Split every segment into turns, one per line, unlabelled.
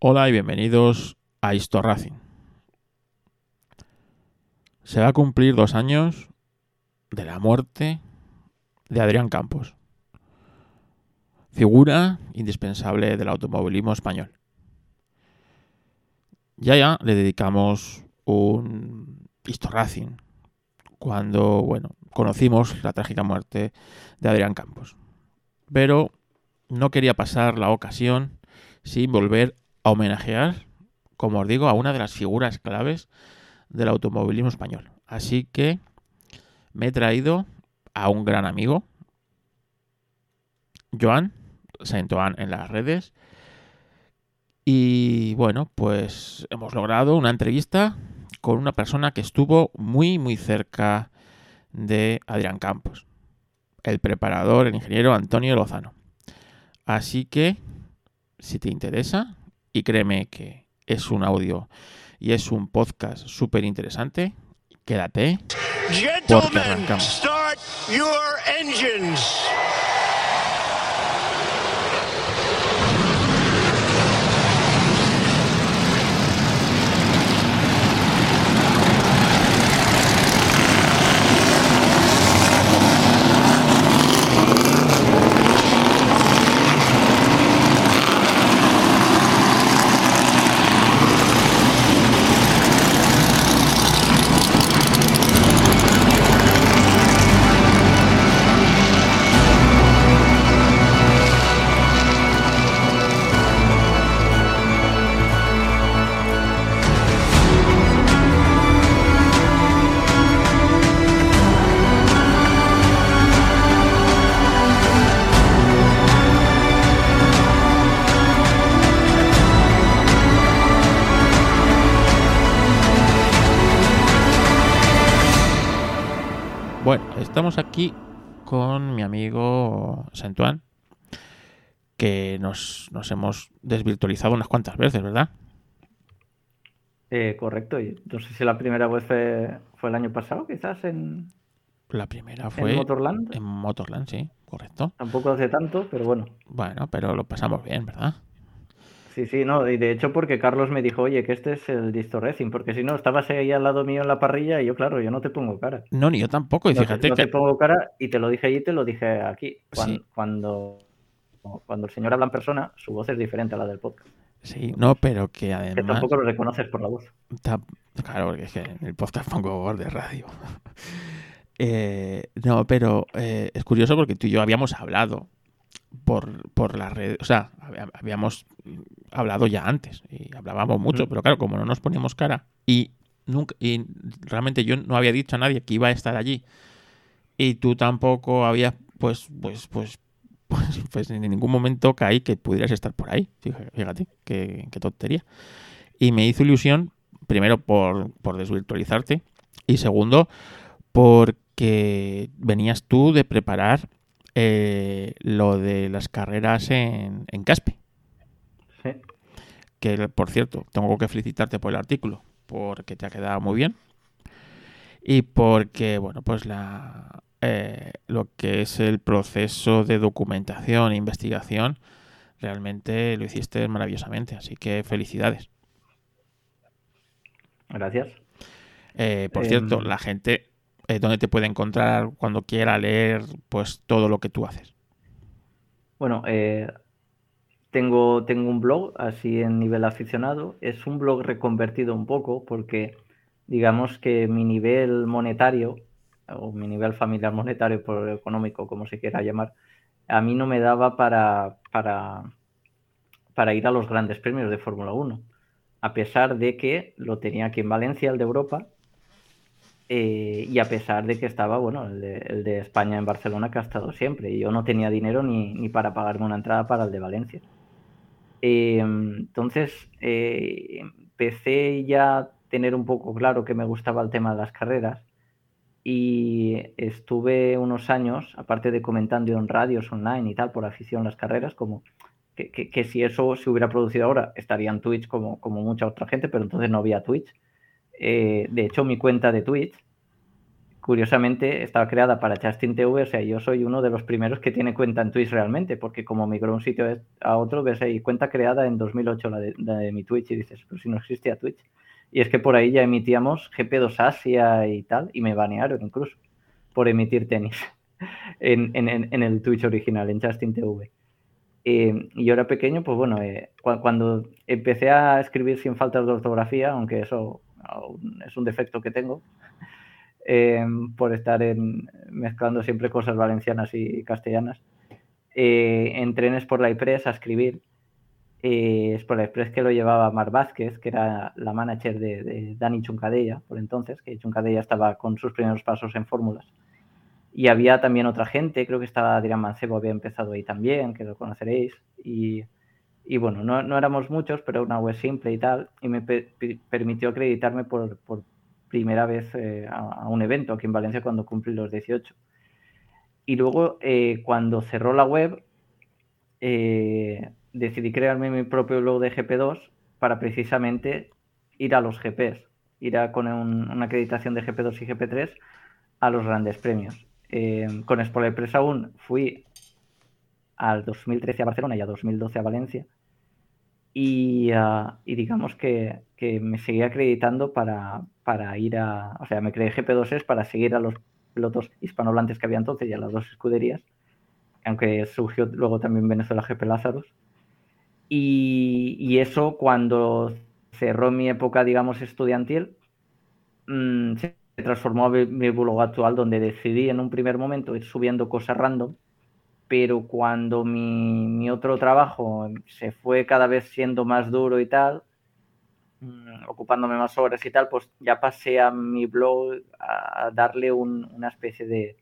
Hola y bienvenidos a Histo Racing. Se va a cumplir dos años de la muerte de Adrián Campos, figura indispensable del automovilismo español. Ya ya le dedicamos un Histo Racing cuando, bueno, conocimos la trágica muerte de Adrián Campos. Pero no quería pasar la ocasión sin volver a homenajear, como os digo, a una de las figuras claves del automovilismo español. Así que me he traído a un gran amigo, Joan, Saint-Joan en las redes. Y bueno, pues hemos logrado una entrevista con una persona que estuvo muy, muy cerca de Adrián Campos, el preparador, el ingeniero Antonio Lozano. Así que, si te interesa, y créeme que es un audio y es un podcast súper interesante, quédate porque arrancamos.
start your engines.
Estamos aquí con mi amigo Santuan, que nos, nos hemos desvirtualizado unas cuantas veces, ¿verdad?
Eh, correcto. y No sé si la primera vez fue, fue el año pasado, quizás en,
La primera fue
Motorland?
en Motorland, sí, correcto.
Tampoco hace tanto, pero bueno.
Bueno, pero lo pasamos bien, ¿verdad?
Sí, sí, no. Y de hecho, porque Carlos me dijo, oye, que este es el Disto Racing, porque si no, estabas ahí al lado mío en la parrilla y yo, claro, yo no te pongo cara.
No, ni yo tampoco. Y
No, te-
fíjate
no
que
te pongo cara y te lo dije allí y te lo dije aquí.
Sí.
Cuando, cuando el señor habla en persona, su voz es diferente a la del podcast.
sí, no, pero que
Que
además
tampoco lo reconoces por la voz.
Ta- Claro, porque es que en el podcast pongo voz de radio. Eh, no, pero eh, es curioso porque tú y yo habíamos hablado por, por la red, o sea, hab- habíamos hablado ya antes y hablábamos mucho,
Mm.
pero claro, como no nos poníamos cara y nunca y realmente yo no había dicho a nadie que iba a estar allí y tú tampoco habías pues pues pues pues, pues en ningún momento caí que pudieras estar por ahí. Fíjate, fíjate qué, qué tontería. Y me hizo ilusión, primero por, por desvirtualizarte y segundo porque venías tú de preparar eh, lo de las carreras en, en Caspe.
Sí.
Que, por cierto, tengo que felicitarte por el artículo, porque te ha quedado muy bien. Y porque, bueno, pues la, eh, lo que es el proceso de documentación e investigación, realmente lo hiciste maravillosamente. Así que felicidades.
Gracias.
Eh, por
Em,
cierto, la gente, eh, ¿dónde te puede encontrar cuando quiera leer pues todo lo que tú haces?
Bueno, eh, tengo, tengo un blog así en nivel aficionado. Es un blog reconvertido un poco porque digamos que mi nivel monetario o mi nivel familiar monetario por económico, como se quiera llamar, a mí no me daba para, para, para ir a los grandes premios de Fórmula 1. A pesar de que lo tenía aquí en Valencia, el de Europa, eh, y a pesar de que estaba, bueno, el de, el de España en Barcelona, que ha estado siempre. Y yo no tenía dinero ni, ni para pagarme una entrada para el de Valencia. Eh, entonces, eh, empecé ya a tener un poco claro que me gustaba el tema de las carreras. Y estuve unos años, aparte de comentando en radios online y tal, por afición las carreras, como que, que- que si eso se hubiera producido ahora, estaría en Twitch como, como mucha otra gente, pero entonces no había Twitch. Eh, de hecho, mi cuenta de Twitch curiosamente estaba creada para Justin TV, o sea, yo soy uno de los primeros que tiene cuenta en Twitch realmente, porque como migró un sitio a otro, ves ahí cuenta creada en 2008 la de, la de mi Twitch y dices, pues si no existía Twitch. Y es que por ahí ya emitíamos GP2 Asia y tal, y me banearon incluso por emitir tenis en, en, en el Twitch original, en Justin TV. Eh, y yo era pequeño, pues bueno, eh, cuando empecé a escribir sin faltas de ortografía, aunque eso es un defecto que tengo, eh, por estar en, mezclando siempre cosas valencianas y castellanas, entré en Sport La Press a escribir. Sport La Press que lo llevaba Mar Vázquez, que era la manager de, de Dani Chuncadella por entonces, que Chuncadella estaba con sus primeros pasos en fórmulas. Y había también otra gente, creo que estaba Adrián Mancebo, había empezado ahí también, que lo conoceréis. Y, y bueno, no, no, éramos muchos, pero una web simple y tal. Y me permitió acreditarme por, por primera vez eh, a, un evento aquí en Valencia cuando cumplí los 18. Y luego, eh, cuando cerró la web, eh, decidí crearme mi propio blog de GP2 para precisamente ir a los GPs, ir a, con un, una acreditación de GP2 y GP3 a los grandes premios. Con Spoiler Press aún fui al 2013 a Barcelona y a 2012 a Valencia. Y, uh, y digamos que, me seguía acreditando para, para, ir a. O sea, me creé GP2S para seguir a los pilotos hispanohablantes que había entonces y a las dos escuderías, aunque surgió luego también Venezuela GP Lazarus. Y, eso cuando cerró mi época, digamos, estudiantil, mmm, se transformó a mi blog actual donde decidí en un primer momento ir subiendo cosas random, pero cuando mi, mi otro trabajo se fue cada vez siendo más duro y tal, mmm, ocupándome más horas y tal, pues ya pasé a mi blog a darle un, una especie de,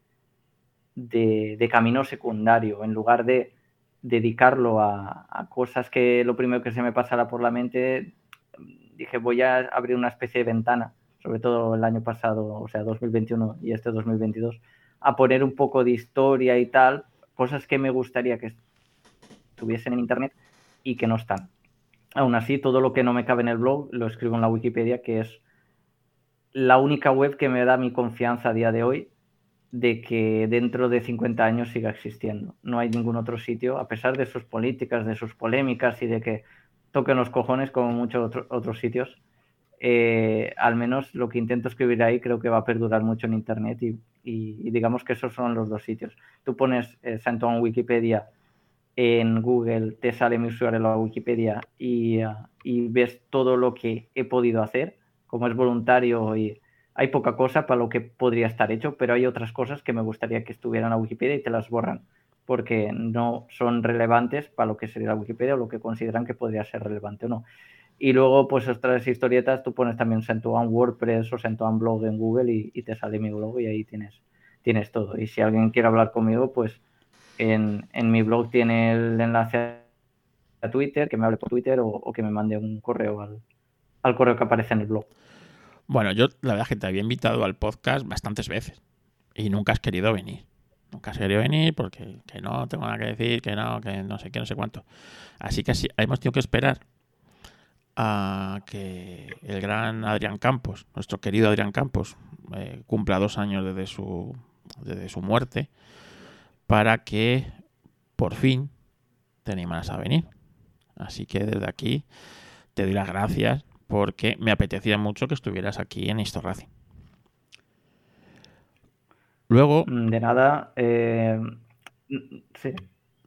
de, de, camino secundario, en lugar de dedicarlo a, a cosas que lo primero que se me pasara por la mente, dije voy a abrir una especie de ventana sobre todo el año pasado, o sea, 2021 y este 2022, a poner un poco de historia y tal, cosas que me gustaría que estuviesen en Internet y que no están. Aún así, todo lo que no me cabe en el blog lo escribo en la Wikipedia, que es la única web que me da mi confianza a día de hoy de que dentro de 50 años siga existiendo. No hay ningún otro sitio, a pesar de sus políticas, de sus polémicas y de que toquen los cojones como muchos otro, otros sitios, eh, al menos lo que intento escribir ahí creo que va a perdurar mucho en Internet y, y, digamos que esos son los dos sitios. Tú pones eh, Santon Wikipedia en Google, te sale mi usuario en la Wikipedia y, uh, y, ves todo lo que he podido hacer. Como es voluntario y hay poca cosa para lo que podría estar hecho, pero hay otras cosas que me gustaría que estuvieran en la Wikipedia y te las borran porque no son relevantes para lo que sería la Wikipedia o lo que consideran que podría ser relevante o no. Y luego, pues otras historietas, tú pones también Sentuan WordPress o Sentuan Blog en Google y, y, te sale mi blog y ahí tienes, tienes todo. Y si alguien quiere hablar conmigo, pues en, en mi blog tiene el enlace a Twitter, que me hable por Twitter o, que me mande un correo al, al, correo que aparece en el blog.
Bueno, yo la verdad que te había invitado al podcast bastantes veces y nunca has querido venir. Nunca has querido venir porque que no tengo nada que decir, que no, que no sé qué, no sé cuánto. Así que sí, hemos tenido que esperar a que el gran Adrián Campos, nuestro querido Adrián Campos, eh, cumpla dos años desde su, desde su muerte, para que por fin te animas a venir. Así que desde aquí te doy las gracias porque me apetecía mucho que estuvieras aquí en Histo Racing. Luego.
De nada. Eh, sí.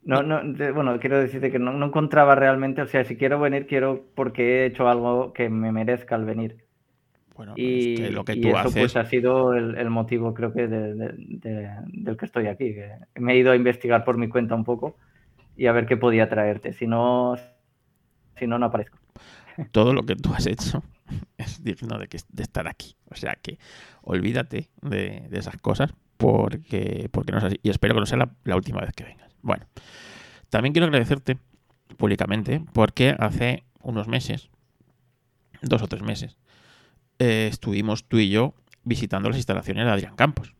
No, no, de, bueno, quiero decirte que no, no, encontraba realmente, o sea, si quiero venir, quiero porque he hecho algo que me merezca el venir.
Bueno,
y,
es que lo que
y
tú
eso
haces...
pues ha sido el, el motivo, creo que, de, de, del que estoy aquí. Que me he ido a investigar por mi cuenta un poco y a ver qué podía traerte. Si no, si no, no aparezco.
Todo lo que tú has hecho es digno de, que, de estar aquí. O sea que olvídate de, de esas cosas porque, porque no es así. Y espero que no sea la, la última vez que vengas. Bueno, también quiero agradecerte públicamente porque hace unos meses, dos o tres meses, eh, estuvimos tú y yo visitando las instalaciones de Adrián Campos.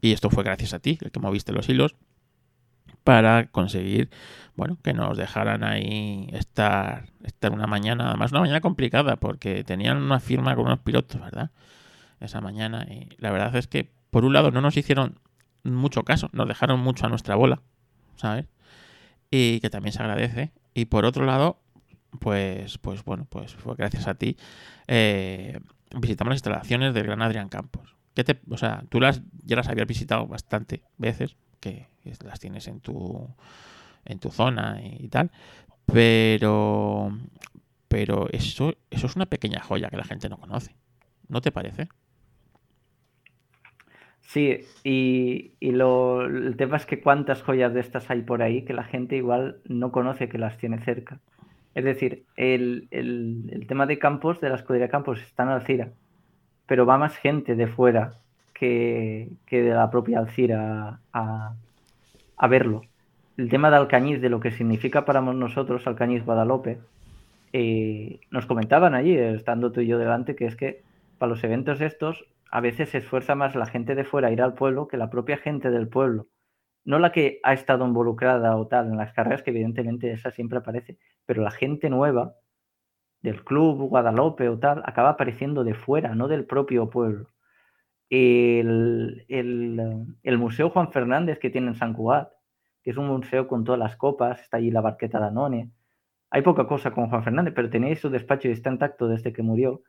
Y esto fue gracias a ti, el que moviste los hilos, para conseguir, bueno, que nos dejaran ahí estar, estar una mañana, además una mañana complicada, porque tenían una firma con unos pilotos, ¿verdad? esa mañana. Y la verdad es que, por un lado, no nos hicieron mucho caso, nos dejaron mucho a nuestra bola, ¿sabes? Y que también se agradece. Y por otro lado, pues, pues bueno, pues fue gracias a ti. Eh, visitamos las instalaciones del Gran Adrián Campos. ¿Qué te, o sea, tú las ya las habías visitado bastante veces, que las tienes en tu en tu zona y tal, pero pero eso eso es una pequeña joya que la gente no conoce. ¿No te parece?
Sí, y, lo, el tema es que cuántas joyas de estas hay por ahí que la gente igual no conoce que las tiene cerca. Es decir, el, tema de campos, de la escudería Campos, está en Alcira, pero va más gente de fuera que, de la propia Alcira a, verlo. El tema de Alcañiz, de lo que significa para nosotros Alcañiz Guadalupe, eh, nos comentaban allí, estando tú y yo delante, que es que para los eventos estos a veces se esfuerza más la gente de fuera a ir al pueblo que la propia gente del pueblo. No la que ha estado involucrada o tal en las carreras, que evidentemente esa siempre aparece, pero la gente nueva del club Guadalupe o tal acaba apareciendo de fuera, no del propio pueblo. El, Museo Juan Fernández que tiene en San Cugat, que es un museo con todas las copas, está allí la barqueta Danone. Hay poca cosa con Juan Fernández, pero tenéis su despacho y está intacto desde que murió.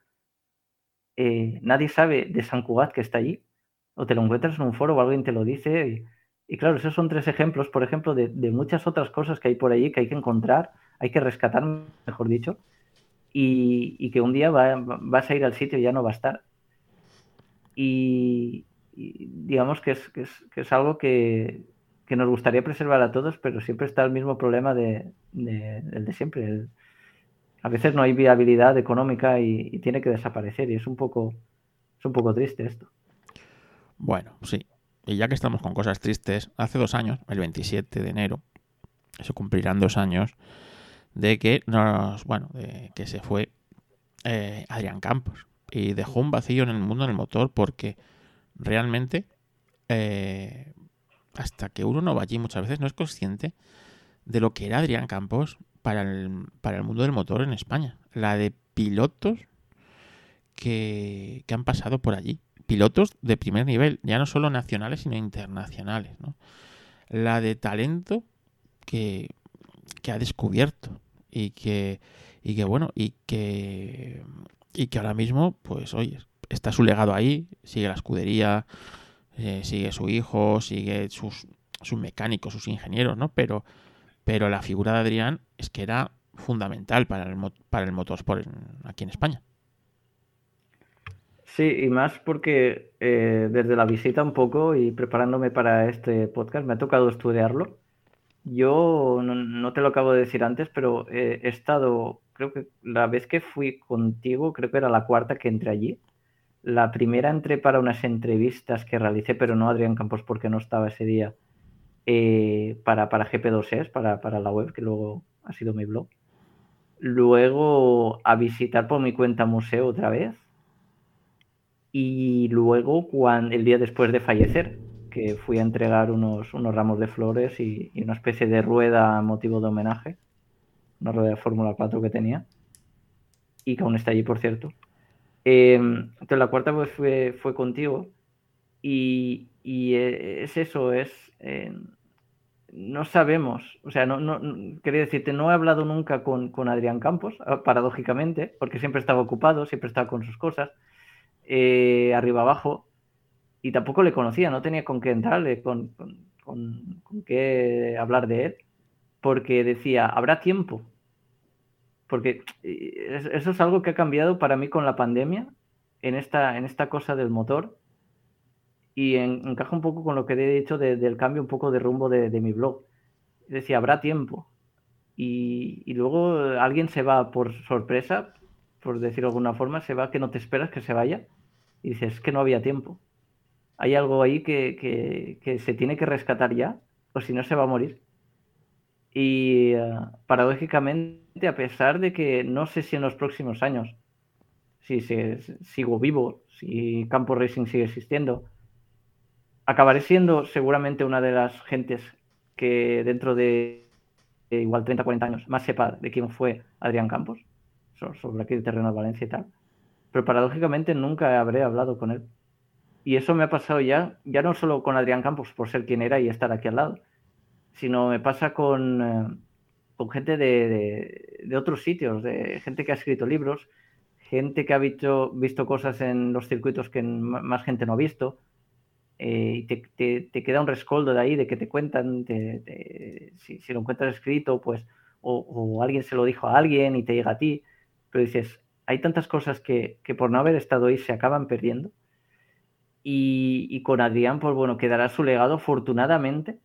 Eh, nadie sabe de San Cugat que está allí, o te lo encuentras en un foro o alguien te lo dice. Y, claro, esos son tres ejemplos, por ejemplo, de, muchas otras cosas que hay por allí que hay que encontrar, hay que rescatar, mejor dicho, y, que un día vas a ir al sitio y ya no va a estar. Y, digamos que es, algo que, nos gustaría preservar a todos, pero siempre está el mismo problema de, del de siempre a veces no hay viabilidad económica y, tiene que desaparecer y es un poco es un poco triste esto.
Bueno, sí. Y ya que estamos con cosas tristes, hace dos años, el 27 de enero, se cumplirán dos años de que nos, bueno, de que se fue eh, Adrián Campos y dejó un vacío en el mundo del motor porque realmente eh, hasta que uno no va allí muchas veces no es consciente de lo que era Adrián Campos para el, para el mundo del motor en España. La de pilotos que, han pasado por allí. Pilotos de primer nivel, ya no solo nacionales, sino internacionales. La de talento que, que ha descubierto y que, y que bueno, y que, y que ahora mismo, pues oye, está su legado ahí, sigue la escudería, eh, sigue su hijo, sigue sus, sus mecánicos, sus ingenieros, ¿no? Pero, pero la figura de Adrián es que era fundamental para el, para el motorsport aquí en España.
Sí, y más porque eh, desde la visita un poco y preparándome para este podcast me ha tocado estudiarlo. Yo no, te lo acabo de decir antes, pero he estado, creo que la vez que fui contigo, creo que era la cuarta que entré allí. La primera entré para unas entrevistas que realicé, pero no Adrián Campos porque no estaba ese día eh, para, para GP2S, para, para, la web, que luego ha sido mi blog. Luego a visitar por mi cuenta museo otra vez. Y luego cuando, el día después de fallecer, que fui a entregar unos, unos ramos de flores y, una especie de rueda a motivo de homenaje. Una rueda de Fórmula 4 que tenía. Y que aún está allí, por cierto. Em, entonces la cuarta pues fue, fue contigo. Y, y eh, es eso, es... Eh, no sabemos, o sea, no, no, quería decirte, no he hablado nunca con, Adrián Campos, ah, paradójicamente, porque siempre estaba ocupado, siempre estaba con sus cosas, eh, arriba abajo, y tampoco le conocía, no tenía con qué entrarle, con, con, qué hablar de él, porque decía, habrá tiempo, porque eso es algo que ha cambiado para mí con la pandemia, en esta, en esta cosa del motor, y encaja un poco con lo que he dicho del cambio un poco de rumbo de, mi blog. Decía, habrá tiempo. Y, luego alguien se va por sorpresa, por decirlo de alguna forma, se va que no te esperas que se vaya y dices, es que no había tiempo. Hay algo ahí que, se tiene que rescatar ya, o si no se va a morir. Y eh, paradójicamente, a pesar de que no sé si en los próximos años, si sigo vivo, si Campo Racing sigue existiendo, acabaré siendo seguramente una de las gentes que dentro de, igual 30, 40 años más sepa de quién fue Adrián Campos, sobre aquel terreno de Valencia y tal. pero paradójicamente nunca habré hablado con él. Y eso me ha pasado ya, ya no solo con Adrián Campos por ser quien era y estar aquí al lado, sino me pasa con, eh, con gente de, de, otros sitios, de gente que ha escrito libros, gente que ha visto, visto cosas en los circuitos que más gente no ha visto, eh, y te, te, queda un rescoldo de ahí, de que te cuentan, si, si, lo encuentras escrito, pues, o, alguien se lo dijo a alguien y te llega a ti, pero dices, hay tantas cosas que, que por no haber estado ahí se acaban perdiendo. Y, y, con Adrián, pues bueno, quedará su legado, afortunadamente,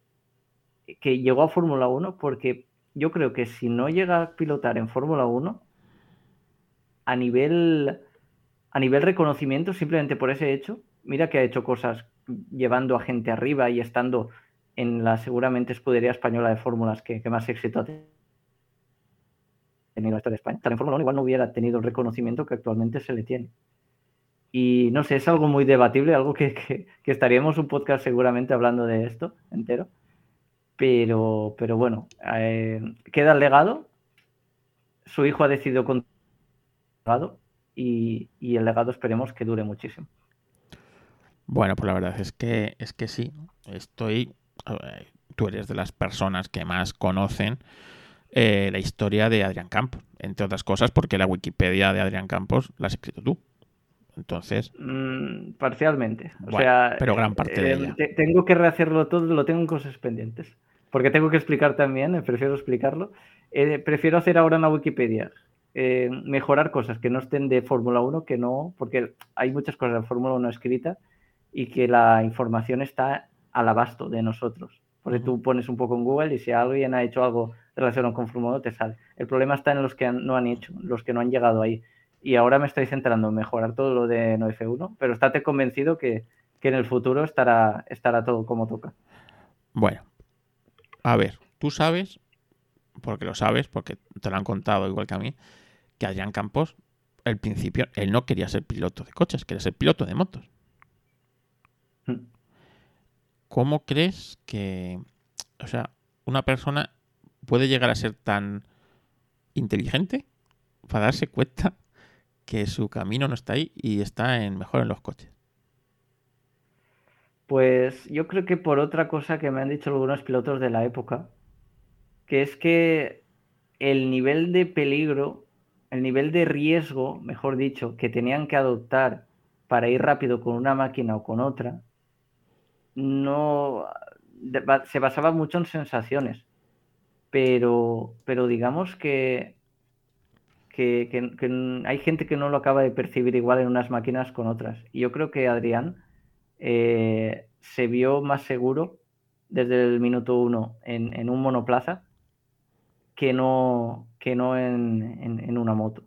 que llegó a Fórmula 1, porque yo creo que si no llega a pilotar en Fórmula 1, a nivel, a nivel reconocimiento, simplemente por ese hecho, mira que ha hecho cosas llevando a gente arriba y estando en la seguramente escudería española de fórmulas que, más éxito ha tenido historia de España. Estar en Fórmula 1 igual no hubiera tenido el reconocimiento que actualmente se le tiene. Y no sé, es algo muy debatible, algo que, que, estaríamos un podcast seguramente hablando de esto entero. Pero, pero bueno, eh, queda el legado. Su hijo ha decidido continuar y, y, el legado esperemos que dure muchísimo.
Bueno, pues la verdad es que es que sí. Estoy. Tú eres de las personas que más conocen eh, la historia de Adrián Campos, entre otras cosas, porque la Wikipedia de Adrián Campos la has escrito tú. Entonces.
Mm, parcialmente. O
bueno,
sea,
pero gran parte de
eh,
ella.
te- tengo que rehacerlo todo, lo tengo en cosas pendientes. Porque tengo que explicar también, eh, prefiero explicarlo. Eh, prefiero hacer ahora en la Wikipedia. eh, mejorar cosas que no estén de Fórmula 1, que no, porque hay muchas cosas de Fórmula 1 escrita y que la información está al abasto de nosotros. Porque tú pones un poco en Google y si alguien ha hecho algo relacionado con 1 te sale. El problema está en los que no han hecho, los que no han llegado ahí. Y ahora me estoy centrando en mejorar todo lo de no F1, pero estate convencido que, que en el futuro estará, estará todo como toca.
Bueno, a ver, tú sabes, porque lo sabes, porque te lo han contado igual que a mí, que Adrián Campos, al principio, él no quería ser piloto de coches, quería ser piloto de motos. ¿Cómo crees que, o sea, una persona puede llegar a ser tan inteligente para darse cuenta que su camino no está ahí y está en mejor en los coches?
Pues yo creo que por otra cosa que me han dicho algunos pilotos de la época, que es que el nivel de peligro, el nivel de riesgo, mejor dicho, que tenían que adoptar para ir rápido con una máquina o con otra, no se basaba mucho en sensaciones. Pero, pero digamos que- que hay gente que no lo acaba de percibir igual en unas máquinas con otras. Y yo creo que Adrián eh, se vio más seguro desde el minuto uno en, en un monoplaza que no, que no en, en- en una moto.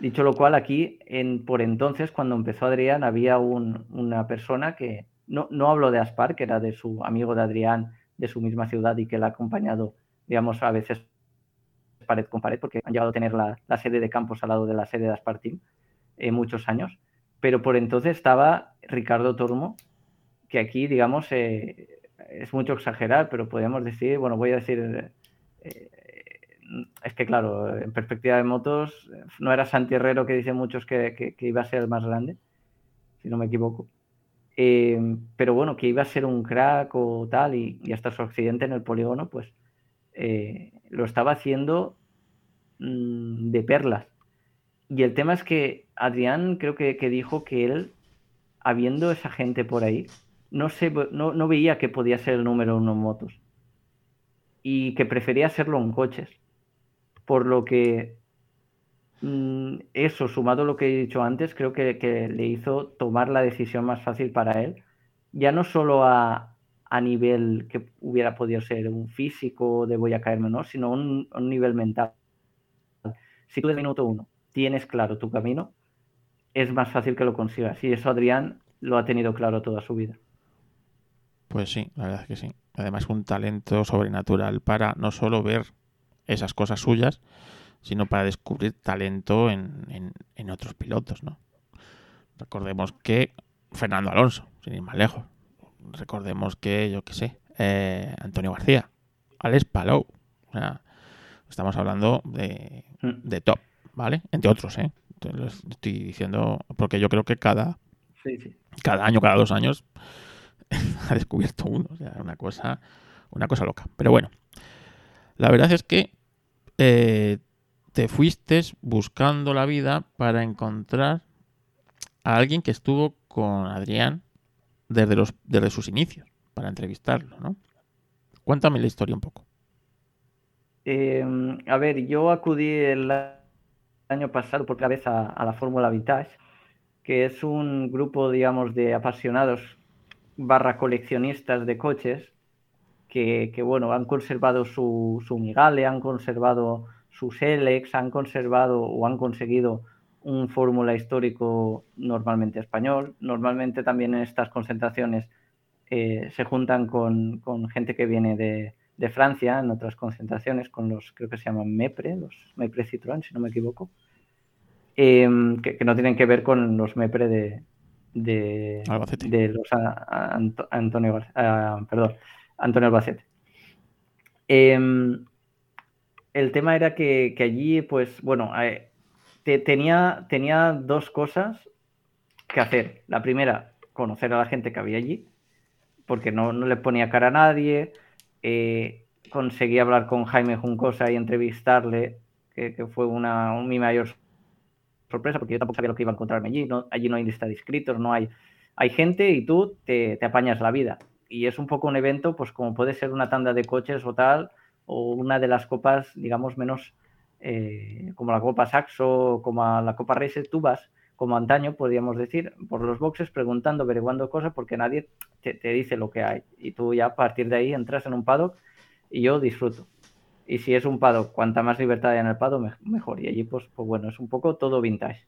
Dicho lo cual, aquí, en, por entonces, cuando empezó Adrián, había un- una persona que, no, no hablo de Aspar, que era de su amigo de Adrián, de su misma ciudad y que le ha acompañado, digamos, a veces pared con pared, porque han llegado a tener la, la sede de campos al lado de la sede de Aspar Team eh, muchos años. Pero por entonces estaba Ricardo Tormo, que aquí, digamos, eh, es mucho exagerar, pero podríamos decir, bueno, voy a decir, eh, es que claro, en perspectiva de motos, no era Santi Herrero que dicen muchos que, que, que iba a ser el más grande, si no me equivoco. Eh, pero bueno, que iba a ser un crack o tal, y, y hasta su accidente en el polígono, pues eh, lo estaba haciendo mm, de perlas. Y el tema es que Adrián creo que, que dijo que él, habiendo esa gente por ahí, no, se, no, no veía que podía ser el número uno en motos. Y que prefería hacerlo en coches. Por lo que eso, sumado a lo que he dicho antes, creo que, que le hizo tomar la decisión más fácil para él. Ya no solo a, a nivel que hubiera podido ser un físico de voy a caerme, ¿no? Sino un, un nivel mental. Si tú de minuto uno tienes claro tu camino, es más fácil que lo consigas. Y eso Adrián lo ha tenido claro toda su vida.
Pues sí, la verdad es que sí. Además, un talento sobrenatural para no solo ver esas cosas suyas, sino para descubrir talento en, en, en otros pilotos, ¿no? Recordemos que Fernando Alonso, sin ir más lejos. Recordemos que, yo qué sé, eh, Antonio García, Alex Palou. O sea, estamos hablando de,
Mm.
de top, ¿vale? Entre otros, ¿eh? estoy diciendo, porque yo creo que cada,
Sí, sí.
cada año, cada dos años, ha descubierto uno. O sea, una cosa, una cosa loca. Pero bueno, la verdad es que eh, te fuiste buscando la vida para encontrar a alguien que estuvo con Adrián desde, sus inicios, para entrevistarlo, ¿no? Cuéntame la historia un poco.
Eh, a ver, yo acudí el año pasado por primera vez a, la Fórmula Vintage, que es un grupo, digamos, de apasionados barra coleccionistas de coches que, que bueno, han conservado su, su Migale, han conservado su Selex, han conservado o han conseguido un fórmula histórico normalmente español. Normalmente también en estas concentraciones eh, se juntan con, con, gente que viene de, de, Francia, en otras concentraciones, con los, creo que se llaman MEPRE, los MEPRE Citroën, si no me equivoco, eh, que, que, no tienen que ver con los MEPRE de, de, los a, a, Antonio, a, perdón, Antonio Albacete. Eh, el tema era que, allí, pues, bueno, eh, te, tenía, tenía dos cosas que hacer. La primera, conocer a la gente que había allí, porque no, no le ponía cara a nadie. Eh, conseguí hablar con Jaime Juncosa y entrevistarle, que, fue una, un, mi mayor sorpresa, porque yo tampoco sabía lo que iba a encontrarme allí. No, allí no hay lista de inscritos, no hay. Hay gente y tú te, te apañas la vida. Y es un poco un evento, pues como puede ser una tanda de coches o tal, o una de las copas, digamos, menos eh, como la Copa Saxo, como la Copa Racer, tú vas como antaño, podríamos decir, por los boxes preguntando, averiguando cosas, porque nadie te, dice lo que hay. Y tú ya a partir de ahí entras en un paddock y yo disfruto. Y si es un paddock, cuanta más libertad hay en el paddock, mejor. Y allí, pues, pues bueno, es un poco todo vintage.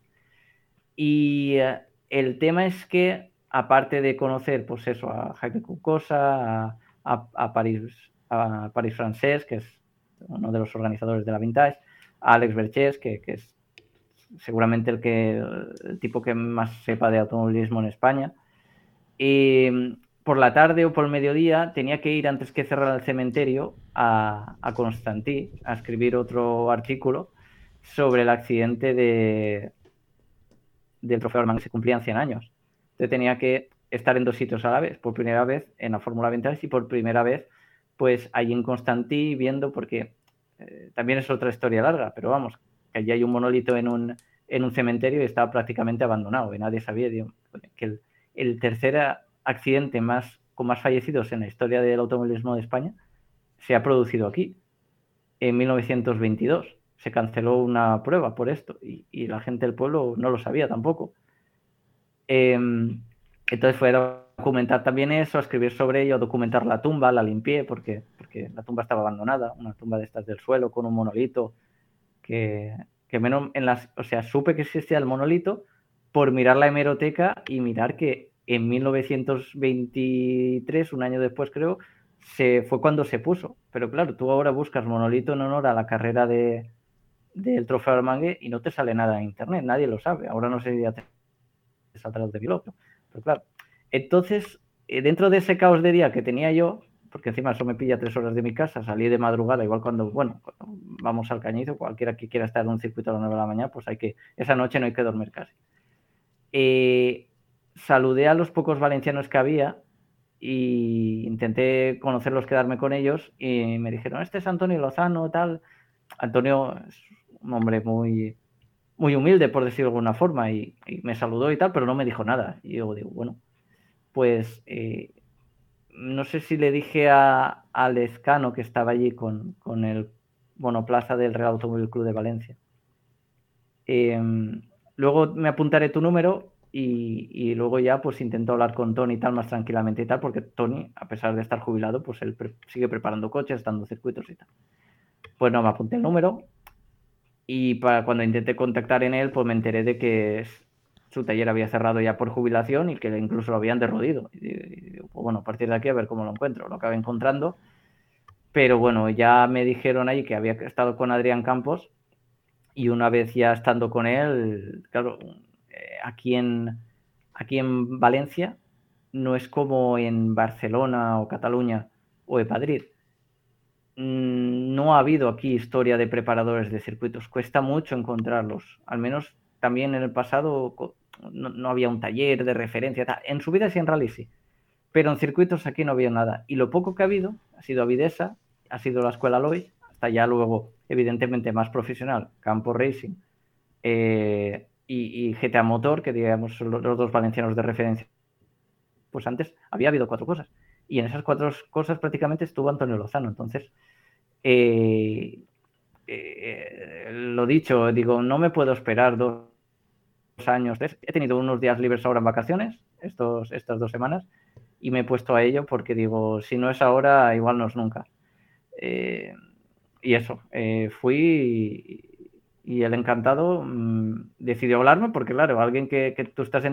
Y uh, el tema es que, aparte de conocer, pues eso, a Jaime Cucosa, a, a, a París, a París Francés, que es uno de los organizadores de la Vintage, a Alex Berches, que, que, es seguramente el, que, el tipo que más sepa de automovilismo en España. Y por la tarde o por el mediodía tenía que ir antes que cerrar el cementerio a, a Constantí a escribir otro artículo sobre el accidente de, del trofeo Armand que se cumplían 100 años. Entonces tenía que estar en dos sitios a la vez, por primera vez en la Fórmula Vintage y por primera vez pues allí en Constantí viendo, porque eh, también es otra historia larga, pero vamos, que allí hay un monolito en un, en un cementerio y estaba prácticamente abandonado y nadie sabía que el, tercer accidente más con más fallecidos en la historia del automovilismo de España se ha producido aquí, en 1922. Se canceló una prueba por esto y, la gente del pueblo no lo sabía tampoco. Eh, entonces fue documentar también eso, escribir sobre ello, documentar la tumba, la limpié porque, porque la tumba estaba abandonada, una tumba de estas del suelo con un monolito que, que menos en las, o sea, supe que existía el monolito por mirar la hemeroteca y mirar que en 1923, un año después creo, se fue cuando se puso. Pero claro, tú ahora buscas monolito en honor a la carrera de, del trofeo Armangue y no te sale nada en internet, nadie lo sabe. Ahora no sé si ya te de piloto. Pero claro, entonces, eh, dentro de ese caos de día que tenía yo, porque encima eso me pilla tres horas de mi casa, salí de madrugada, igual cuando, bueno, vamos al cañizo, cualquiera que quiera estar en un circuito a las 9 de la mañana, pues hay que, esa noche no hay que dormir casi. Eh, saludé a los pocos valencianos que había y intenté conocerlos, quedarme con ellos y me dijeron, este es Antonio Lozano, tal. Antonio es un hombre muy, muy humilde, por decirlo de alguna forma, y, y, me saludó y tal, pero no me dijo nada. Y yo digo, bueno, pues eh, no sé si le dije a, a Lescano, que estaba allí con, con, el monoplaza del Real Automóvil Club de Valencia. Eh, luego me apuntaré tu número y, y, luego ya pues intento hablar con Tony y tal más tranquilamente y tal, porque Tony, a pesar de estar jubilado, pues él sigue preparando coches, dando circuitos y tal. Pues no, me apunté el número y para cuando intenté contactar en él, pues me enteré de que su taller había cerrado ya por jubilación y que incluso lo habían derrodido. Pues bueno, a partir de aquí a ver cómo lo encuentro. Lo acabé encontrando, pero bueno, ya me dijeron ahí que había estado con Adrián Campos y una vez ya estando con él, claro, eh, aquí en, aquí en Valencia no es como en Barcelona o Cataluña o en Madrid. Mm, No ha habido aquí historia de preparadores de circuitos. Cuesta mucho encontrarlos. Al menos también en el pasado no, había un taller de referencia. En subidas y en rally sí, pero en circuitos aquí no había nada. Y lo poco que ha habido ha sido Avidesa, ha sido la escuela Lois, hasta ya luego, evidentemente, más profesional, Campo Racing eh, y, GTA Motor, que digamos los, dos valencianos de referencia. Pues antes había habido cuatro cosas. Y en esas cuatro cosas prácticamente estuvo Antonio Lozano. Entonces, eh, eh, lo dicho, digo, no me puedo esperar dos años. He tenido unos días libres ahora en vacaciones, estos, estas dos semanas, y me he puesto a ello porque digo, si no es ahora, igual no es nunca. Eh, y eso, eh, fui y, el encantado mm, decidió hablarme porque, claro, alguien que, tú estás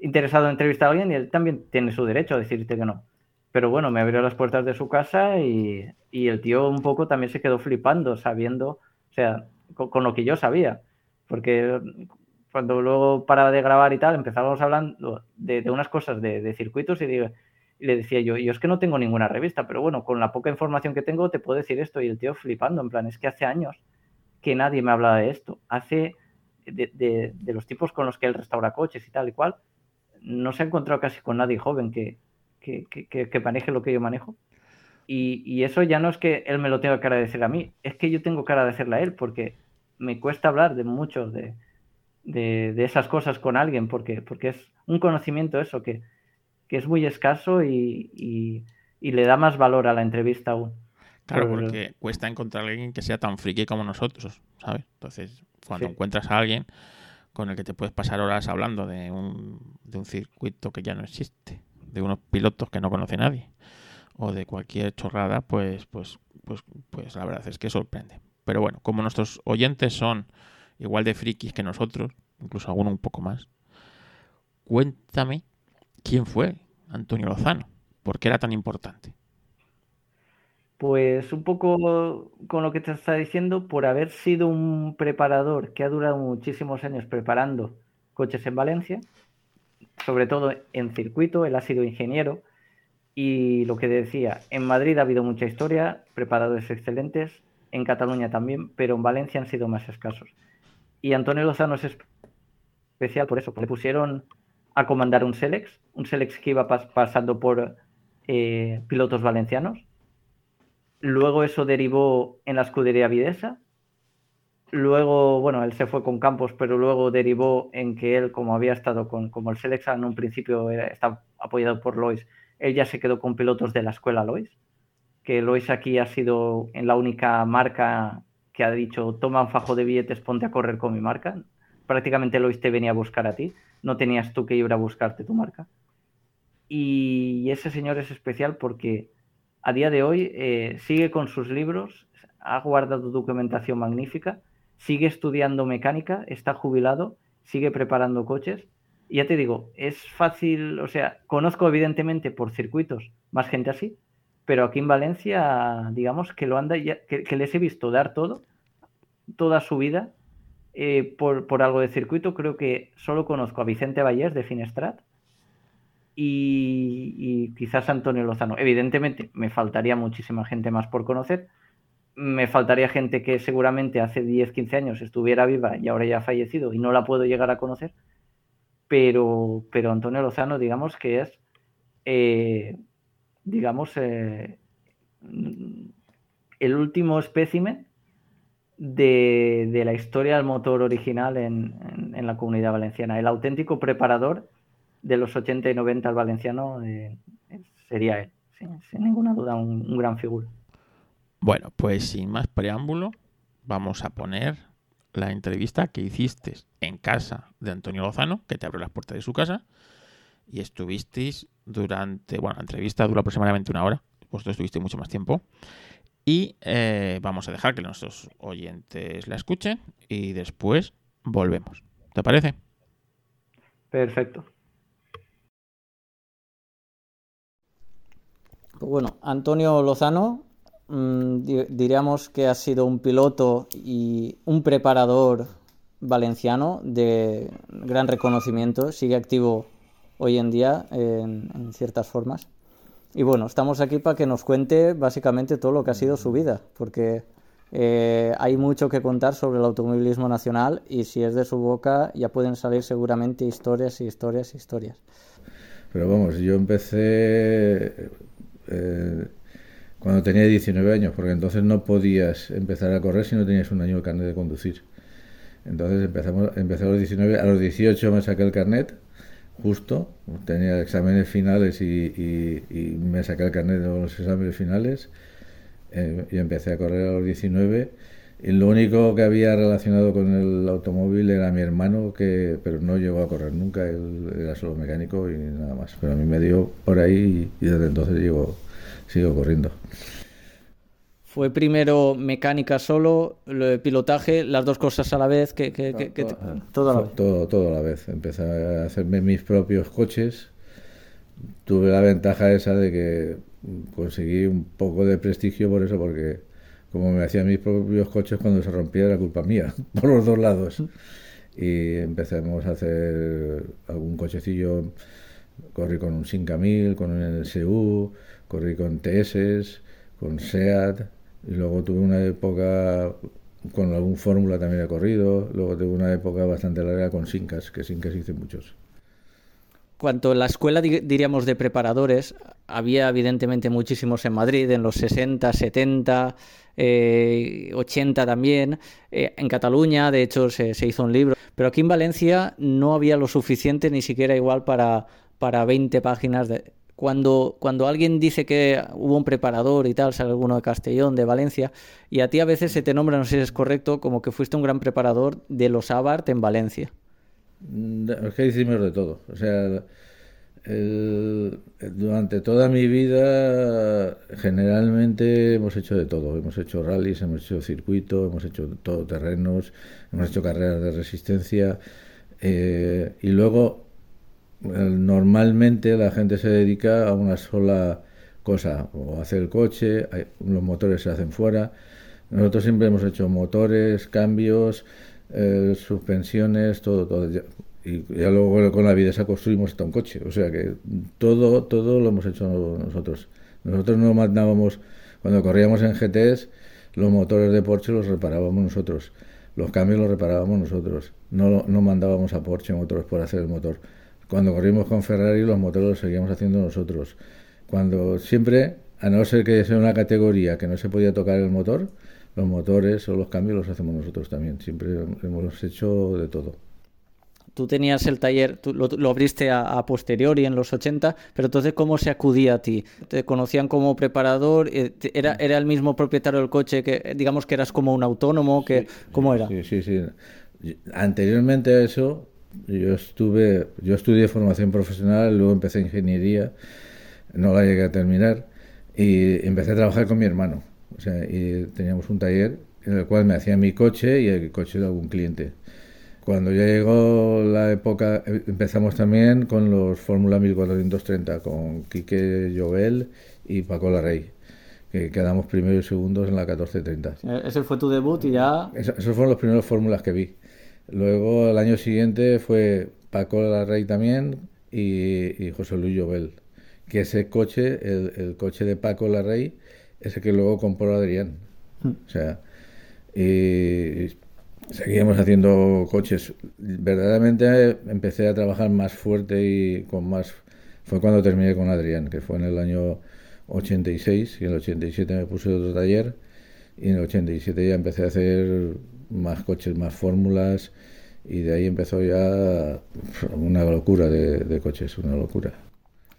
interesado en entrevistar a alguien y él también tiene su derecho a decirte que no. Pero bueno, me abrió las puertas de su casa y, el tío un poco también se quedó flipando, sabiendo, o sea, con, lo que yo sabía. Porque cuando luego paraba de grabar y tal, empezábamos hablando de, unas cosas de, circuitos y, le decía yo, yo es que no tengo ninguna revista, pero bueno, con la poca información que tengo te puedo decir esto. Y el tío flipando, en plan, es que hace años que nadie me hablaba de esto. Hace de, de los tipos con los que él restaura coches y tal y cual, no se ha encontrado casi con nadie joven que, que, maneje lo que yo manejo. Y, eso ya no es que él me lo tenga que agradecer a mí, es que yo tengo que agradecerle a él, porque me cuesta hablar de muchos de, de, esas cosas con alguien, porque, porque es un conocimiento eso, que, es muy escaso y, le da más valor a la entrevista aún.
Claro, porque cuesta encontrar a alguien que sea tan friki como nosotros, ¿sabes? Entonces, cuando encuentras a alguien con el que te puedes pasar horas hablando de un, de un circuito que ya no existe, de unos pilotos que no conoce nadie o de cualquier chorrada, pues, pues, pues, pues la verdad es que sorprende. Pero bueno, como nuestros oyentes son igual de frikis que nosotros, incluso alguno un poco más, cuéntame quién fue Antonio Lozano, por qué era tan importante.
Pues un poco con lo que te está diciendo, por haber sido un preparador que ha durado muchísimos años preparando coches en Valencia, sobre todo en circuito, él ha sido ingeniero y lo que decía, en Madrid ha habido mucha historia, preparadores excelentes, en Cataluña también, pero en Valencia han sido más escasos. Y Antonio Lozano es especial por eso, porque le pusieron a comandar un Selex, un Selex que iba pasando por eh, pilotos valencianos. Luego eso derivó en la escudería Videsa, Luego, bueno, él se fue con Campos, pero luego derivó en que él, como había estado con, como el Selexa en un principio está apoyado por Lois, él ya se quedó con pilotos de la escuela Lois, que Lois aquí ha sido en la única marca que ha dicho, toma un fajo de billetes, ponte a correr con mi marca. Prácticamente Lois te venía a buscar a ti, no tenías tú que ir a buscarte tu marca. Y ese señor es especial porque a día de hoy eh, sigue con sus libros, ha guardado documentación magnífica sigue estudiando mecánica, está jubilado, sigue preparando coches. Y ya te digo, es fácil, o sea, conozco evidentemente por circuitos más gente así, pero aquí en Valencia, digamos que lo anda, que, les he visto dar todo, toda su vida, eh, por, algo de circuito. Creo que solo conozco a Vicente Vallés de Finestrat y, y quizás Antonio Lozano. Evidentemente, me faltaría muchísima gente más por conocer, me faltaría gente que seguramente hace 10, 15 años estuviera viva y ahora ya ha fallecido y no la puedo llegar a conocer. Pero, pero Antonio Lozano, digamos que es, eh, digamos, eh, el último espécimen de, la historia del motor original en, la comunidad valenciana. El auténtico preparador de los 80 y 90 al valenciano eh, sería él, sin, ninguna duda, un gran figura.
Bueno, pues sin más preámbulo, vamos a poner la entrevista que hiciste en casa de Antonio Lozano, que te abrió las puertas de su casa, y estuvisteis durante, bueno, la entrevista dura aproximadamente una hora, vosotros estuviste mucho más tiempo, y eh, vamos a dejar que nuestros oyentes la escuchen y después volvemos. ¿Te parece?
Perfecto. Pues bueno, Antonio Lozano Mm, diríamos que ha sido un piloto y un preparador valenciano de gran reconocimiento, sigue activo hoy en día en, ciertas formas. Y bueno, estamos aquí para que nos cuente básicamente todo lo que ha sido su vida, porque Eh, hay mucho que contar sobre el automovilismo nacional y si es de su boca ya pueden salir seguramente historias y historias y historias.
Pero vamos, yo empecé eh, cuando tenía 19 años, porque entonces no podías empezar a correr si no tenías un año de carnet de conducir. Entonces empezamos, empecé a los 19, a los 18 me saqué el carnet, justo, tenía exámenes finales y, me saqué el carnet de los exámenes finales eh, y empecé a correr a los 19 y lo único que había relacionado con el automóvil era mi hermano, que pero no llegó a correr nunca, él era solo mecánico y nada más. Pero a mí me dio por ahí y, desde entonces llego, sigo corriendo.
¿Fue primero mecánica solo, lo de pilotaje, las dos cosas a la vez? Que,
todo, a la vez. Todo, todo a la vez. Empecé a hacerme mis propios coches. Tuve la ventaja esa de que conseguí un poco de prestigio por eso, porque como me hacían mis propios coches cuando se rompía era culpa mía, por los dos lados. Y empezamos a hacer algún cochecillo, corrí con un 5000, con un NSU, corrí con TS, con SEAT, y luego tuve una época con algún fórmula también he corrido, luego tuve una época bastante larga con Sincas, que Sincas hice muchos.
Cuanto a la escuela, diríamos, de preparadores, había evidentemente muchísimos en Madrid, en los 60, 70, 80 también. Eh, en Cataluña, de hecho, se, hizo un libro. Pero aquí en Valencia no había lo suficiente, ni siquiera igual para, para 20 páginas de, cuando, cuando alguien dice que hubo un preparador y tal, sale alguno de Castellón, de Valencia, y a ti a veces se te nombra, no sé si es correcto, como que fuiste un gran preparador de los Abarth en Valencia.
Es que hicimos de todo. O sea, durante toda mi vida generalmente hemos hecho de todo. Hemos hecho rallies, hemos hecho circuito, hemos hecho todoterrenos, hemos hecho carreras de resistencia. Eh, y luego, normalmente la gente se dedica a una sola cosa, o hacer el coche, los motores se hacen fuera. Nosotros siempre hemos hecho motores, cambios, eh, suspensiones, todo, todo. Y ya luego con la vida se construimos hasta un coche. O sea que todo, todo lo hemos hecho nosotros. Nosotros no mandábamos, cuando corríamos en GTs, los motores de Porsche los reparábamos nosotros. Los cambios los reparábamos nosotros. No, no mandábamos a Porsche motores por hacer el motor. Cuando corrimos con Ferrari, los motores los seguíamos haciendo nosotros. Cuando siempre, a no ser que sea una categoría que no se podía tocar el motor, los motores o los cambios los hacemos nosotros también. Siempre hemos hecho de todo.
Tú tenías el taller, tú lo, abriste a, posteriori en los 80, pero entonces ¿cómo se acudía a ti? ¿Te conocían como preparador? Eh, ¿Era, era el mismo propietario del coche que digamos que eras como un autónomo? Que, ¿Cómo era?
Sí, sí, sí. Anteriormente a eso, yo estuve, yo estudié formación profesional, luego empecé ingeniería, no la llegué a terminar, y empecé a trabajar con mi hermano. O sea, y teníamos un taller en el cual me hacía mi coche y el coche de algún cliente. Cuando ya llegó la época, eh, empezamos también con los Fórmula 1430, con Quique Jovel y Paco Larrey, que quedamos primeros y segundos en la 1430.
Eh, ese fue tu debut y ya...
esos fueron los primeros fórmulas que vi. Luego, el año siguiente fue Paco Larrey también y, José Luis Jovel, que ese coche, el, coche de Paco Larrey, ese que luego compró Adrián. Hmm. O sea, y seguíamos haciendo coches. Verdaderamente empecé a trabajar más fuerte y con más... Fue cuando terminé con Adrián, que fue en el año 86, y en el 87 me puse otro taller, y en el 87 ya empecé a hacer más coches, más fórmulas, y de ahí empezó ya una locura de, de coches, una locura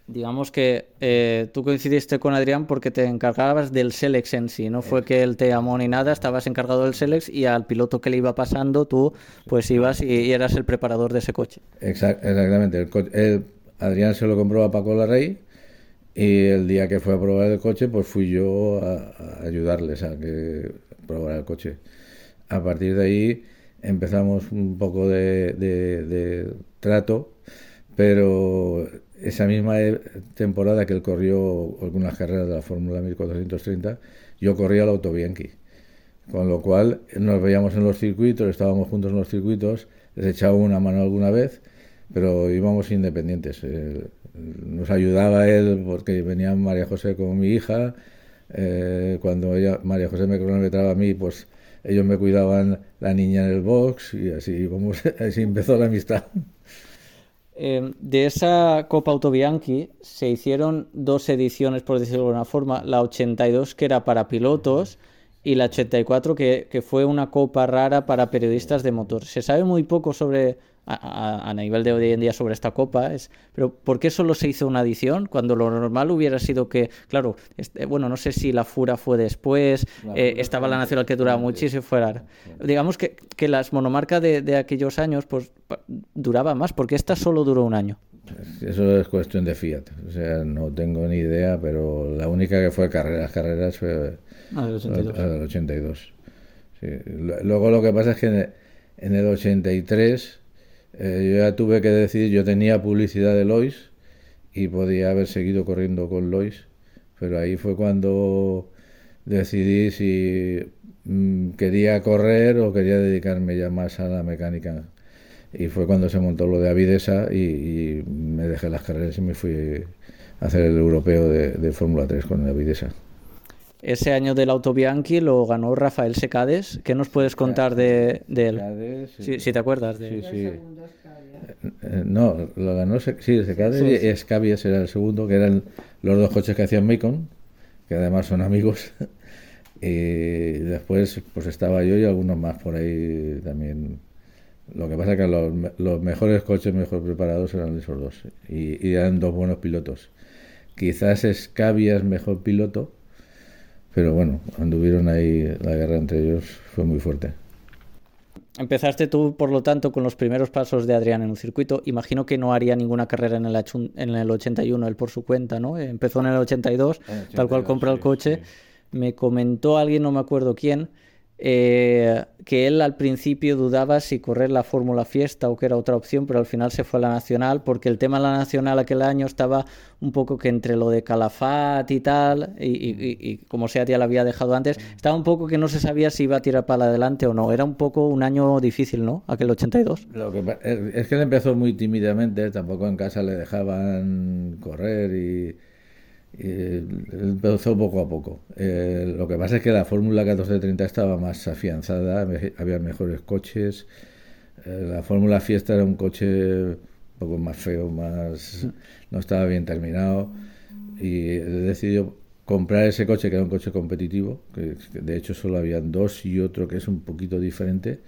digamos que eh, tú coincidiste con Adrián porque te encargabas del Selex en sí, no fue que él te llamó ni nada, estabas encargado del Selex y al piloto que le iba pasando tú pues ibas y, eras el preparador de ese coche.
exactamente, el Adrián se lo compró a Paco Larrey y el día que fue a probar el coche pues fui yo a, ayudarles a que probara el coche. A partir de ahí empezamos un poco de, trato, pero esa misma e, temporada que él corrió algunas carreras de la Fórmula 1430, yo corría el Autobianchi. Con lo cual nos veíamos en los circuitos, estábamos juntos en los circuitos, les echaba una mano alguna vez, pero íbamos independientes. nos ayudaba él porque venía María José con mi hija, Eh, cuando ella, María José me cronometraba a mí, pues ellos me cuidaban la niña en el box y así, como, así empezó la amistad.
Eh, de esa Copa Autobianchi se hicieron dos ediciones, por decirlo de alguna forma, la 82 que era para pilotos y la 84 que, que fue una copa rara para periodistas de motor. Se sabe muy poco sobre a, nivel de hoy en día sobre esta copa es pero ¿por qué solo se hizo una edición cuando lo normal hubiera sido que claro este, bueno no sé si la fura fue después eh, estaba la nacional que duraba muchísimo fuera. Digamos que, que las monomarcas de, de, aquellos años pues duraba más porque esta solo duró un año.
Eso es cuestión de Fiat. O sea no tengo ni idea pero la única que fue carreras carreras fue
ah, el 82,
el 82. Sí. luego lo que pasa es que en el 83 eh, yo ya tuve que decidir, yo tenía publicidad de Lois y podía haber seguido corriendo con Lois, pero ahí fue cuando decidí si mm, quería correr o quería dedicarme ya más a la mecánica. Y fue cuando se montó lo de Avidesa y, me dejé las carreras y me fui a hacer el europeo de, de Fórmula 3 con Avidesa.
Ese año del Auto Bianchi lo ganó Rafael Secades. ¿Qué nos puedes contar de, él? si, te acuerdas. De...
Sí, sí. Eh, no, lo ganó sí, Secades y Escabies era el segundo, que eran los dos coches que hacían Macon, que además son amigos. y después pues estaba yo y algunos más por ahí también. Lo que pasa es que los, los mejores coches mejor preparados eran esos dos y, y eran dos buenos pilotos. Quizás Escabias mejor piloto, pero bueno, anduvieron ahí, la guerra entre ellos fue muy fuerte.
Empezaste tú, por lo tanto, con los primeros pasos de Adrián en un circuito. Imagino que no haría ninguna carrera en el, en el 81, él por su cuenta, ¿no? Empezó en el 82, tal cual compró el coche. Me comentó alguien, no me acuerdo quién, eh, que él al principio dudaba si correr la Fórmula Fiesta o que era otra opción, pero al final se fue a la Nacional, porque el tema de la Nacional aquel año estaba un poco que entre lo de Calafat y tal, y, como sea ya la había dejado antes, estaba un poco que no se sabía si iba a tirar para adelante o no. Era un poco un año difícil, ¿no? Aquel 82.
Lo que, es que él empezó muy tímidamente, tampoco en casa le dejaban correr y eh, empezó poco a poco. Eh, lo que pasa es que la Fórmula 1430 estaba más afianzada, había mejores coches. Eh, la Fórmula Fiesta era un coche un poco más feo, más no estaba bien terminado. Y decidió comprar ese coche, que era un coche competitivo, que, de hecho solo habían dos y otro que es un poquito diferente.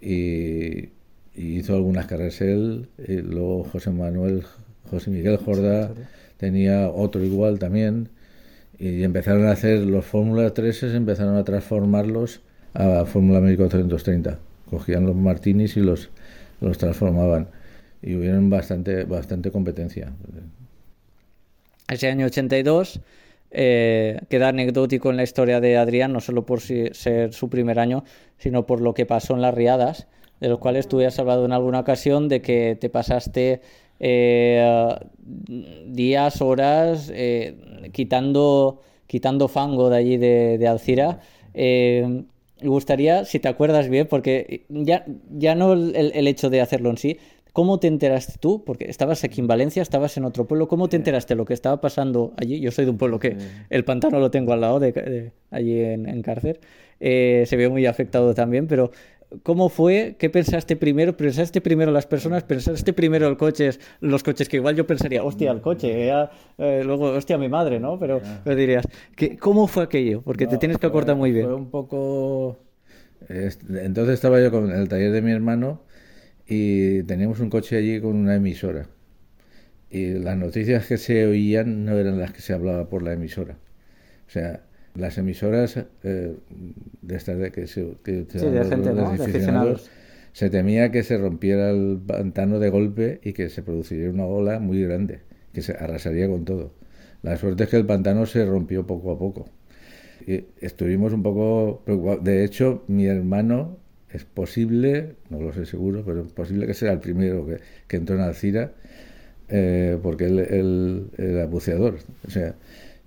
Y, hizo algunas carreras él, y luego José Manuel, José Miguel Jordá tenía otro igual también, y empezaron a hacer los Fórmula 3, empezaron a transformarlos a Fórmula 1430. Cogían los Martinis y los, los transformaban. Y hubieron bastante, bastante competencia.
Ese año 82 eh, queda anecdótico en la historia de Adrián, no solo por ser su primer año, sino por lo que pasó en las riadas, de los cuales tú has hablado en alguna ocasión de que te pasaste eh, días, horas, eh, quitando, quitando fango de allí de, Alcira. Eh, me gustaría, si te acuerdas bien, porque ya, ya no el, hecho de hacerlo en sí, ¿cómo te enteraste tú? Porque estabas aquí en Valencia, estabas en otro pueblo, ¿cómo te enteraste de lo que estaba pasando allí? Yo soy de un pueblo que el pantano lo tengo al lado de, allí en, en Cárcer. se ve muy afectado también, pero ¿Cómo fue? ¿Qué pensaste primero? ¿Pensaste primero las personas? ¿Pensaste primero el coche? Los coches que igual yo pensaría, hostia, el coche, eh, luego, hostia, mi madre, ¿no? Pero me dirías, ¿cómo fue aquello? Porque te tienes que acordar muy bien.
Fue un poco... Entonces estaba yo con el taller de mi hermano y teníamos un coche allí con una emisora. Y las noticias que se oían no eran las que se hablaba por la emisora. O sea, las emisoras eh, de estas de que se que se temía que se rompiera el pantano de golpe y que se produciría una ola muy grande que se arrasaría con todo. La suerte es que el pantano se rompió poco a poco. Y estuvimos un poco preocupados. De hecho, mi hermano es posible, no lo sé seguro, pero es posible que sea el primero que, que entró en Alcira, eh, porque él, era buceador. O sea,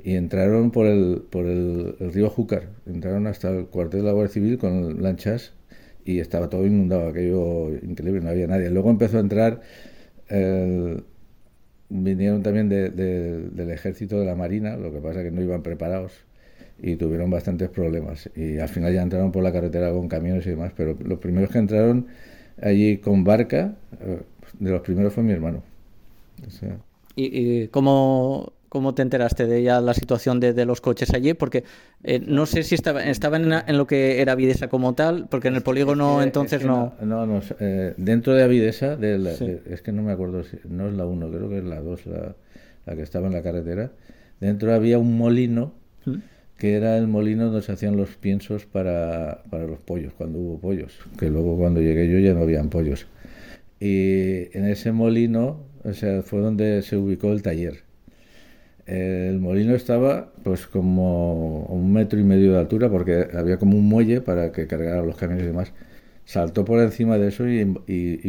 y entraron por el, por el, río Júcar, entraron hasta el cuartel de la Guardia Civil con lanchas y estaba todo inundado, aquello increíble, no había nadie. Luego empezó a entrar, vinieron también del ejército de la Marina, lo que pasa que no iban preparados y tuvieron bastantes problemas. Y al final ya entraron por la carretera con camiones y demás, pero los primeros que entraron allí con barca, eh, de los primeros fue mi hermano.
¿Y, y cómo, cómo te enteraste de ya la situación de, de los coches allí? Porque eh, no sé si estaba, estaban en, en lo que era Videsa como tal, porque en el polígono
Eh,
entonces
es que
no...
No, no, eh, dentro de Avidesa, de la-
Sí.
de- es que no me acuerdo, si, no es la 1, creo que es la 2, la, la que estaba en la carretera. Dentro había un molino,
¿Mm?
que era el molino donde se hacían los piensos para, para los pollos, cuando hubo pollos, que luego cuando llegué yo ya no habían pollos. Y en ese molino, o sea, fue donde se ubicó el taller. El molino estaba pues como un metro y medio de altura porque había como un muelle para que cargaran los camiones y demás. Saltó por encima de eso y,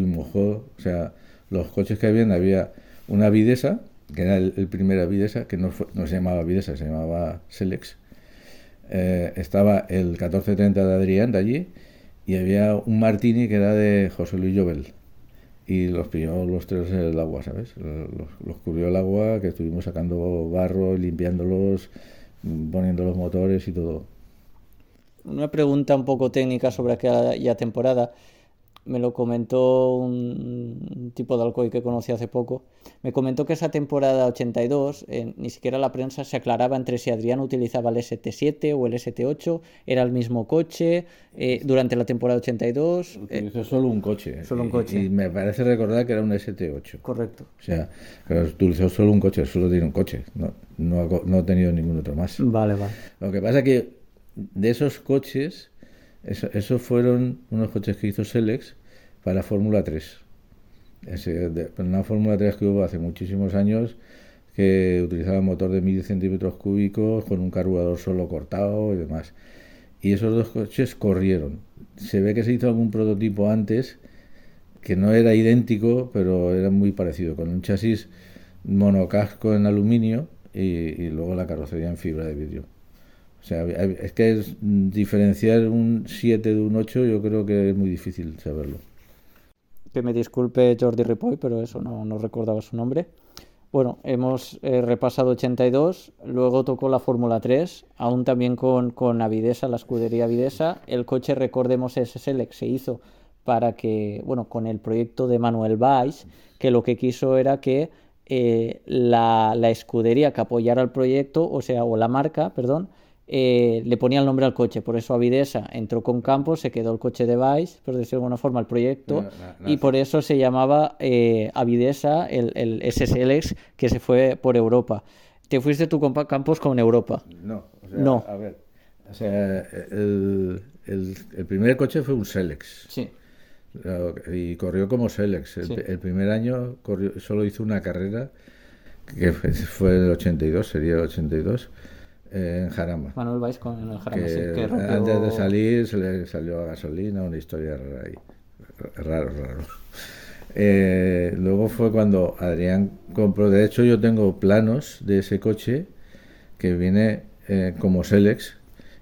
mojó, o sea, los coches que habían, había una Videsa, que era el, el primer Videsa, que no se llamaba Videsa, se llamaba Selex. Eh, estaba el 1430 de Adrián de allí y había un Martini que era de José Luis Llobel y los pilló los tres el agua, ¿sabes? Los, los cubrió el agua, que estuvimos sacando barro, limpiándolos, mm, poniendo los motores y todo.
Una pregunta un poco técnica sobre aquella temporada. Me lo comentó un tipo de Alcoy que conocí hace poco. Me comentó que esa temporada 82, eh, ni siquiera la prensa se aclaraba entre si Adrián utilizaba el ST7 o el ST8, era el mismo coche eh, durante la temporada 82. eh,
Utilizó solo un coche.
solo un
y-
coche.
Y, me parece recordar que era un ST8.
correcto.
O sea, utilizó solo un coche, solo tiene un coche. No, no, ha, no ha tenido ningún otro más.
Vale, vale.
Lo que pasa que de esos coches, eso- esos fueron unos coches que hizo Selex para Fórmula 3. Ese, de- una Fórmula 3 que hubo hace muchísimos años que utilizaba motor de 1000 centímetros cúbicos con un carburador solo cortado y demás. Y esos dos coches corrieron. Se ve que se hizo algún prototipo antes que no era idéntico, pero era muy parecido, con un chasis monocasco en aluminio y luego la carrocería en fibra de vidrio. O sea, es que es, mm, diferenciar un 7 de un 8 yo creo que es muy difícil saberlo.
Que me disculpe Jordi Ripoll, pero eso no, no recordaba su nombre. Bueno, hemos eh, repasado 82, luego tocó la Fórmula 3, aún también con, con Avidesa, la escudería Avidesa. El coche, recordemos, ese Select se hizo para que, bueno, con el proyecto de Manuel Valls, que lo que quiso era que eh, la, la escudería que apoyara el proyecto, o sea, o la marca, perdón, eh, le ponía el nombre al coche. Por eso Avidesa entró con Campos, se quedó el coche de Valls, por decirlo de alguna forma, el proyecto, y por eso se llamaba eh, Avidesa, el, el SSLX, que se fue por Europa. Te fuiste tú con Campos con Europa.
No, o sea,
No.
a ver. O sea, el, el- el primer coche fue un Selex.
Sí.
Y corrió como Selex. El,
Sí.
el primer año corrió, solo hizo una carrera, que fue, fue el 82, sería el 82, eh, en Jarama.
Manuel Valls con el Jarama,
que
sí, que rompió-
antes de salir se le salió a gasolina, una historia rara ahí. Raro, raro. Eh, luego fue cuando Adrián compró, de hecho yo tengo planos de ese coche que viene eh, como Selex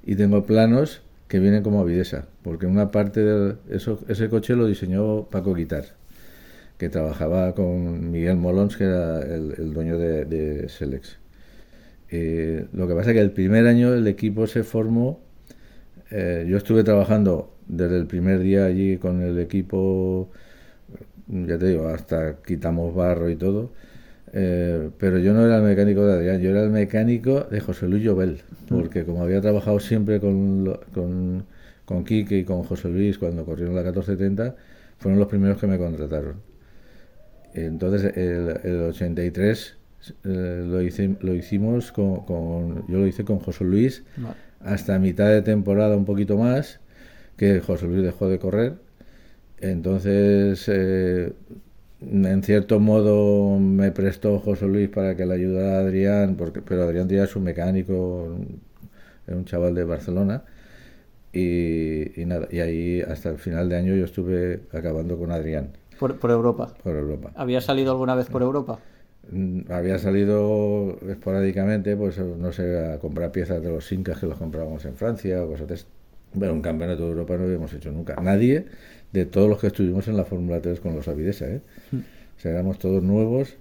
y tengo planos que vienen como Avidesa, porque una parte de eso, ese coche lo diseñó Paco Guitar, que trabajaba con Miguel Molons, que era el, el dueño de, de Selex. Eh, lo que pasa es que el primer año el equipo se formó. eh, yo estuve trabajando desde el primer día allí con el equipo, ya te digo, hasta quitamos barro y todo. eh, pero yo no era el mecánico de Adrián, yo era el mecánico de José Luis Llobel, porque como había trabajado siempre con, con, con Quique y con José Luis cuando corrieron la 1430, fueron los primeros que me contrataron. Entonces, el 83 eh, lo, hice, lo hicimos con, con- Yo lo hice con José Luis
Vale.
hasta mitad de temporada, un poquito más, que José Luis dejó de correr. Entonces, eh, en cierto modo, me prestó José Luis para que le ayudara a Adrián, porque, pero Adrián es un mecánico, era un chaval de Barcelona. Y, y nada, y ahí hasta el final de año yo estuve acabando con Adrián
Por, por Europa.
por Europa.
¿Había salido alguna vez por Europa?
Mm, Había salido esporádicamente, pues no sé, a comprar piezas de los incas que los comprábamos en Francia o cosas de Pero un campeonato de Europa no habíamos hecho nunca. Nadie de todos los que estuvimos en la Fórmula 3 con los Avidesa, ¿eh? O sea, éramos todos nuevos.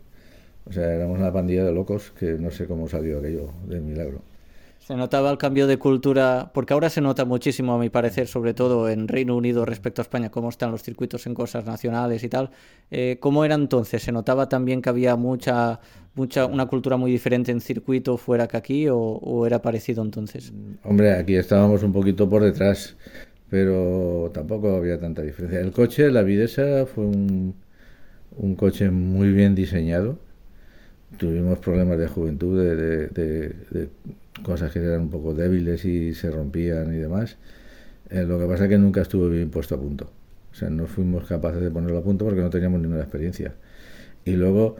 O sea, éramos una pandilla de locos que no sé cómo salió aquello del milagro.
Se notaba el cambio de cultura, porque ahora se nota muchísimo, a mi parecer, sobre todo en Reino Unido respecto a España, cómo están los circuitos en cosas nacionales y tal. Eh, ¿Cómo era entonces? ¿Se notaba también que había mucha, mucha, una cultura muy diferente en circuito fuera que aquí o, era parecido entonces?
Hombre, aquí estábamos un poquito por detrás, pero tampoco había tanta diferencia. El coche, la Videsa, fue un, un coche muy bien diseñado. Tuvimos problemas de juventud, de cosas que eran un poco débiles y se rompían y demás. Eh, lo que pasa es que nunca estuvo bien puesto a punto. O sea, no fuimos capaces de ponerlo a punto porque no teníamos ninguna experiencia. Y luego,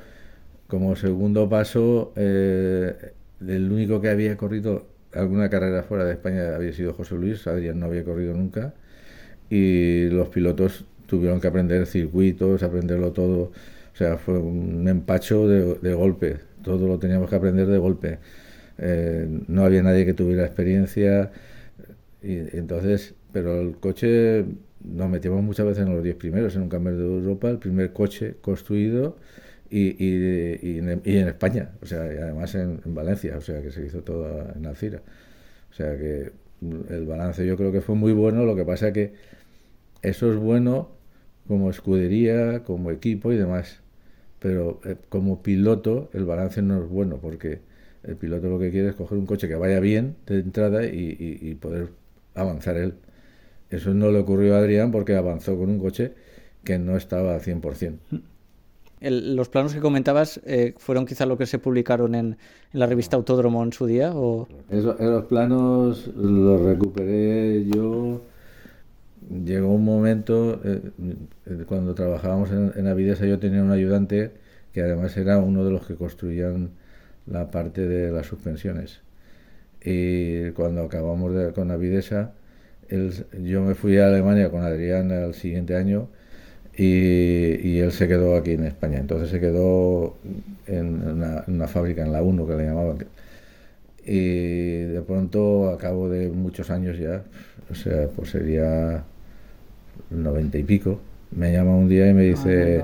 como segundo paso, eh, el único que había corrido alguna carrera fuera de España había sido José Luis, Adrián no había corrido nunca. Y los pilotos tuvieron que aprender circuitos, aprenderlo todo. O sea, fue un empacho de, de golpe. Todo lo teníamos que aprender de golpe. Eh, no había nadie que tuviera experiencia, y, entonces, pero el coche nos metimos muchas veces en los 10 primeros en un campeonato de Europa, el primer coche construido y, y, en, España, o sea, y además en, Valencia, o sea, que se hizo todo en Alcira. O sea que el balance yo creo que fue muy bueno, lo que pasa que eso es bueno como escudería, como equipo y demás, pero eh, como piloto el balance no es bueno porque el piloto lo que quiere es coger un coche que vaya bien de entrada y, poder avanzar él. Eso no le ocurrió a Adrián porque avanzó con un coche que no estaba al 100%.
los planos que comentabas eh, fueron quizá lo que se publicaron en, la revista Autódromo en su día o
los planos los recuperé yo llegó un momento eh, cuando trabajábamos en, en Avidesa yo tenía un ayudante que además era uno de los que construían la parte de las suspensiones. Y cuando acabamos de, con Avidesa, yo me fui a Alemania con Adrián el siguiente año y, él se quedó aquí en España. Entonces se quedó en una, fábrica, en la 1 que le llamaban. Y de pronto, a cabo de muchos años ya, o sea, pues sería noventa y pico, me llama un día y me dice...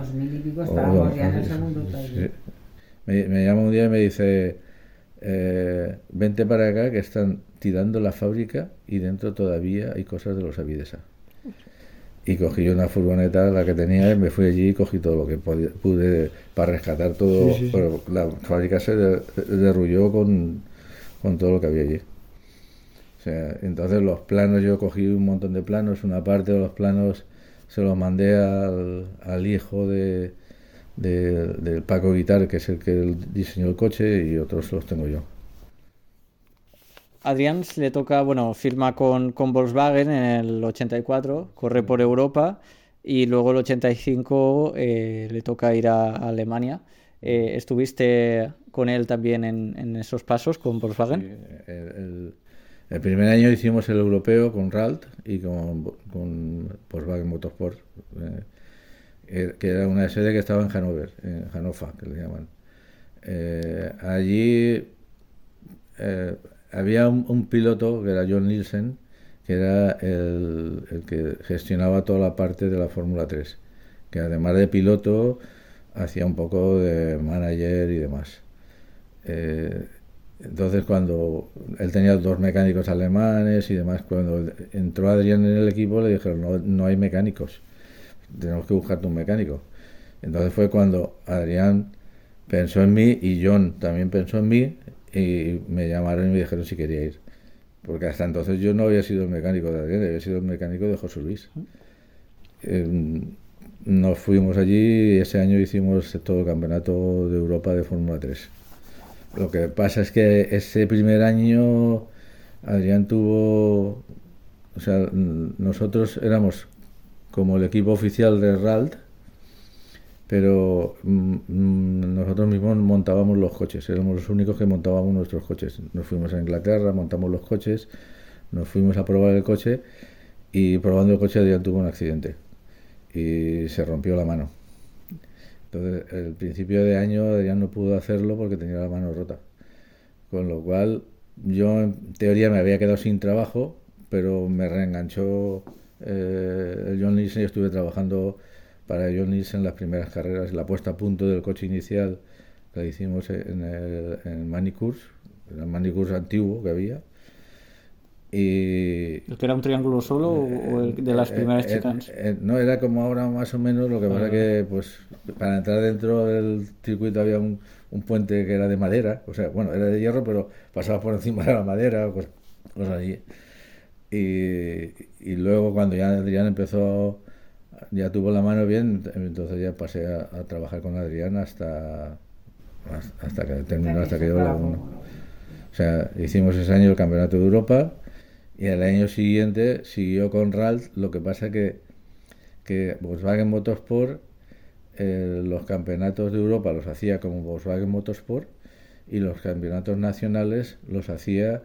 Me, llama un día y me dice, eh, vente para acá que están tirando la fábrica y dentro todavía hay cosas de los Avidesa. Y cogí una furgoneta, la que tenía, y me fui allí y cogí todo lo que pude para rescatar todo. Pero la fábrica se derrulló con, todo lo que había allí. entonces los planos, yo cogí un montón de planos, una parte de los planos se los mandé al hijo de, de, del Paco Guitar, que es el que diseñó el coche, y otros los tengo yo.
Adrián le toca, bueno, firma con, con Volkswagen en el 84, corre por Europa y luego el 85 eh, le toca ir a, Alemania. Eh, ¿Estuviste con él también en, en, esos pasos con Volkswagen?
el, el, primer año hicimos el europeo con RALT y con, con Volkswagen Motorsport. Eh, Er, que era una sede que estaba en Hannover, en Hannover, que le llaman. Eh, allí eh, había un, piloto que era John Nielsen, que era el, que gestionaba toda la parte de la Fórmula 3, que además de piloto hacía un poco de manager y demás. Eh, entonces cuando él tenía dos mecánicos alemanes y demás, cuando entró Adrián en el equipo le dijeron no, no hay mecánicos tenemos que buscarte un mecánico. Entonces fue cuando Adrián pensó en mí y John también pensó en mí y me llamaron y me dijeron si quería ir. Porque hasta entonces yo no había sido el mecánico de Adrián, había sido el mecánico de José Luis. Eh, nos fuimos allí y ese año hicimos todo el campeonato de Europa de Fórmula 3. Lo que pasa es que ese primer año Adrián tuvo, o sea, nosotros éramos como el equipo oficial de RALT, pero mm, mm, nosotros mismos montábamos los coches, éramos los únicos que montábamos nuestros coches. Nos fuimos a Inglaterra, montamos los coches, nos fuimos a probar el coche y probando el coche Adrián tuvo un accidente y se rompió la mano. Entonces, el principio de año Adrián no pudo hacerlo porque tenía la mano rota. Con lo cual, yo en teoría me había quedado sin trabajo, pero me reenganchó eh, el John Nielsen, yo estuve trabajando para John Nielsen las primeras carreras, la puesta a punto del coche inicial la hicimos en el, en Manicurs, en el Manicurs antiguo que había, Y,
¿El que era un triángulo solo o el de las
eh,
primeras
eh,
chicas?
eh, no, era como ahora más o menos, lo que pasa que pues para entrar dentro del circuito había un, un puente que era de madera, o sea, bueno, era de hierro, pero pasaba por encima de la madera, cosas, cosas así. Y, y luego cuando ya Adrián empezó, ya tuvo la mano bien, entonces ya pasé a, a trabajar con Adrián hasta, hasta que terminó, hasta que llegó la 1. O sea, hicimos ese año el Campeonato de Europa y el año siguiente siguió con Ralph, lo que pasa que, que Volkswagen Motorsport eh, los campeonatos de Europa los hacía como Volkswagen Motorsport y los campeonatos nacionales los hacía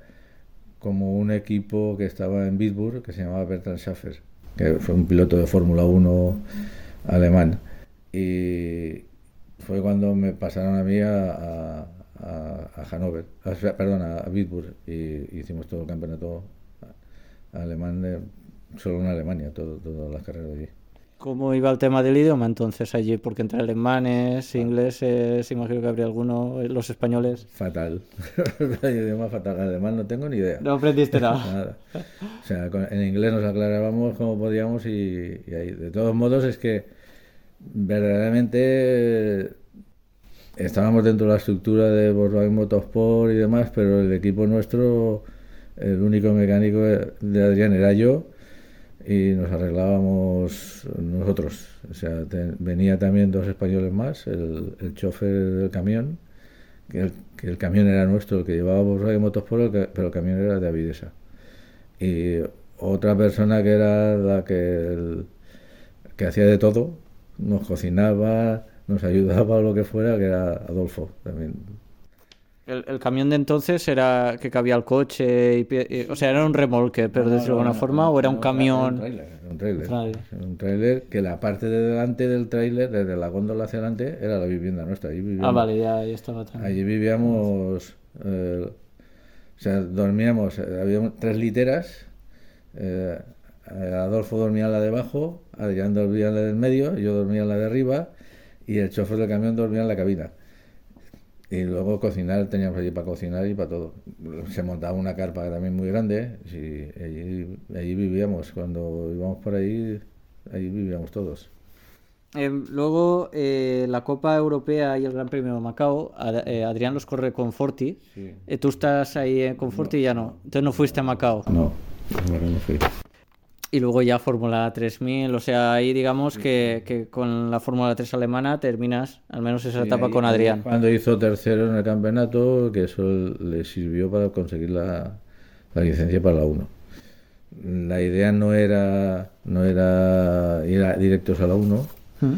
como un equipo que estaba en Bitburg que se llamaba Bertrand Schaffer, que fue un piloto de Fórmula 1 alemán. Y fue cuando me pasaron a mí a, a, a- Hannover, a- perdón, a Bitburg, y hicimos todo el campeonato alemán, de- solo en Alemania, todas las carreras allí.
¿Cómo iba el tema del idioma entonces allí? Porque entre alemanes, ingleses, imagino que habría alguno, eh, los españoles.
Fatal. El idioma fatal. Además, no tengo ni idea.
No aprendiste nada.
Nada. O sea, en inglés nos aclarábamos como podíamos y, y ahí. De todos modos, es que verdaderamente eh, estábamos dentro de la estructura de Volkswagen Motorsport y demás, pero el equipo nuestro, el único mecánico de Adrián era yo y nos arreglábamos nosotros. O sea, te- venía también dos españoles más, el, el chofer del camión, que el, que el camión era nuestro, el que llevaba Volkswagen que- pero el camión era de Avidesa. Y otra persona que era la que, que hacía de todo, nos cocinaba, nos ayudaba o lo que fuera, que era Adolfo también.
El, el camión de entonces era que cabía el coche, y, y- o sea, era un remolque, pero decirlo de alguna forma, o era un
Un
camión.
era un tráiler.
Tráiler.
Era Un tráiler que la parte de delante del tráiler, desde la góndola hacia adelante, era la vivienda nuestra. Allí vivíamos,
Ah, vale, ya, ya estaba también.
allí vivíamos eh, o sea, dormíamos, eh, había tres literas, eh, Adolfo dormía en la de abajo, Adrián dormía en la del medio, yo dormía en la de arriba y el chofer del camión dormía en la cabina. Y luego cocinar, teníamos allí para cocinar y para todo. Se montaba una carpa también muy grande y allí, allí vivíamos. Cuando íbamos por ahí, allí vivíamos todos.
Eh, luego, eh, la Copa Europea y el Gran Premio de Macao, Ad- eh, Adrián los corre con Forti.
Sí.
Eh, tú estás ahí eh, con Forti y ya no. Entonces no fuiste a Macao.
No, no, no fui.
Y luego ya Fórmula 3000, o sea, ahí digamos que, que con la Fórmula 3 alemana terminas al menos esa etapa
ahí-
con Adrián.
Cuando hizo tercero en el campeonato, que eso le sirvió para conseguir la, la licencia para la 1. La idea no era, no era ir a- directos a la 1,
¿Mm?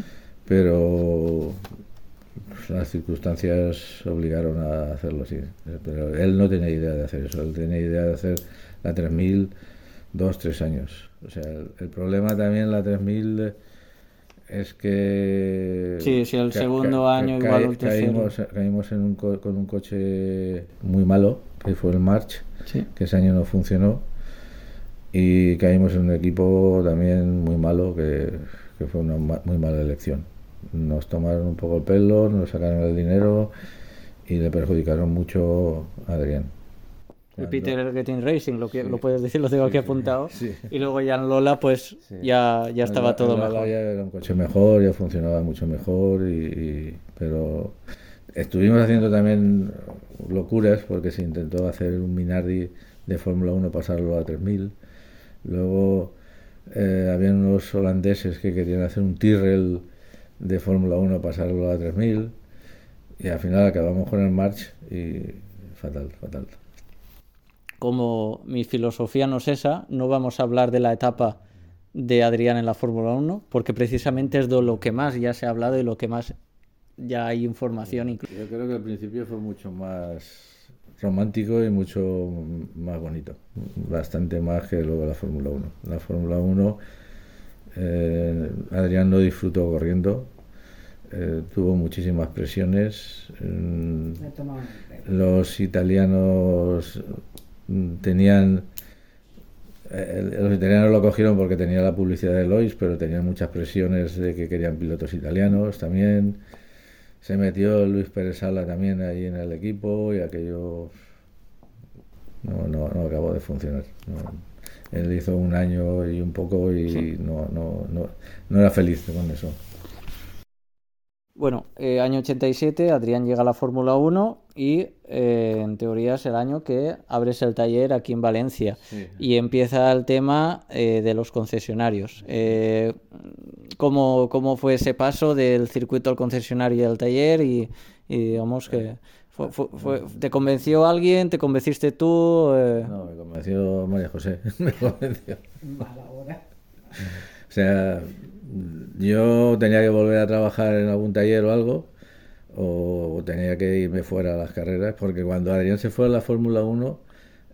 pero pues, las circunstancias obligaron a hacerlo así. Pero él no tenía idea de hacer eso, él tenía idea de hacer la 3000 dos, tres años. O sea, el, el problema también la 3000 es que...
Sí, sí, el segundo año igual el tercero.
caímos, caímos en un co- con un coche muy malo, que fue el March,
Sí.
que ese año no funcionó. Y caímos en un equipo también muy malo, que, que fue una ma- muy mala elección. Nos tomaron un poco el pelo, nos sacaron el dinero y le perjudicaron mucho a Adrián.
El Peter Getting Racing, lo, que, lo puedes decir, lo tengo aquí apuntado.
sí.
Y luego ya en Lola, pues ya, ya estaba todo
el Lala
mejor.
Ya era un coche mejor, ya funcionaba mucho mejor, y, y- pero estuvimos haciendo también locuras porque se intentó hacer un Minardi de Fórmula 1, pasarlo a 3000. Luego eh, habían unos holandeses que querían hacer un Tyrrell de Fórmula 1, pasarlo a 3000. Y al final acabamos con el March y fatal, fatal.
Como mi filosofía no es esa, no vamos a hablar de la etapa de Adrián en la Fórmula 1, porque precisamente es de lo que más ya se ha hablado y lo que más ya hay información.
Yo creo que al principio fue mucho más romántico y mucho más bonito, bastante más que luego la Fórmula 1. La Fórmula 1, eh, Adrián no disfrutó corriendo, eh, tuvo muchísimas presiones. mm, los italianos tenían eh, los italianos lo cogieron porque tenía la publicidad de Lois, pero tenían muchas presiones de que querían pilotos italianos también. Se metió Luis Pérez Sala también ahí en el equipo y aquello no, no, no acabó de funcionar. Él hizo un año y un poco y no, no, no, no era feliz con eso.
Bueno, eh, año 87, Adrián llega a la Fórmula 1 y eh, en teoría es el año que abres el taller aquí en Valencia y empieza el tema eh, de los concesionarios. ¿cómo, ¿cómo, fue ese paso del circuito al concesionario y al taller? Y, digamos que... ¿Te convenció alguien? ¿Te convenciste tú?
No, me convenció María José. me convenció. O sea, yo tenía que volver a trabajar en algún taller o algo, o tenía que irme fuera a las carreras, porque cuando Adrián se fue a la Fórmula 1,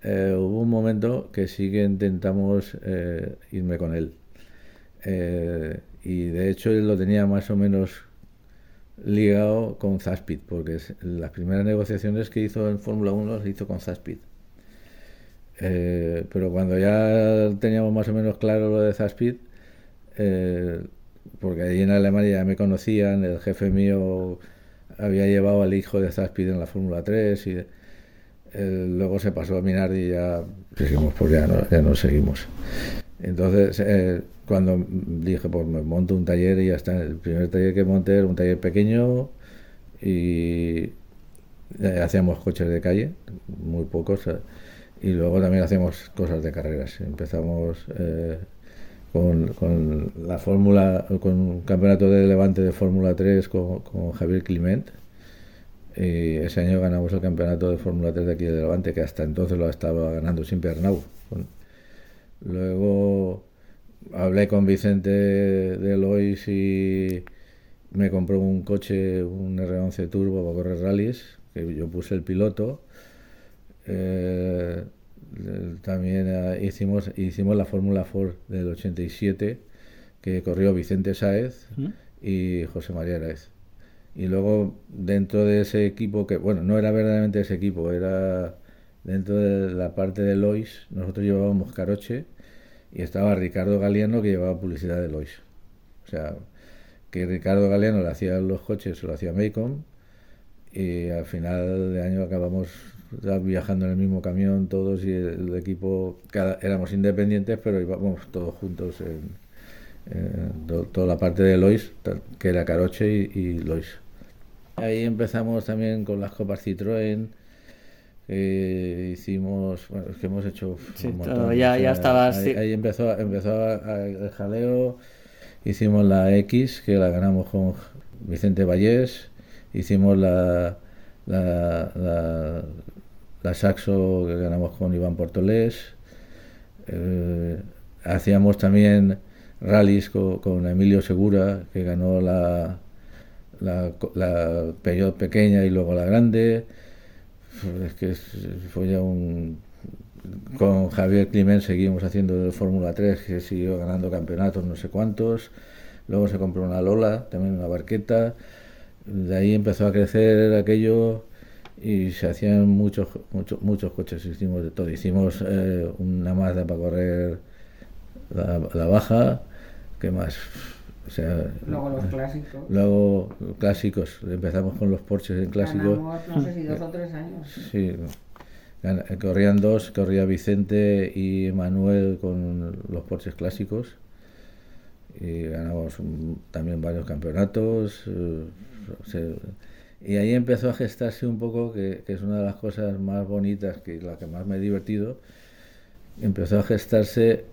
eh, hubo un momento que sí que intentamos eh, irme con él. Eh, y de hecho él lo tenía más o menos ligado con Zaspid, porque las primeras negociaciones que hizo en Fórmula 1 las hizo con Zaspid. pero cuando ya teníamos más o menos claro lo de Zaspid, porque allí en Alemania ya me conocían, el jefe mío había llevado al hijo de Zaspid en la Fórmula 3 y eh, luego se pasó a Minardi y ya seguimos, pues ya no, ya no seguimos. Entonces, eh, cuando dije, pues me monto un taller y ya está, el primer taller que monté era un taller pequeño y hacíamos coches de calle, muy pocos, y luego también hacíamos cosas de carreras. Empezamos con, la fórmula, con un campeonato de Levante de Fórmula 3 con, Javier Clement. Y ese año ganamos el campeonato de Fórmula 3 de aquí de Levante, que hasta entonces lo estaba ganando siempre Arnau. Luego hablé con Vicente de Lois y me compró un coche, un R11 Turbo para correr rallies, que yo puse el piloto. Eh, también eh, hicimos, hicimos la Fórmula Ford del 87 que corrió Vicente Sáez y José María Araez. Y luego dentro de ese equipo, que bueno, no era verdaderamente ese equipo, era dentro de la parte de Lois, nosotros llevábamos Caroche y estaba Ricardo Galeano que llevaba publicidad de Lois. O sea, que Ricardo Galeano le hacía los coches, lo hacía Maycom y al final de año acabamos viajando en el mismo camión todos y el, equipo, cada, éramos independientes, pero íbamos todos juntos en, toda la parte de Lois, que era Caroche y, Lois. Ahí empezamos también con las copas Citroën. hicimos, bueno, es que hemos hecho
ya, ya estaba
ahí, empezó, empezó el jaleo, hicimos la X, que la ganamos con Vicente Vallés, hicimos la, la, la Saxo que ganamos con Iván Portolés, eh, hacíamos también rallies con, Emilio Segura, que ganó la, la, la pequeña y luego la grande. Es que fue ya un. Con Javier Climent seguimos haciendo Fórmula 3, que siguió ganando campeonatos, no sé cuántos. Luego se compró una Lola, también una barqueta. De ahí empezó a crecer aquello y se hacían muchos muchos muchos coches. Hicimos de todo. Hicimos eh, una Mazda para correr la, baja. Qué más
o sea luego los clásicos.
luego clásicos. Empezamos con los Porsches en clásicos
no sé si dos o tres años
sí. Corrían dos corría Vicente y Manuel con los Porsches clásicos. Y ganamos también varios campeonatos eh, y ahí empezó a gestarse un poco, que, es una de las cosas más bonitas, que la que más me he divertido, empezó a gestarse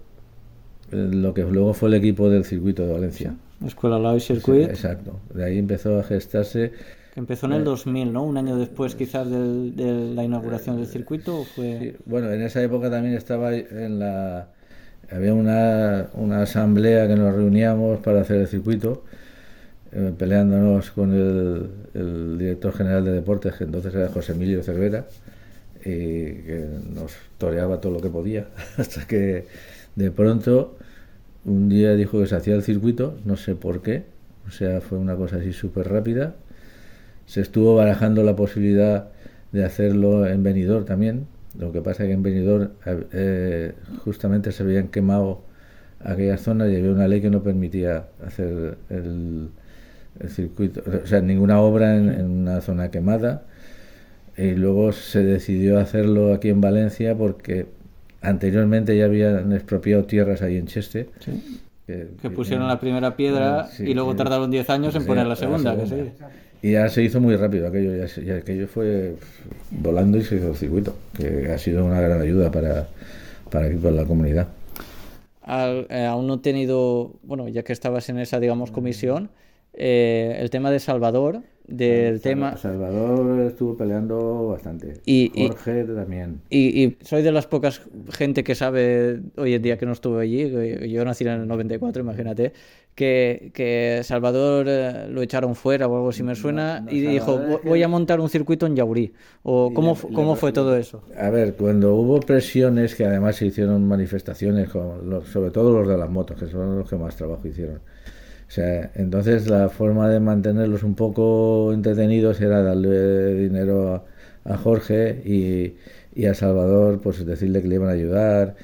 lo que luego fue el equipo del circuito de Valencia.
Escuela Lau Circuit.
exacto. De ahí empezó a gestarse.
Que empezó en el 2000, ¿no? Un año después quizás de la inauguración del circuito. fue...
Bueno, en esa época también estaba en la... Había una, una asamblea que nos reuníamos para hacer el circuito eh, peleándonos con el, director general de deportes, que entonces era José Emilio Cervera, y que nos toreaba todo lo que podía, hasta que de pronto un día dijo que se hacía el circuito, no sé por qué, o sea, fue una cosa así súper rápida. Se estuvo barajando la posibilidad de hacerlo en Benidorm también, lo que pasa es que en Benidorm eh, justamente se habían quemado aquellas zonas y había una ley que no permitía hacer el, el circuito, o sea, ninguna obra en, una zona quemada. y luego se decidió hacerlo aquí en Valencia porque anteriormente ya habían expropiado tierras ahí en Cheste.
Que, pusieron la primera piedra y luego tardaron 10 años en poner la segunda.
Y ya se hizo muy rápido aquello, ya, aquello fue volando y se hizo el circuito, que ha sido una gran ayuda para, para aquí, para la comunidad.
Eh, aún no he tenido, bueno, ya que estabas en esa, digamos, comisión, eh, el tema de Salvador, del tema...
Salvador estuvo peleando bastante. Y, Jorge también.
Y, soy de las pocas gente que sabe hoy en día que no estuve allí, yo nací en el 94, imagínate, que, que Salvador eh, lo echaron fuera o algo así me suena y dijo, voy a montar un circuito en Yaurí. ¿O cómo, cómo fue todo eso?
A ver, cuando hubo presiones, que además se hicieron manifestaciones, sobre todo los de las motos, que son los que más trabajo hicieron o sea, entonces la forma de mantenerlos un poco entretenidos era darle dinero a, Jorge y, a Salvador, pues decirle que le iban a ayudar,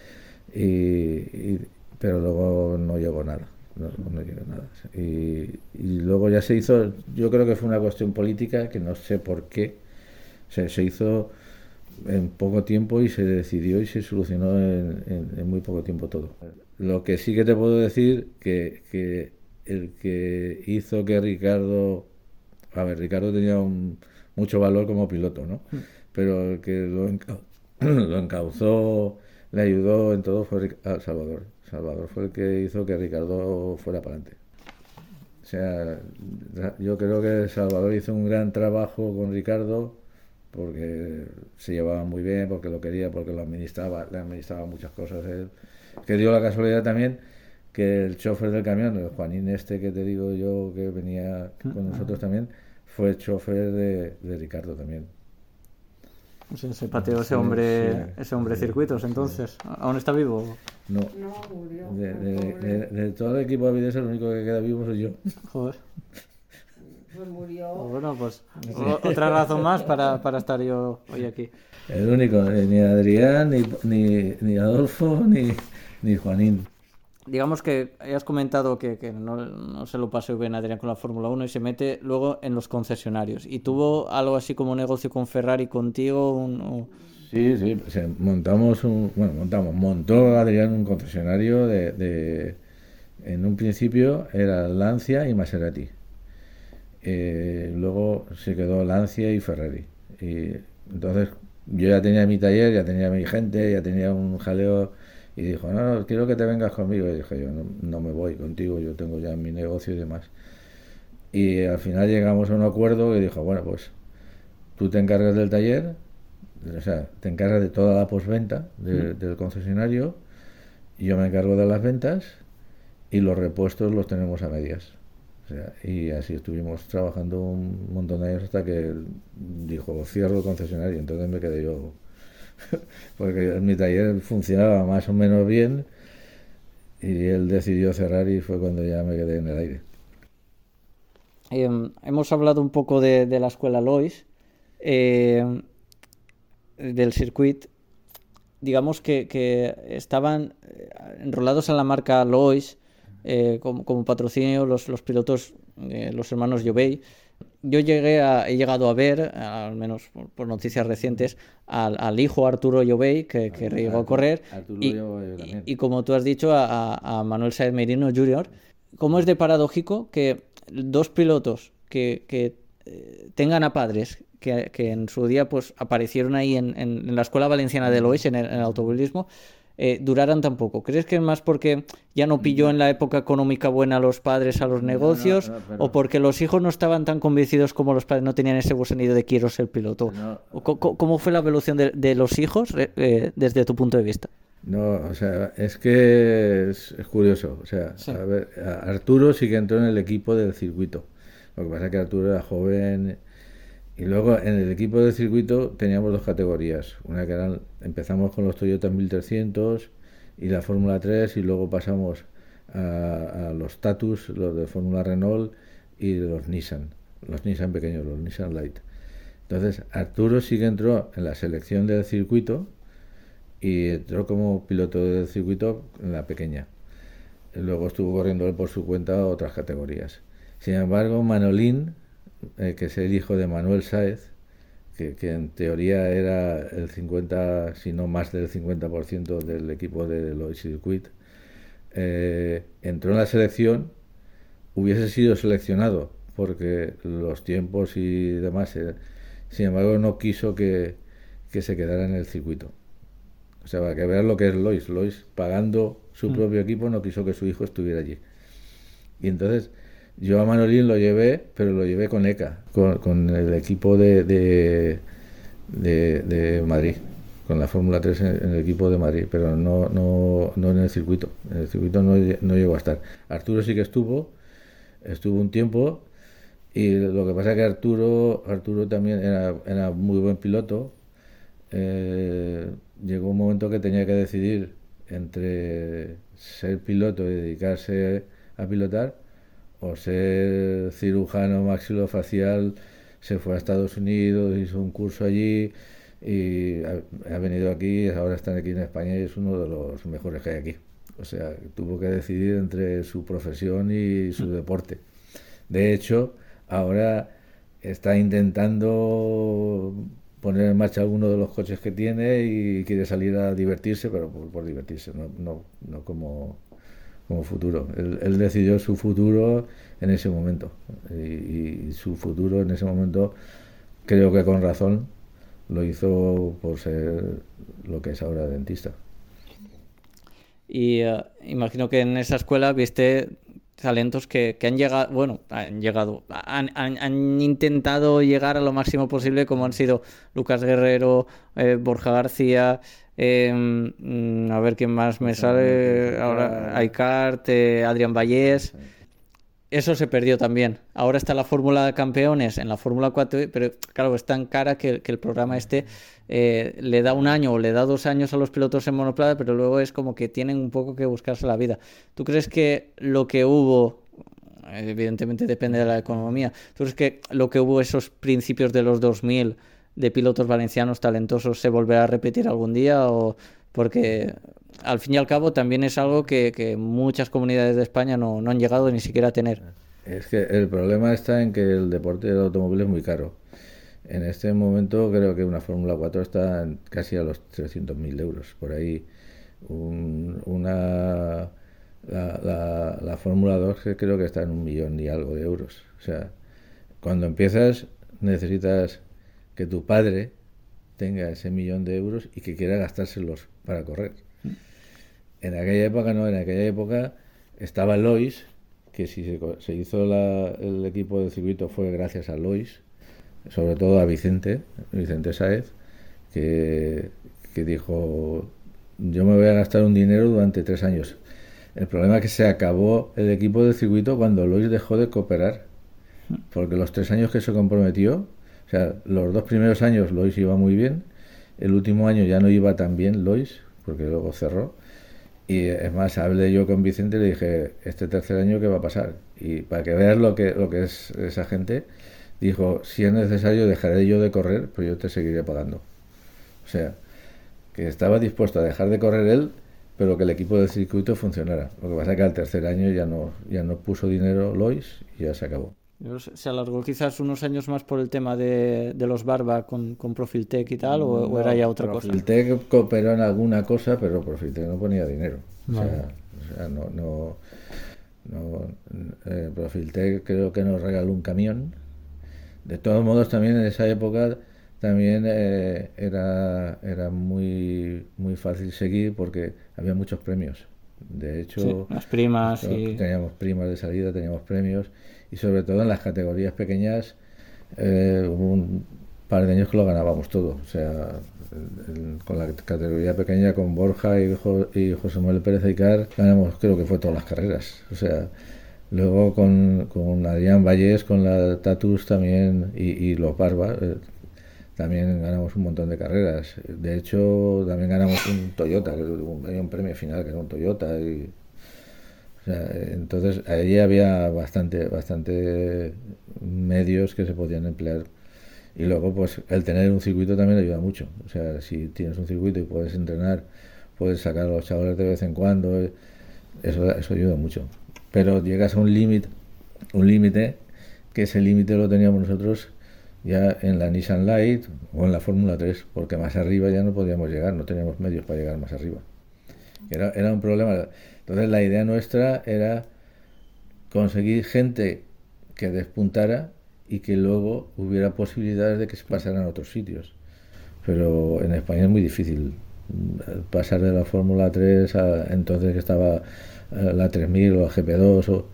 y, pero luego no llegó nada. No, llegó nada. Y, luego ya se hizo, yo creo que fue una cuestión política que no sé por qué, se hizo en poco tiempo y se decidió y se solucionó en, muy poco tiempo todo. Lo que sí que te puedo decir que, que el que hizo que Ricardo, a ver, Ricardo tenía un, mucho valor como piloto, ¿no? Mm. Pero el que lo, lo encauzó, le ayudó en todo fue Salvador. Salvador fue el que hizo que Ricardo fuera para adelante. O sea, yo creo que Salvador hizo un gran trabajo con Ricardo porque se llevaba muy bien, porque lo quería, porque lo administraba, le administraba muchas cosas él. Que dio la casualidad también que el chofer del camión, el Juanín este que te digo yo que venía con nosotros también, fue chofer de, Ricardo también.
se pateó ese hombre, ese hombre circuitos entonces. ¿Aún está vivo?
No. murió. De, todo el equipo de Avides el único que queda vivo soy yo. Joder.
Pues murió.
Bueno, pues otra razón más para, para, estar yo hoy aquí.
El único, eh, ni Adrián, ni, ni, ni Adolfo, ni, ni Juanín
digamos que has comentado que, no, se lo pasó bien Adrián con la Fórmula 1 y se mete luego en los concesionarios. ¿Y tuvo algo así como negocio con Ferrari contigo?
Sí, sí, montamos un, bueno, montamos, montó Adrián un concesionario de, en un principio era Lancia y Maserati. Eh, luego se quedó Lancia y Ferrari. Y entonces yo ya tenía mi taller, ya tenía mi gente, ya tenía un jaleo y dijo, no, quiero que te vengas conmigo. Y dije, yo no, me voy contigo, yo tengo ya mi negocio y demás. Y al final llegamos a un acuerdo y dijo, bueno, pues tú te encargas del taller, o sea, te encargas de toda la postventa del concesionario, y yo me encargo de las ventas y los repuestos los tenemos a medias. y así estuvimos trabajando un montón de años hasta que dijo, cierro el concesionario. Entonces me quedé yo porque mi taller funcionaba más o menos bien y él decidió cerrar y fue cuando ya me quedé en el aire.
Em, hemos hablado un poco de, la escuela Lois, em, del circuit. Digamos que, estaban eh, enrolados en la marca Lois eh, como, patrocinio los, los pilotos, eh, los hermanos Jovey yo llegué a, he llegado a ver, al menos por, noticias recientes, al, hijo Arturo Llobey, que, que llegó a correr, y, como tú has dicho, a, Manuel Saez Merino Jr. ¿Cómo es de paradójico que dos pilotos que, eh, tengan a padres que, en su día pues aparecieron ahí en, la Escuela Valenciana de Lois, en el, en el automovilismo, eh, duraran tan poco? ¿Crees que es más porque ya no pilló en la época económica buena a los padres a los negocios o porque los hijos no estaban tan convencidos como los padres no tenían ese sentido de quiero ser piloto? ¿Cómo, fue la evolución de, los hijos eh, desde tu punto de vista?
No, o sea, es que es, curioso. O sea, a ver, Arturo sí que entró en el equipo del circuito. Lo que pasa es que Arturo era joven y luego en el equipo de circuito teníamos dos categorías. Una que eran, empezamos con los Toyota 1300 y la Fórmula 3 y luego pasamos a, los Tatus, los de Fórmula Renault y los Nissan, los Nissan pequeños, los Nissan Light. Entonces Arturo sí que entró en la selección del circuito y entró como piloto del circuito en la pequeña. Luego estuvo corriendo por su cuenta otras categorías. Sin embargo, Manolín eh, que es el hijo de Manuel Sáez, que, en teoría era el 50, si no más del 50% del equipo de Lois Circuit, eh, entró en la selección, hubiese sido seleccionado porque los tiempos y demás, eh, sin embargo no quiso que, que, se quedara en el circuito. O sea, para que vean lo que es Lois. Lois, pagando su mm. propio equipo, no quiso que su hijo estuviera allí. Y entonces yo a Manolín lo llevé, pero lo llevé con ECA, con, el equipo de, de, Madrid, con la Fórmula 3 en, el equipo de Madrid, pero no, no, no en el circuito. En el circuito no, no llegó a estar. Arturo sí que estuvo, estuvo un tiempo, y lo que pasa es que Arturo, Arturo también era, era muy buen piloto. Eh, llegó un momento que tenía que decidir entre ser piloto y dedicarse a pilotar o ser cirujano maxilofacial, se fue a Estados Unidos, hizo un curso allí y ha, venido aquí, ahora está aquí en España y es uno de los mejores que hay aquí. O sea, tuvo que decidir entre su profesión y su mm. deporte. De hecho, ahora está intentando poner en marcha alguno de los coches que tiene y quiere salir a divertirse, pero por, divertirse, no, no, no como como futuro. Él, decidió su futuro en ese momento y, su futuro en ese momento creo que con razón lo hizo por ser lo que es ahora dentista.
Y eh, imagino que en esa escuela viste talentos que, han llegado, bueno, han llegado, han, han, intentado llegar a lo máximo posible, como han sido Lucas Guerrero, eh, Borja García, mm, a ver quién más me sale. Ahora Aicart, eh, Adrián Vallés. Eso se perdió también. Ahora está la Fórmula de Campeones en la Fórmula 4, pero claro, es tan cara que, el programa este eh, le da un año o le da dos años a los pilotos en monoplaza, pero luego es como que tienen un poco que buscarse la vida. ¿Tú crees que lo que hubo, evidentemente depende de la economía, ¿tú crees que lo que hubo esos principios de los 2000 de pilotos valencianos talentosos se volverá a repetir algún día o porque al fin y al cabo también es algo que, muchas comunidades de España no, han llegado ni siquiera a tener.
Es que el problema está en que el deporte del automóvil es muy caro. En este momento creo que una Fórmula 4 está casi a los 300.000 euros. Por ahí una la, la Fórmula 2 creo que está en un millón y algo de euros. O sea, cuando empiezas necesitas que tu padre tenga ese millón de euros y que quiera gastárselos para correr. En aquella época no, en aquella época estaba Lois, que si se, hizo el equipo de circuito fue gracias a Lois, sobre todo a Vicente, Vicente Saez, que, que dijo, yo me voy a gastar un dinero durante tres años. El problema es que se acabó el equipo de circuito cuando Lois dejó de cooperar, porque los tres años que se comprometió o sea, los dos primeros años Lois iba muy bien, el último año ya no iba tan bien Lois, porque luego cerró. Y es más, hablé yo con Vicente y le dije, este tercer año, ¿qué va a pasar? Y para que veas lo que, lo que es esa gente, dijo, si es necesario, dejaré yo de correr, pero yo te seguiré pagando. O sea, que estaba dispuesto a dejar de correr él, pero que el equipo del circuito funcionara. Lo que pasa es que al tercer año ya no, ya no puso dinero Lois y ya se acabó.
Se alargó quizás unos años más por el tema de, los Barba con, con Profiltec y tal, o, era ya otra cosa.
Profiltec cooperó en alguna cosa, pero Profiltec no ponía dinero. O, sea, no. no, no eh, Profiltec creo que nos regaló un camión. De todos modos, también en esa época también eh, era, era muy, muy fácil seguir porque había muchos premios. De hecho,
las primas.
Teníamos primas de salida, teníamos premios y sobre todo en las categorías pequeñas eh, hubo un par de años que lo ganábamos todo. O sea, con la categoría pequeña, con Borja y, José Manuel Pérez Icar, ganamos creo que fue todas las carreras. O sea, luego con, con Adrián Vallés, con la Tatus también y, los Barba, eh, también ganamos un montón de carreras. De hecho, también ganamos un Toyota, un, un premio final que era un Toyota. Y, entonces allí había bastante, bastante medios que se podían emplear. Y luego, pues el tener un circuito también ayuda mucho. O sea, si tienes un circuito y puedes entrenar, puedes sacar a los chavales de vez en cuando, eso, eso ayuda mucho. Pero llegas a un límite, un límite, que ese límite lo teníamos nosotros ya en la Nissan Light o en la Fórmula 3, porque más arriba ya no podíamos llegar, no teníamos medios para llegar más arriba. Era, era un problema. Entonces la idea nuestra era conseguir gente que despuntara y que luego hubiera posibilidades de que se pasaran a otros sitios. Pero en España es muy difícil pasar de la Fórmula 3 a entonces que estaba eh, la 3000 o la GP2 o,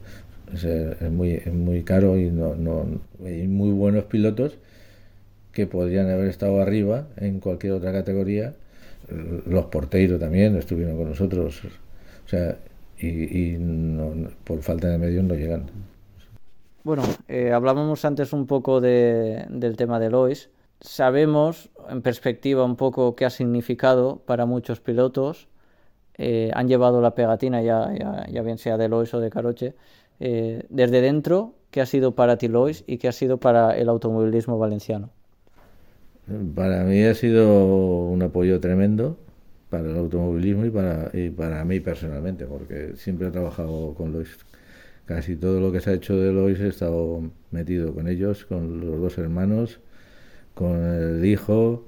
es, muy, muy caro y no, no hay muy buenos pilotos que podrían haber estado arriba en cualquier otra categoría los porteiros también estuvieron con nosotros o sea y, por falta de medios no llegan
bueno eh, hablábamos antes un poco de, del tema de Lois sabemos en perspectiva un poco qué ha significado para muchos pilotos. Eh, han llevado la pegatina, ya, ya, bien sea de Lois o de Caroche. Eh, desde dentro, ¿qué ha sido para ti Lois y qué ha sido para el automovilismo valenciano?
Para mí ha sido un apoyo tremendo para el automovilismo y para, y para mí personalmente, porque siempre he trabajado con Lois. Casi todo lo que se ha hecho de Lois he estado metido con ellos, con los dos hermanos con el hijo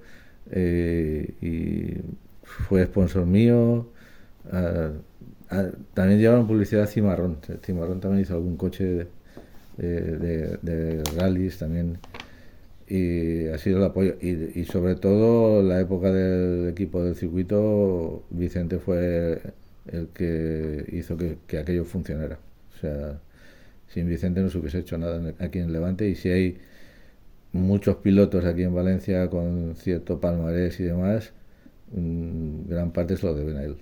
eh, y fue sponsor mío. también llevaron publicidad a Cimarrón. Cimarrón también hizo algún coche de, de, rallies también. Y ha sido el apoyo. Y, sobre todo la época del equipo del circuito, Vicente fue el que hizo que, que aquello funcionara. O sea, sin Vicente no se hubiese hecho nada aquí en Levante. Y si hay muchos pilotos aquí en Valencia con cierto palmarés y demás, mm, gran parte se lo deben a él.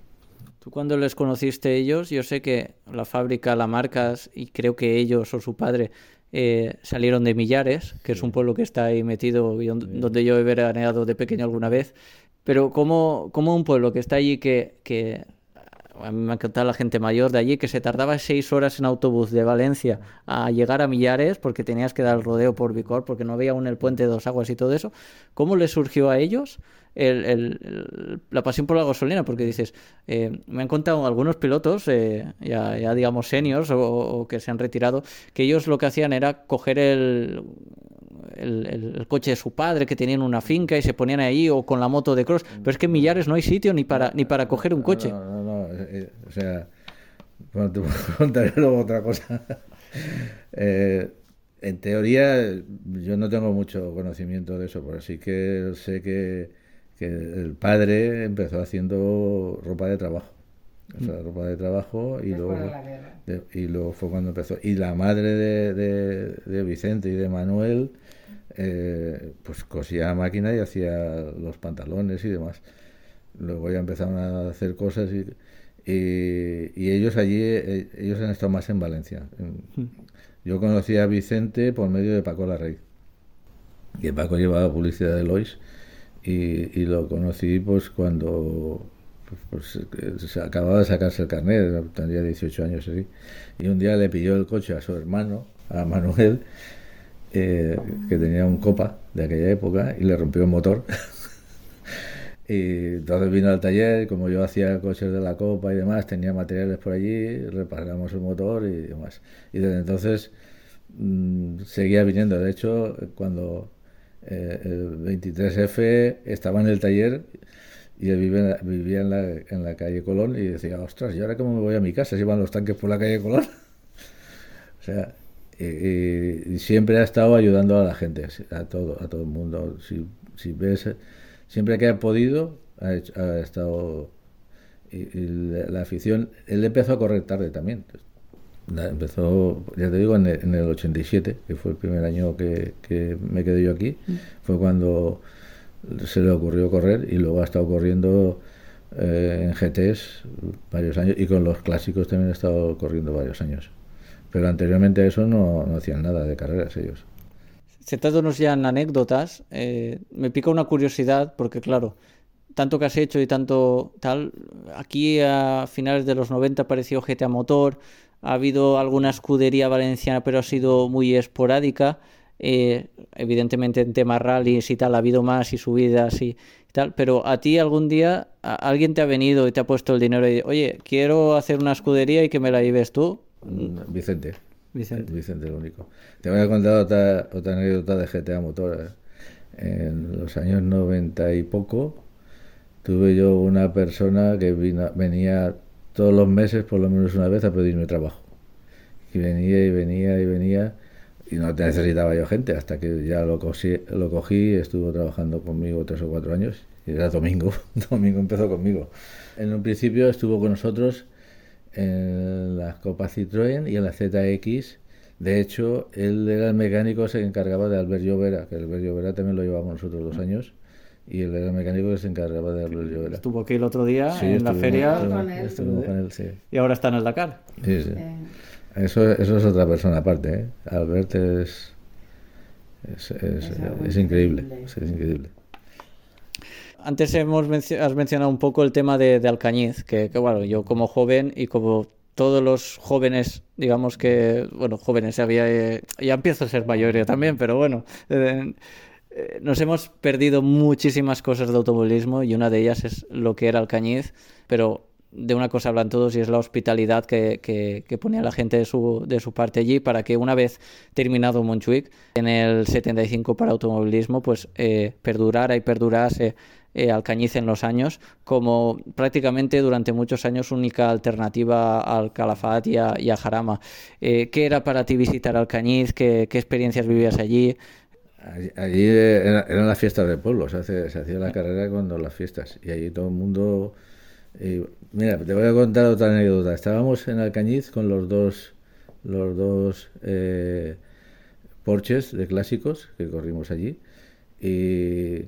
Tú cuando les conociste ellos, yo sé que la fábrica, la marcas y creo que ellos o su padre eh, salieron de Millares, que es un pueblo que está ahí metido, donde yo he veraneado de pequeño alguna vez. Pero como, como un pueblo que está allí que, que a mí me encantaba la gente mayor de allí, que se tardaba seis horas en autobús de Valencia a llegar a Millares porque tenías que dar el rodeo por Vicor, porque no había aún el puente de dos aguas y todo eso. ¿Cómo les surgió a ellos la pasión por la gasolina? Porque dices, eh, me han contado algunos pilotos, eh, ya, digamos seniors o, que se han retirado, que ellos lo que hacían era coger el, el, coche de su padre que tenían una finca y se ponían ahí o con la moto de cross. Pero es que en Millares no hay sitio ni para ni para coger un coche.
Eh, eh, o sea, bueno, te contaré luego otra cosa. Eh, en teoría, yo no tengo mucho conocimiento de eso, pero sí que sé que, que el padre empezó haciendo ropa de trabajo. O sea, ropa de trabajo y luego, y luego fue cuando empezó. Y la madre de, de, de Vicente y de Manuel eh, pues cosía máquina y hacía los pantalones y demás. Luego ya empezaron a hacer cosas y, y, ellos allí, eh, ellos han estado más en Valencia. Hmm. Yo conocí a Vicente por medio de Paco Larrey. Y Paco llevaba publicidad de Lois y, y lo conocí pues cuando pues, pues se acababa de sacarse el carnet, tendría 18 años así. Y un día le pidió el coche a su hermano, a Manuel, eh, que tenía un copa de aquella época y le rompió el motor. y entonces vino al taller, como yo hacía coches de la copa y demás, tenía materiales por allí, reparamos el motor y demás. Y desde entonces mm, seguía viniendo. De hecho, cuando eh, el 23F estaba en el taller y él vivía, vivía en, la, en, la, calle Colón y decía, ostras, ¿y ahora cómo me voy a mi casa? Si van los tanques por la calle Colón. o sea, y, siempre ha estado ayudando a la gente, a todo, a todo el mundo. Si, si ves, siempre que ha podido, ha, estado. Y, la, afición, él empezó a correr tarde también. empezó, ya te digo, en el, en el, 87, que fue el primer año que, que me quedé yo aquí. Mm. Fue cuando se le ocurrió correr y luego ha estado corriendo eh, en GTs varios años y con los clásicos también ha estado corriendo varios años. Pero anteriormente a eso no, no hacían nada de carreras ellos.
Centrándonos ya en anécdotas, eh, me pica una curiosidad porque, claro, tanto que has hecho y tanto tal, aquí a finales de los 90 apareció GTA Motor, ha habido alguna escudería valenciana, pero ha sido muy esporádica. Eh, evidentemente en temas rallies y tal ha habido más y subidas y, tal, pero a ti algún día alguien te ha venido y te ha puesto el dinero y oye, quiero hacer una escudería y que me la lleves tú.
Mm, Vicente.
Vicente.
Vicente el único. Te voy a contar otra, otra anécdota de GTA Motor. En los años 90 y poco, tuve yo una persona que venía todos los meses, por lo menos una vez, a pedirme trabajo. Y venía y venía y venía, y no necesitaba yo gente, hasta que ya lo cogí, lo cogí estuvo trabajando conmigo tres o cuatro años. Y era Domingo, Domingo empezó conmigo. En un principio estuvo con nosotros en las Copas Citroën y en la ZX. De hecho, él era el mecánico que se encargaba de Albert Llovera, que Albert Llovera también lo llevamos nosotros dos años. Y él era el mecánico que se encargaba de Albert Llovera.
Estuvo aquí el otro día
Sí,
en la feria
estuvimos-
Con él.
estuvimos con él, sí.
y ahora está en el Dakar.
Sí, sí.
Eh,
Eso, eso es otra persona aparte, ¿eh? Albert es, es, es-
Es algo
es increíble,
increíble.
es increíble.
Antes hemos has mencionado un poco el tema de, de Alcañiz, que, que, bueno, yo como joven y como todos los jóvenes, digamos que, bueno, jóvenes, había, eh, ya empiezo a ser mayor yo también, pero bueno, eh, eh, nos hemos perdido muchísimas cosas de automovilismo y una de ellas es lo que era Alcañiz, pero de una cosa hablan todos y es la hospitalidad que, que, que ponía la gente de su, de su parte allí para que una vez terminado Montjuic en el 75 para automovilismo pues eh, perdurara y perdurase eh, Alcañiz en los años como prácticamente durante muchos años única alternativa al Calafat y a, y a Jarama. Eh, ¿Qué era para ti visitar Alcañiz? ¿Qué, qué experiencias vivías allí?
Allí, allí era- eran las fiestas del pueblo, se, hace- se hacía la carrera cuando las fiestas. Y allí todo el mundo... mira, te voy a contar otra anécdota. Estábamos en Alcañiz con los dos, los dos eh, Porsches de clásicos que corrimos allí. Y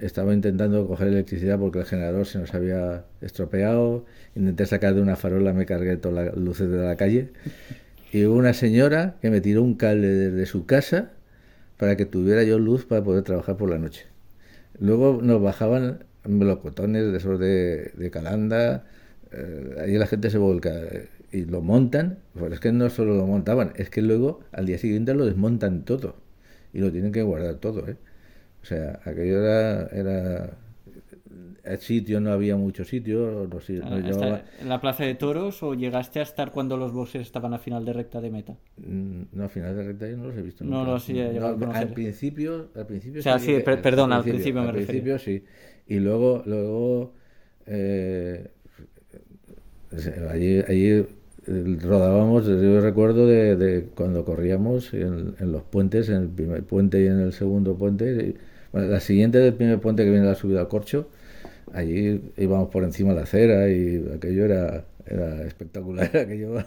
estaba intentando coger electricidad porque el generador se nos había estropeado. Intenté sacar de una farola, me cargué todas las luces de la calle. Y hubo una señora que me tiró un cable desde su casa para que tuviera yo luz para poder trabajar por la noche. Luego nos bajaban melocotones de esos de, de Calanda, eh, allí la gente se volca eh, y lo montan, pues es que no solo lo montaban, es que luego al día siguiente lo desmontan todo y lo tienen que guardar todo. ¿eh? O sea, aquello era, era el sitio, no había mucho sitio, no, no llevaba-
¿En la plaza de toros o llegaste a estar cuando los boxes estaban a final de recta de meta?
Mm, No, al final de recta yo no los he visto.
No
nunca.
los he llegado a
al principio, al principio
O sea, sí, per- perdón, al principio me
al principio sí. Y luego, luego eh, allí, allí eh, rodábamos, yo recuerdo de, de cuando corríamos en, en los puentes, en el primer puente y en el segundo puente. y- bueno, la siguiente del primer puente que viene la subida al corcho, allí íbamos por encima de la acera y aquello era, era espectacular. Aquello,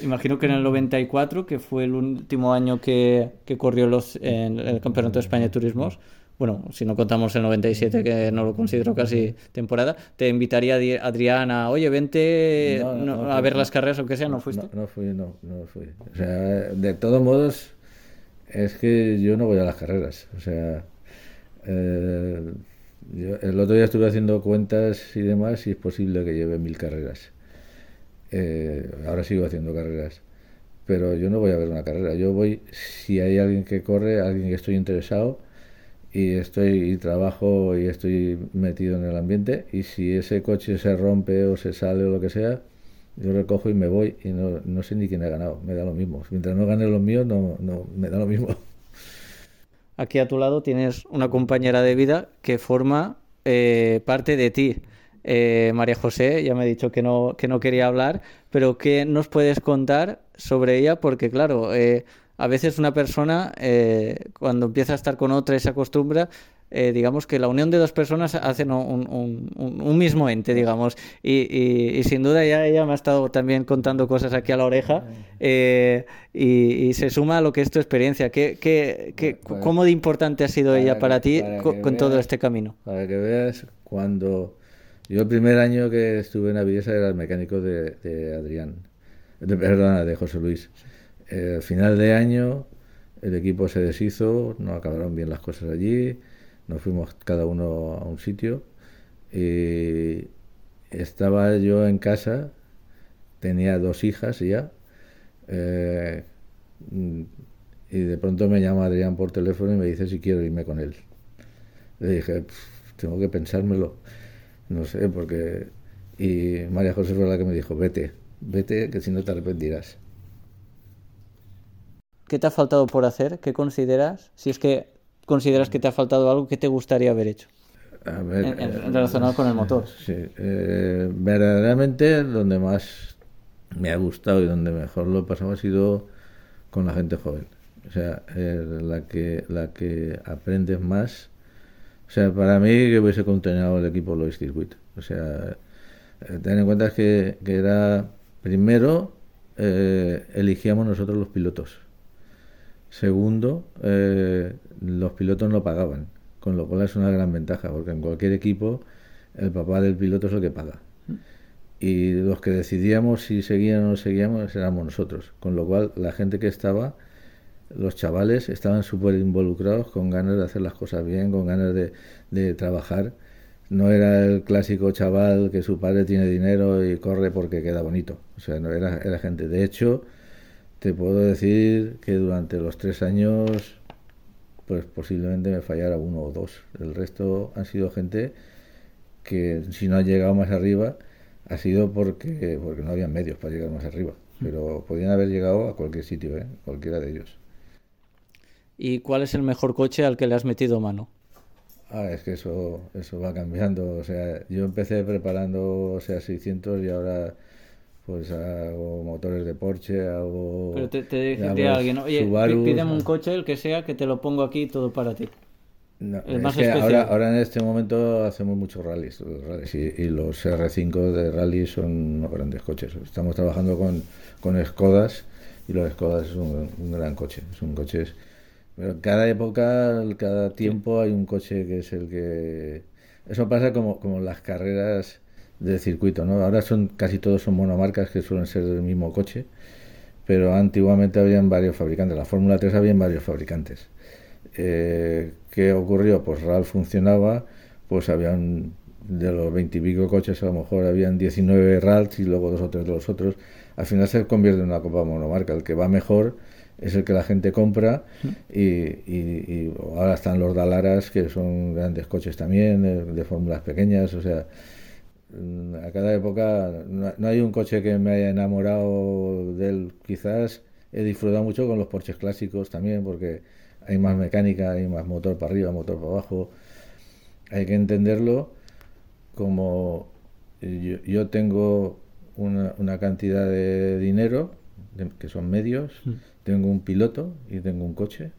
Imagino que en el 94, que fue el último año que, que corrió los, en el Campeonato de España de Turismos, bueno, si no contamos el 97, que no lo considero casi temporada, te invitaría a oye, vente
No, no,
a ver
no.
las carreras o que sea, ¿no fuiste?
No, no fui, no, no fui. O sea, de todos modos, es que yo no voy a las carreras. O sea, eh, yo el otro día estuve haciendo cuentas y demás y es posible que lleve mil carreras. Eh, ahora sigo haciendo carreras. Pero yo no voy a ver una carrera. Yo voy, si hay alguien que corre, alguien que estoy interesado y estoy y trabajo y estoy metido en el ambiente y si ese coche se rompe o se sale o lo que sea, yo recojo y me voy y no, no sé ni quién ha ganado, me da lo mismo. Mientras no gane los míos, no, no, me da lo mismo.
Aquí a tu lado tienes una compañera de vida que forma eh, parte de ti. Eh, María José, ya me ha dicho que no, que no quería hablar, pero ¿qué nos puedes contar sobre ella? Porque claro, eh, a veces una persona cuando empieza a estar con otra y se acostumbra, eh, digamos que la unión de dos personas hacen un, un- un- un mismo ente, digamos. Y, y- y sin duda ya ella me ha estado también contando cosas aquí a la oreja eh, y, y se suma a lo que es tu experiencia. ¿Qué, qué, qué-
Para-
¿Cómo de importante ha sido
para
ella
que-
para ti
para
co-
que
con todo
veas-
este camino?
Para que veas, cuando yo el primer año que estuve en Avilesa era el mecánico de, de Adrián, de, perdona, de José Luis. Eh, al final de año el equipo se deshizo, no acabaron bien las cosas allí, nos fuimos cada uno a un sitio y estaba yo en casa, tenía dos hijas ya, eh, y de pronto me llama Adrián por teléfono y me dice si quiero irme con él. Le dije, "Pff, tengo que pensármelo, no sé, porque... Y María José fue la que me dijo, vete, vete, que si no te arrepentirás.
¿qué te ha faltado por hacer? ¿Qué consideras? Si es que consideras que te ha faltado algo, ¿qué te gustaría haber hecho?
A ver,
En- en-
eh,
relacionado con el motor.
Sí, eh, verdaderamente donde más me ha gustado y donde mejor lo he pasado ha sido con la gente joven. O sea, eh, la que la que aprendes más. O sea, para mí que hubiese continuado el equipo Lois Circuit. O sea, eh, ten en cuenta que, que era primero elegíamos nosotros los pilotos. Segundo, eh, los pilotos no pagaban, con lo cual es una gran ventaja, porque en cualquier equipo el papá del piloto es el que paga. Y los que decidíamos si seguían o no seguíamos éramos nosotros, con lo cual la gente que estaba, los chavales estaban súper involucrados, con ganas de hacer las cosas bien, con ganas de, trabajar. No era el clásico chaval que su padre tiene dinero y corre porque queda bonito. O sea, no era gente. De hecho, te puedo decir que durante los tres años, pues posiblemente me fallara uno o dos. El resto han sido gente que si no ha llegado más arriba ha sido porque, porque no había medios para llegar más arriba. Pero podían haber llegado a cualquier sitio, ¿eh? cualquiera de ellos.
¿Y cuál es el mejor coche al que le has metido mano?
Ah, es que eso, eso va cambiando. O sea, yo empecé preparando, o sea, 600 y ahora pues hago motores de Porsche, hago...
Pero te, te diría alguien, oye,
Subarus,
pídeme un coche, el que sea, que te lo pongo aquí todo para ti.
No,
El
es
más
que
especial.
ahora, ahora en este momento hacemos muchos rallies, los rallies y, y los R5 de rally son unos grandes coches. Estamos trabajando con, con Skodas y los Skodas es un, un gran coche. Es un coche. Pero en cada época, cada tiempo hay un coche que es el que. Eso pasa como, como las carreras de circuito, ¿no? Ahora son casi todos son monomarcas que suelen ser del mismo coche, pero antiguamente habían varios fabricantes. La Fórmula 3 habían varios fabricantes. Eh, ¿Qué ocurrió? Pues RAL funcionaba, pues habían de los veintipico coches, a lo mejor habían 19 RALs y luego dos o tres de los otros. Al final se convierte en una copa monomarca. El que va mejor es el que la gente compra y, y- y ahora están los Dalaras, que son grandes coches también, eh, de fórmulas pequeñas, o sea, a cada época no, no hay un coche que me haya enamorado de él, quizás. He disfrutado mucho con los Porsches clásicos también, porque hay más mecánica, hay más motor para arriba, motor para abajo, hay que entenderlo como yo, yo tengo una, una cantidad de dinero, de- que son medios, tengo un piloto y tengo un coche,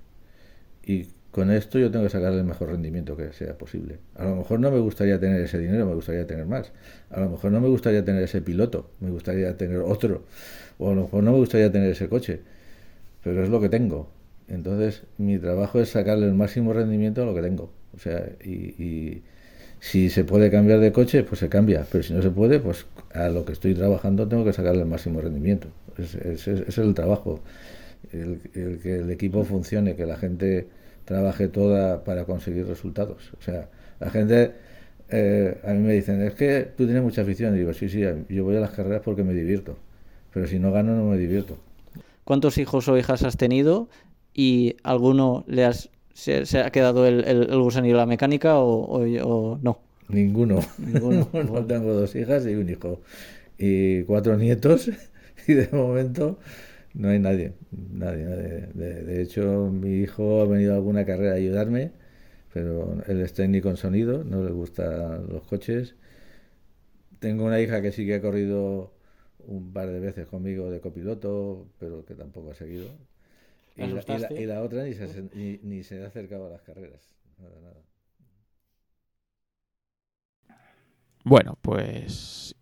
y con esto yo tengo que sacar el mejor rendimiento que sea posible. A lo mejor no me gustaría tener ese dinero, me gustaría tener más. A lo mejor no me gustaría tener ese piloto, me gustaría tener otro. O a lo mejor no me gustaría tener ese coche, pero es lo que tengo. Entonces, mi trabajo es sacarle el máximo rendimiento a lo que tengo. O sea, y, y si se puede cambiar de coche, pues se cambia. Pero si no se puede, pues a lo que estoy trabajando tengo que sacarle el máximo rendimiento. Es- es- Ese es el trabajo. El, el que el equipo funcione, que la gente trabaje toda para conseguir resultados. O sea, la gente, eh, a mí me dicen, es que tú tienes mucha afición. Y digo, sí, sí, yo voy a las carreras porque me divierto. Pero si no gano, no me divierto.
¿Cuántos hijos o hijas has tenido y alguno le has, se, se ha quedado el, el, el gusanillo de la mecánica o, o- o no?
Ninguno.
Ninguno.
no tengo dos hijas y un hijo. Y cuatro nietos. Y de momento no hay nadie. Nadie, nadie. De, de hecho, mi hijo ha venido a alguna carrera a ayudarme, pero él es técnico en sonido, no le gustan los coches. Tengo una hija que sí que ha corrido un par de veces conmigo de copiloto, pero que tampoco ha seguido. Y
¿La
y la-
asustaste?
y la otra ni se, ni, ni se ha acercado a las carreras. Nada, nada.
Bueno, pues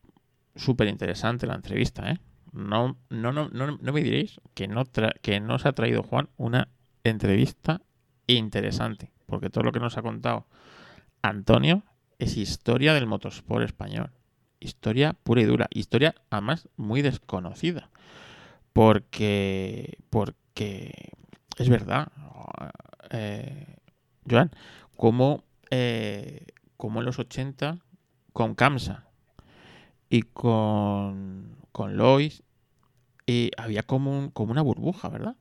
súper interesante la entrevista, ¿eh? No, no, no, no, me diréis que no, que no os ha traído Juan una entrevista interesante, porque todo lo que nos ha contado Antonio es historia del motorsport español. Historia pura y dura. Historia, además, muy desconocida. Porque, porque es verdad, eh, Joan, como, eh, como en los 80 con Kamsa y con, con Lois y había como, un- como una burbuja, ¿verdad?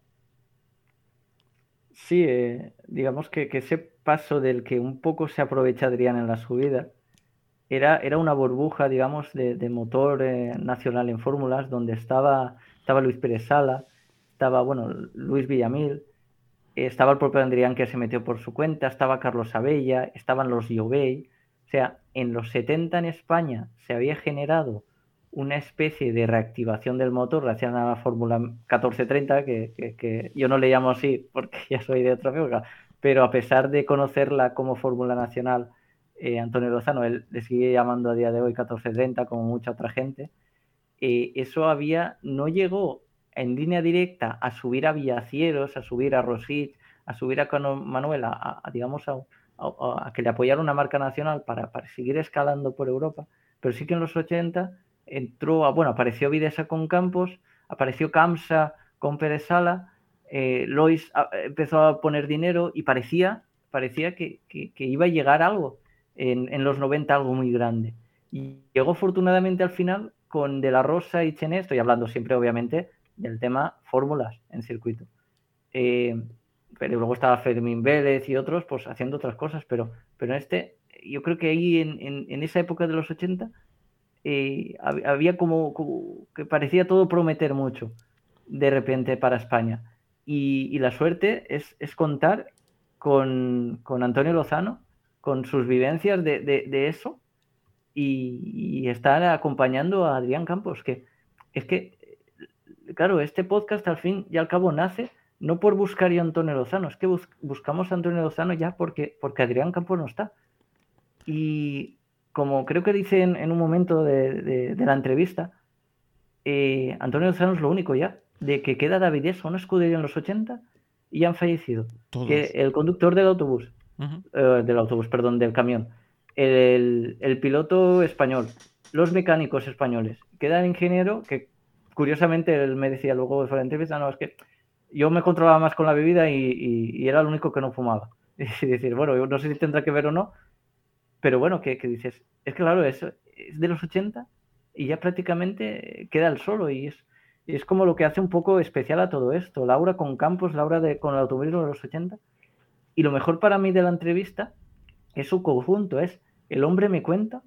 Sí, eh, digamos que, que ese paso del que un poco se aprovecha Adrián en la subida era, era una burbuja, digamos, de, de motor eh, nacional en fórmulas donde estaba, estaba Luis Pérez Sala, estaba, bueno, Luis Villamil, estaba el propio Andrián que se metió por su cuenta, estaba Carlos Abella, estaban los Yobey. O sea, en los 70 en España se había generado una especie de reactivación del motor gracias a la Fórmula 1430, que, que, yo no le llamo así porque ya soy de otra época, pero a pesar de conocerla como Fórmula Nacional, eh, Antonio Lozano, él le sigue llamando a día de hoy 1430 como mucha otra gente, eh, eso había, no llegó en línea directa a subir a Villacieros, a subir a Rosich, a subir a Cano Manuel, a, digamos, a, a, que le apoyara una marca nacional para, para, seguir escalando por Europa, pero sí que en los 80 entró, a, bueno, apareció Videsa con Campos, apareció Kamsa con Pérez Sala, eh, Lois a, empezó a poner dinero y parecía, parecía que, que, iba a llegar algo en, en, los 90, algo muy grande. Y llegó afortunadamente al final con De La Rosa y Chené, estoy hablando siempre obviamente del tema fórmulas en circuito. Eh, pero luego estaba Fermín Vélez y otros, pues haciendo otras cosas, pero, pero en este, yo creo que ahí en, en, en esa época de los 80 eh, había como, que parecía todo prometer mucho de repente para España. Y, la suerte es, es contar con, con, Antonio Lozano, con sus vivencias de, de, eso y, y, estar acompañando a Adrián Campos, que es que, claro, este podcast al fin y al cabo nace no por buscar a Antonio Lozano, es que bus buscamos a Antonio Lozano ya porque, porque Adrián Campos no está. Y como creo que dice en, en un momento de, de, de la entrevista, eh, Antonio Lozano es lo único ya, de que queda David Eso, una escudería en los 80 y han fallecido. Que el conductor del autobús, uh -huh. eh, del autobús, perdón, del camión, el, el, piloto español, los mecánicos españoles, queda el ingeniero que curiosamente él me decía luego de la entrevista, no, es que yo me controlaba más con la bebida y, y, y, era el único que no fumaba. Y decir, bueno, no sé si tendrá que ver o no, pero bueno, que, que dices, es que claro, es, es, de los 80 y ya prácticamente queda el solo y es, es como lo que hace un poco especial a todo esto. Laura con Campos, Laura de, con el automovilismo de los 80. Y lo mejor para mí de la entrevista es su conjunto, es el hombre me cuenta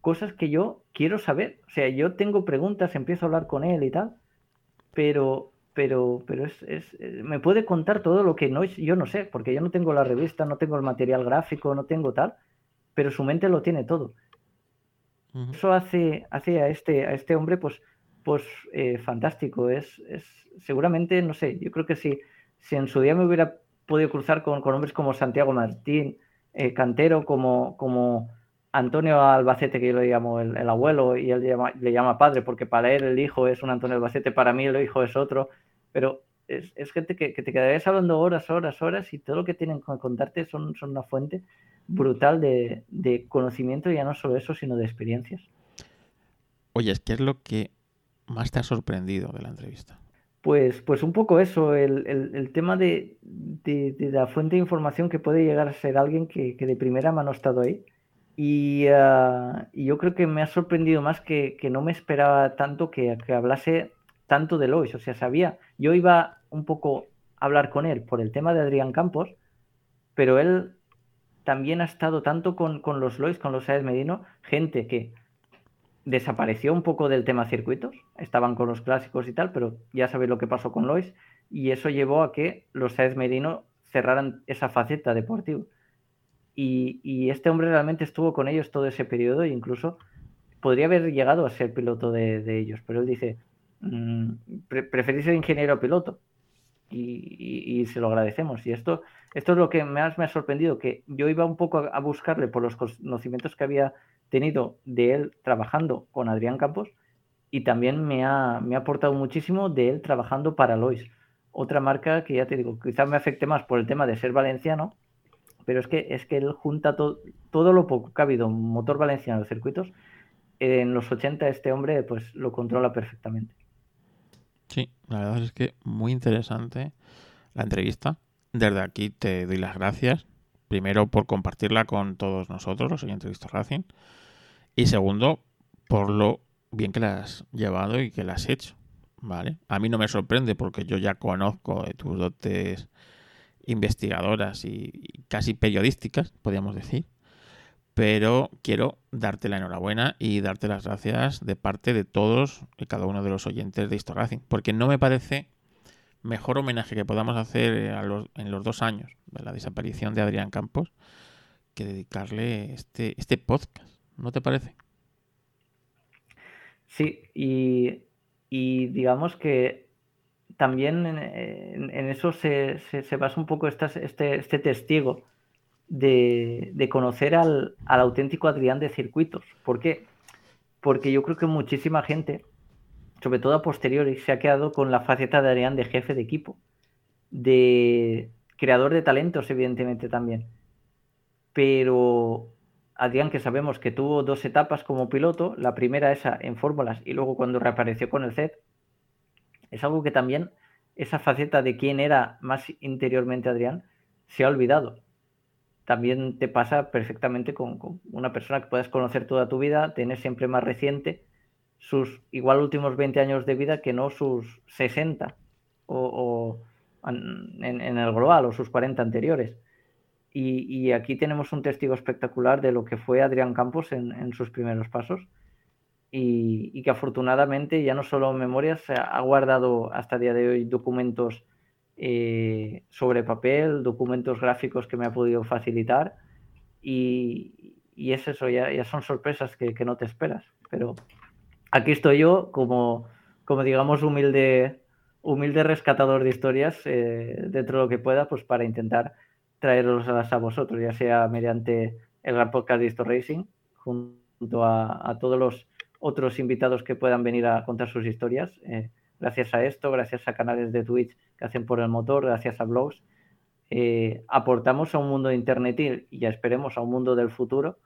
cosas que yo quiero saber. O sea, yo tengo preguntas, empiezo a hablar con él y tal, pero pero, pero es, es, eh, me puede contar todo lo que no yo no sé, porque yo no tengo la revista, no tengo el material gráfico, no tengo tal, pero su mente lo tiene todo. Uh -huh. Eso hace, hace a, este, a este hombre, pues, pues eh, fantástico. Es, es, seguramente, no sé, yo creo que si, si en su día me hubiera podido cruzar con, con hombres como Santiago Martín, eh, Cantero, como, como Antonio Albacete, que yo le llamo el, el abuelo, y él le llama, le llama, padre, porque para él el hijo es un Antonio Albacete, para mí el hijo es otro, pero es, es gente que, que, te quedarías hablando horas, horas, horas, y todo lo que tienen que contarte son, son una fuente brutal de, de conocimiento, ya no solo eso, sino de experiencias.
Oye, ¿qué es lo que más te ha sorprendido de la entrevista?
Pues, pues un poco eso, el, el, el tema de, de, de, la fuente de información que puede llegar a ser alguien que, que de primera mano ha estado ahí y, uh, y, yo creo que me ha sorprendido más que, que no me esperaba tanto que, que, hablase tanto de Lois. O sea, sabía, yo iba un poco a hablar con él por el tema de Adrián Campos, pero él también ha estado tanto con, con los Lois, con los Saez Medino, gente que desapareció un poco del tema circuitos, estaban con los clásicos y tal, pero ya sabéis lo que pasó con Lois, y eso llevó a que los Saez Medino cerraran esa faceta deportiva. Y, este hombre realmente estuvo con ellos todo ese periodo e incluso podría haber llegado a ser piloto de, ellos, pero él dice, mmm, pre preferís ser ingeniero piloto. Y, se lo agradecemos. Y esto, esto es lo que más me ha sorprendido, que yo iba un poco a, a buscarle por los conocimientos que había tenido de él trabajando con Adrián Campos y también me ha, me ha aportado muchísimo de él trabajando para Lois. Otra marca que ya te digo, quizás me afecte más por el tema de ser valenciano, pero es que, es que él junta to, todo lo poco que ha habido motor valenciano de circuitos. En los 80 este hombre pues lo controla perfectamente.
Sí, la verdad es que muy interesante la entrevista. Desde aquí te doy las gracias. Primero por compartirla con todos nosotros, los oyentes de Racing. Y segundo, por lo bien que la has llevado y que la has hecho. ¿Vale? A mí no me sorprende porque yo ya conozco de tus dotes investigadoras y, casi periodísticas, podríamos decir. Pero quiero darte la enhorabuena y darte las gracias de parte de todos y cada uno de los oyentes de Histo Racing, porque no me parece mejor homenaje que podamos hacer en los dos años de la desaparición de Adrián Campos que dedicarle este, este podcast, ¿no te parece?
Sí, y, digamos que también en, eso se, basa un poco este, este testigo de, conocer al, al, auténtico Adrián de circuitos. ¿Por qué? Porque yo creo que muchísima gente, sobre todo a posteriori, se ha quedado con la faceta de Adrián de jefe de equipo, de creador de talentos, evidentemente también. Pero Adrián, que sabemos que tuvo dos etapas como piloto, la primera esa en fórmulas y luego cuando reapareció con el Z, es algo que también esa faceta de quién era más interiormente Adrián se ha olvidado. También te pasa perfectamente con, una persona que puedes conocer toda tu vida, tener siempre más reciente sus igual últimos 20 años de vida que no sus 60 o, en, el global o sus 40 anteriores. Y, aquí tenemos un testigo espectacular de lo que fue Adrián Campos en, sus primeros pasos y, que afortunadamente ya no solo memorias, ha guardado hasta el día de hoy documentos eh, sobre papel, documentos gráficos que me ha podido facilitar y, es eso, ya, son sorpresas que, no te esperas. Pero aquí estoy yo como, como digamos, humilde, humilde rescatador de historias eh, dentro de lo que pueda, pues para intentar traerlos a vosotros, ya sea mediante el gran podcast de Histo Racing, junto a, todos los otros invitados que puedan venir a contar sus historias. Eh, gracias a esto, gracias a canales de Twitch que hacen por el motor, gracias a blogs, eh, aportamos a un mundo de Internet y ya esperemos a un mundo del futuro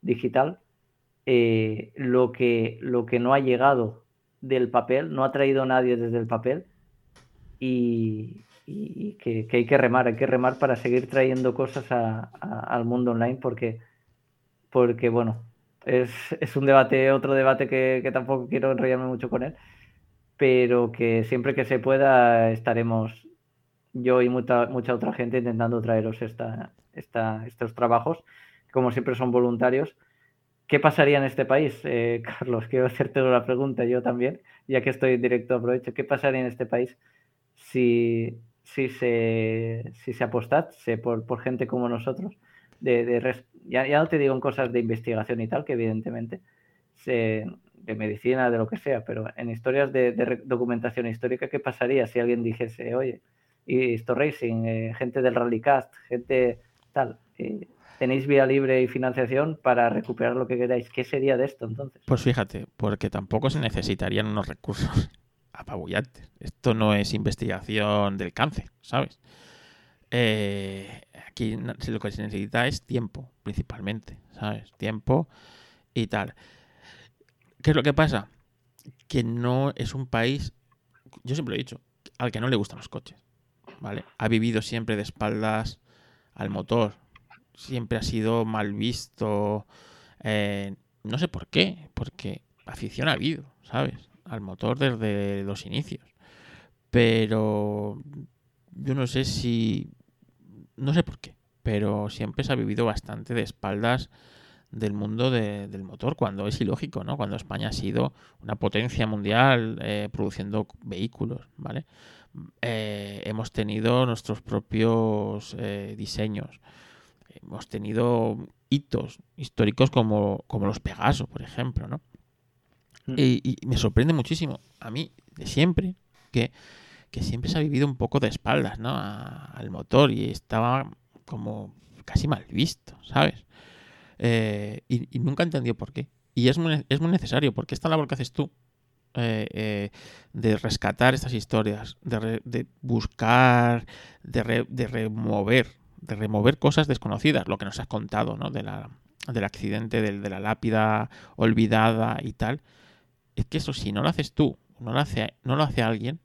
digital eh, lo, que, lo que no ha llegado del papel, no ha traído nadie desde el papel y, y que, hay que remar, hay que remar para seguir trayendo cosas al mundo online porque, porque bueno, es, un debate, otro debate que, tampoco quiero enrollarme mucho con él, pero que siempre que se pueda estaremos yo y mucha, mucha otra gente intentando traeros esta, esta, estos trabajos, como siempre son voluntarios. ¿Qué pasaría en este país, eh, Carlos? Quiero hacerte una pregunta yo también, ya que estoy en directo, aprovecho. ¿Qué pasaría en este país si, si se, si se apostase por, por gente como nosotros, de, ya, ya, no te digo en cosas de investigación y tal, que evidentemente de medicina, de lo que sea, pero en historias de, documentación histórica, ¿qué pasaría si alguien dijese, oye, y esto Racing, eh, gente del Rallycast, gente tal, eh, tenéis vía libre y financiación para recuperar lo que queráis? ¿Qué sería de esto entonces?
Pues fíjate, porque tampoco se necesitarían unos recursos apabullantes. Esto no es investigación del cáncer, ¿sabes? Eh, aquí lo que se necesita es tiempo, principalmente, ¿sabes? Tiempo y tal. ¿Qué es lo que pasa? Que no es un país, yo siempre lo he dicho, al que no le gustan los coches, ¿vale? Ha vivido siempre de espaldas al motor, siempre ha sido mal visto, eh, no sé por qué, porque afición ha habido, ¿sabes? al motor desde los inicios. Pero yo no sé si... No sé por qué, pero siempre se ha vivido bastante de espaldas del mundo del motor, cuando es ilógico, ¿no? Cuando España ha sido una potencia mundial eh, produciendo vehículos, ¿vale? Eh, hemos tenido nuestros propios eh, diseños, hemos tenido hitos históricos como, como los Pegaso, por ejemplo, ¿no? Mm. Y, me sorprende muchísimo, a mí, de siempre, que, siempre se ha vivido un poco de espaldas, ¿no? al motor y estaba como casi mal visto, ¿sabes? Eh, y, nunca entendió por qué. Y es muy, es muy necesario, porque esta labor que haces tú, eh, eh, de rescatar estas historias, de, buscar, de, de, remover, de remover cosas desconocidas, lo que nos has contado, ¿no? De la, del accidente, de la lápida olvidada y tal es que eso si no lo haces tú, no lo hace, no lo hace alguien,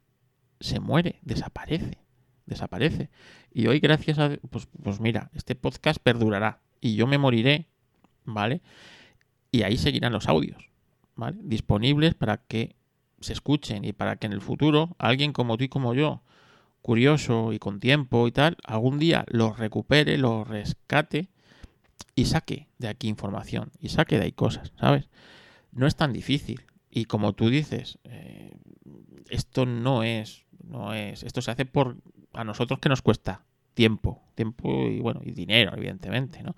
se muere, desaparece, desaparece. Y hoy gracias a, pues, pues mira, este podcast perdurará y yo me moriré, ¿vale? Y ahí seguirán los audios, ¿vale? Disponibles para que se escuchen y para que en el futuro alguien como tú y como yo, curioso y con tiempo y tal, algún día los recupere, los rescate y saque de aquí información y saque de ahí cosas, ¿sabes? No es tan difícil. Y como tú dices, eh, esto no es No es, esto se hace por a nosotros que nos cuesta tiempo, tiempo y bueno, y dinero, evidentemente, ¿no?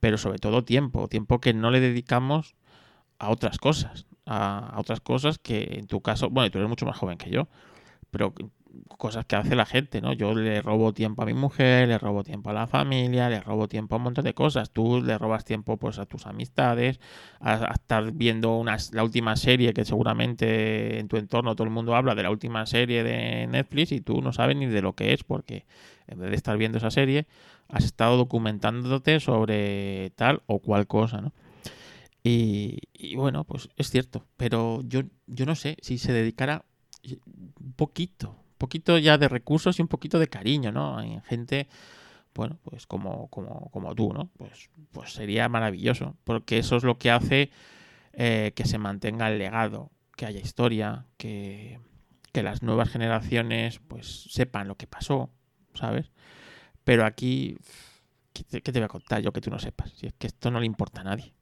Pero sobre todo tiempo, tiempo que no le dedicamos a otras cosas, a, otras cosas que en tu caso, bueno, tú eres mucho más joven que yo, pero cosas que hace la gente, ¿no? Yo le robo tiempo a mi mujer, le robo tiempo a la familia, le robo tiempo a un montón de cosas. Tú le robas tiempo pues a tus amistades, a, estar viendo una, la última serie que seguramente en tu entorno todo el mundo habla de la última serie de Netflix y tú no sabes ni de lo que es porque en vez de estar viendo esa serie has estado documentándote sobre tal o cual cosa, ¿no? Y, y bueno, pues es cierto, pero yo, yo no sé si se dedicara un poquito, poquito ya de recursos y un poquito de cariño, ¿no? En gente, bueno, pues como, como, como tú, ¿no? Pues, pues sería maravilloso, porque eso es lo que hace eh, que se mantenga el legado, que haya historia, que, que las nuevas generaciones pues sepan lo que pasó, ¿sabes? Pero aquí, ¿qué te, voy a contar yo que tú no sepas? Si es que esto no le importa a nadie.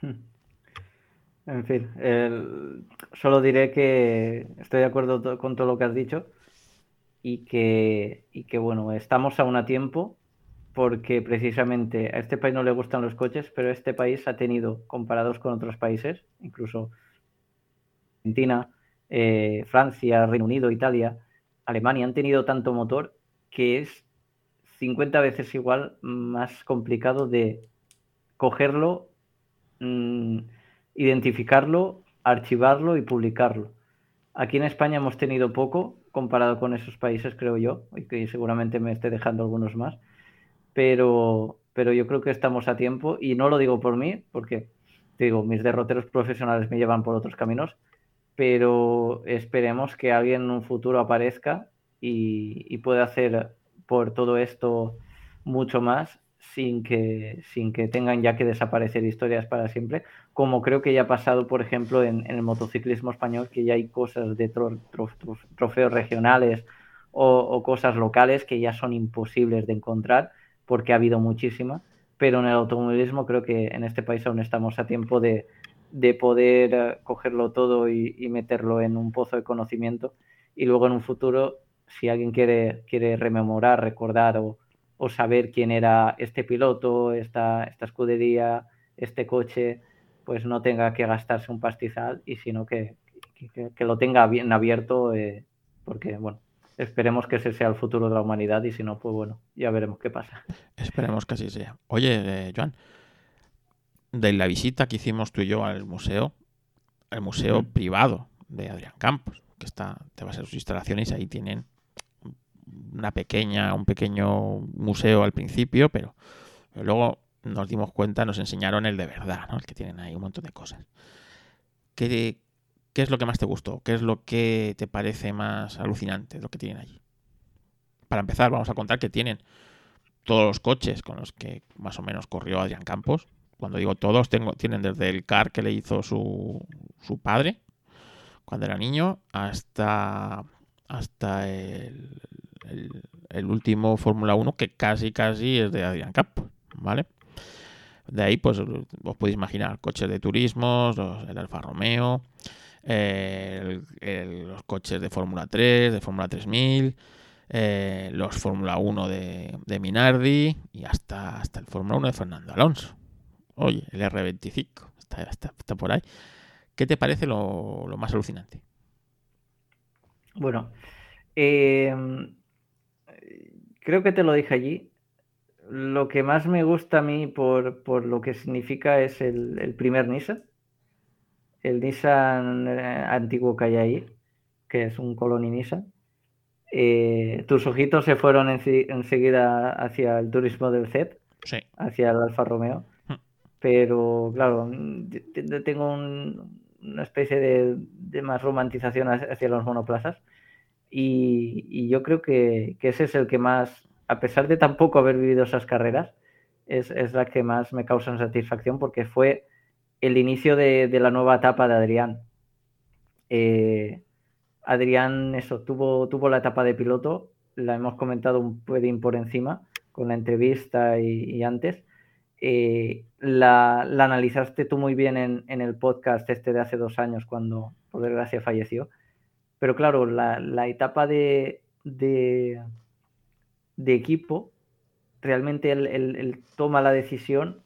Hmm. En fin, el- solo diré que estoy de acuerdo con todo lo que has dicho y que, y que, bueno, estamos aún a tiempo porque precisamente a este país no le gustan los coches, pero este país ha tenido, comparados con otros países, incluso Argentina, eh, Francia, Reino Unido, Italia, Alemania, han tenido tanto motor que es 50 veces igual más complicado de cogerlo. mm, identificarlo, archivarlo y publicarlo. Aquí en España hemos tenido poco comparado con esos países, creo yo, y que seguramente me esté dejando algunos más, pero, pero yo creo que estamos a tiempo y no lo digo por mí, porque digo, mis derroteros profesionales me llevan por otros caminos, pero esperemos que alguien en un futuro aparezca y, y pueda hacer por todo esto mucho más sin que, sin que tengan ya que desaparecer historias para siempre, como creo que ya ha pasado, por ejemplo, en, en el motociclismo español, que ya hay cosas de tro- tro- tro- trofeos regionales o, o cosas locales que ya son imposibles de encontrar porque ha habido muchísima, pero en el automovilismo creo que en este país aún estamos a tiempo de, de poder eh, cogerlo todo y, y meterlo en un pozo de conocimiento. Y luego en un futuro, si alguien quiere, quiere rememorar, recordar o, o saber quién era este piloto, esta, esta escudería, este coche, pues no tenga que gastarse un pastizal y sino que, que, que lo tenga bien abierto, eh, porque bueno, esperemos que ese sea el futuro de la humanidad y si no, pues bueno, ya veremos qué pasa.
Esperemos que así sea. Oye, eh, Joan, de la visita que hicimos tú y yo al museo, el museo privado de Adrián Campos, que está, te vas a sus instalaciones, ahí tienen una pequeña, un pequeño museo al principio, pero, luego nos dimos cuenta, nos enseñaron el de verdad. El que tienen ahí un montón de cosas. ¿Qué, qué es lo que más te gustó? ¿Qué es lo que te parece más alucinante lo que tienen allí? Para empezar, vamos a contar que tienen todos los coches con los que más o menos corrió Adrián Campos. Cuando digo todos, tengo, tienen desde el car que le hizo su, su padre cuando era niño hasta, hasta el, el, el último Fórmula 1 que casi casi es de Adrián Campos, ¿vale? De ahí, pues os podéis imaginar coches de turismos, el Alfa Romeo, eh, el- el- los coches de Fórmula 3, de Fórmula 3000, eh, los Fórmula 1 de, de Minardi y hasta, hasta el Fórmula 1 de Fernando Alonso. Oye, el R25 está, está- está por ahí. ¿Qué te parece lo, lo más alucinante?
Bueno, eh, creo que te lo dije allí. Lo que más me gusta a mí por, por lo que significa es el, el primer Nissan, el Nissan eh, antiguo que hay ahí, que es un Colony Nissan. Eh, tus ojitos se fueron ense- enseguida hacia el Turismo del Z,
Sí,
hacia el Alfa Romeo.
Hmm.
Pero claro, mm, te- te- tengo un- una especie de, de más romantización hacia los monoplazas. Y, yo creo que, ese es el que más, a pesar de tampoco haber vivido esas carreras, es, es la que más me causa satisfacción porque fue el inicio de, la nueva etapa de Adrián. Eh, Adrián, eso, tuvo, tuvo la etapa de piloto, la hemos comentado un pelín por encima con la entrevista y, antes. Eh, la, analizaste tú muy bien en, en el podcast este de hace dos años cuando, por desgracia, falleció Pero claro, la, la etapa de, de, de equipo, realmente él, él- él toma la decisión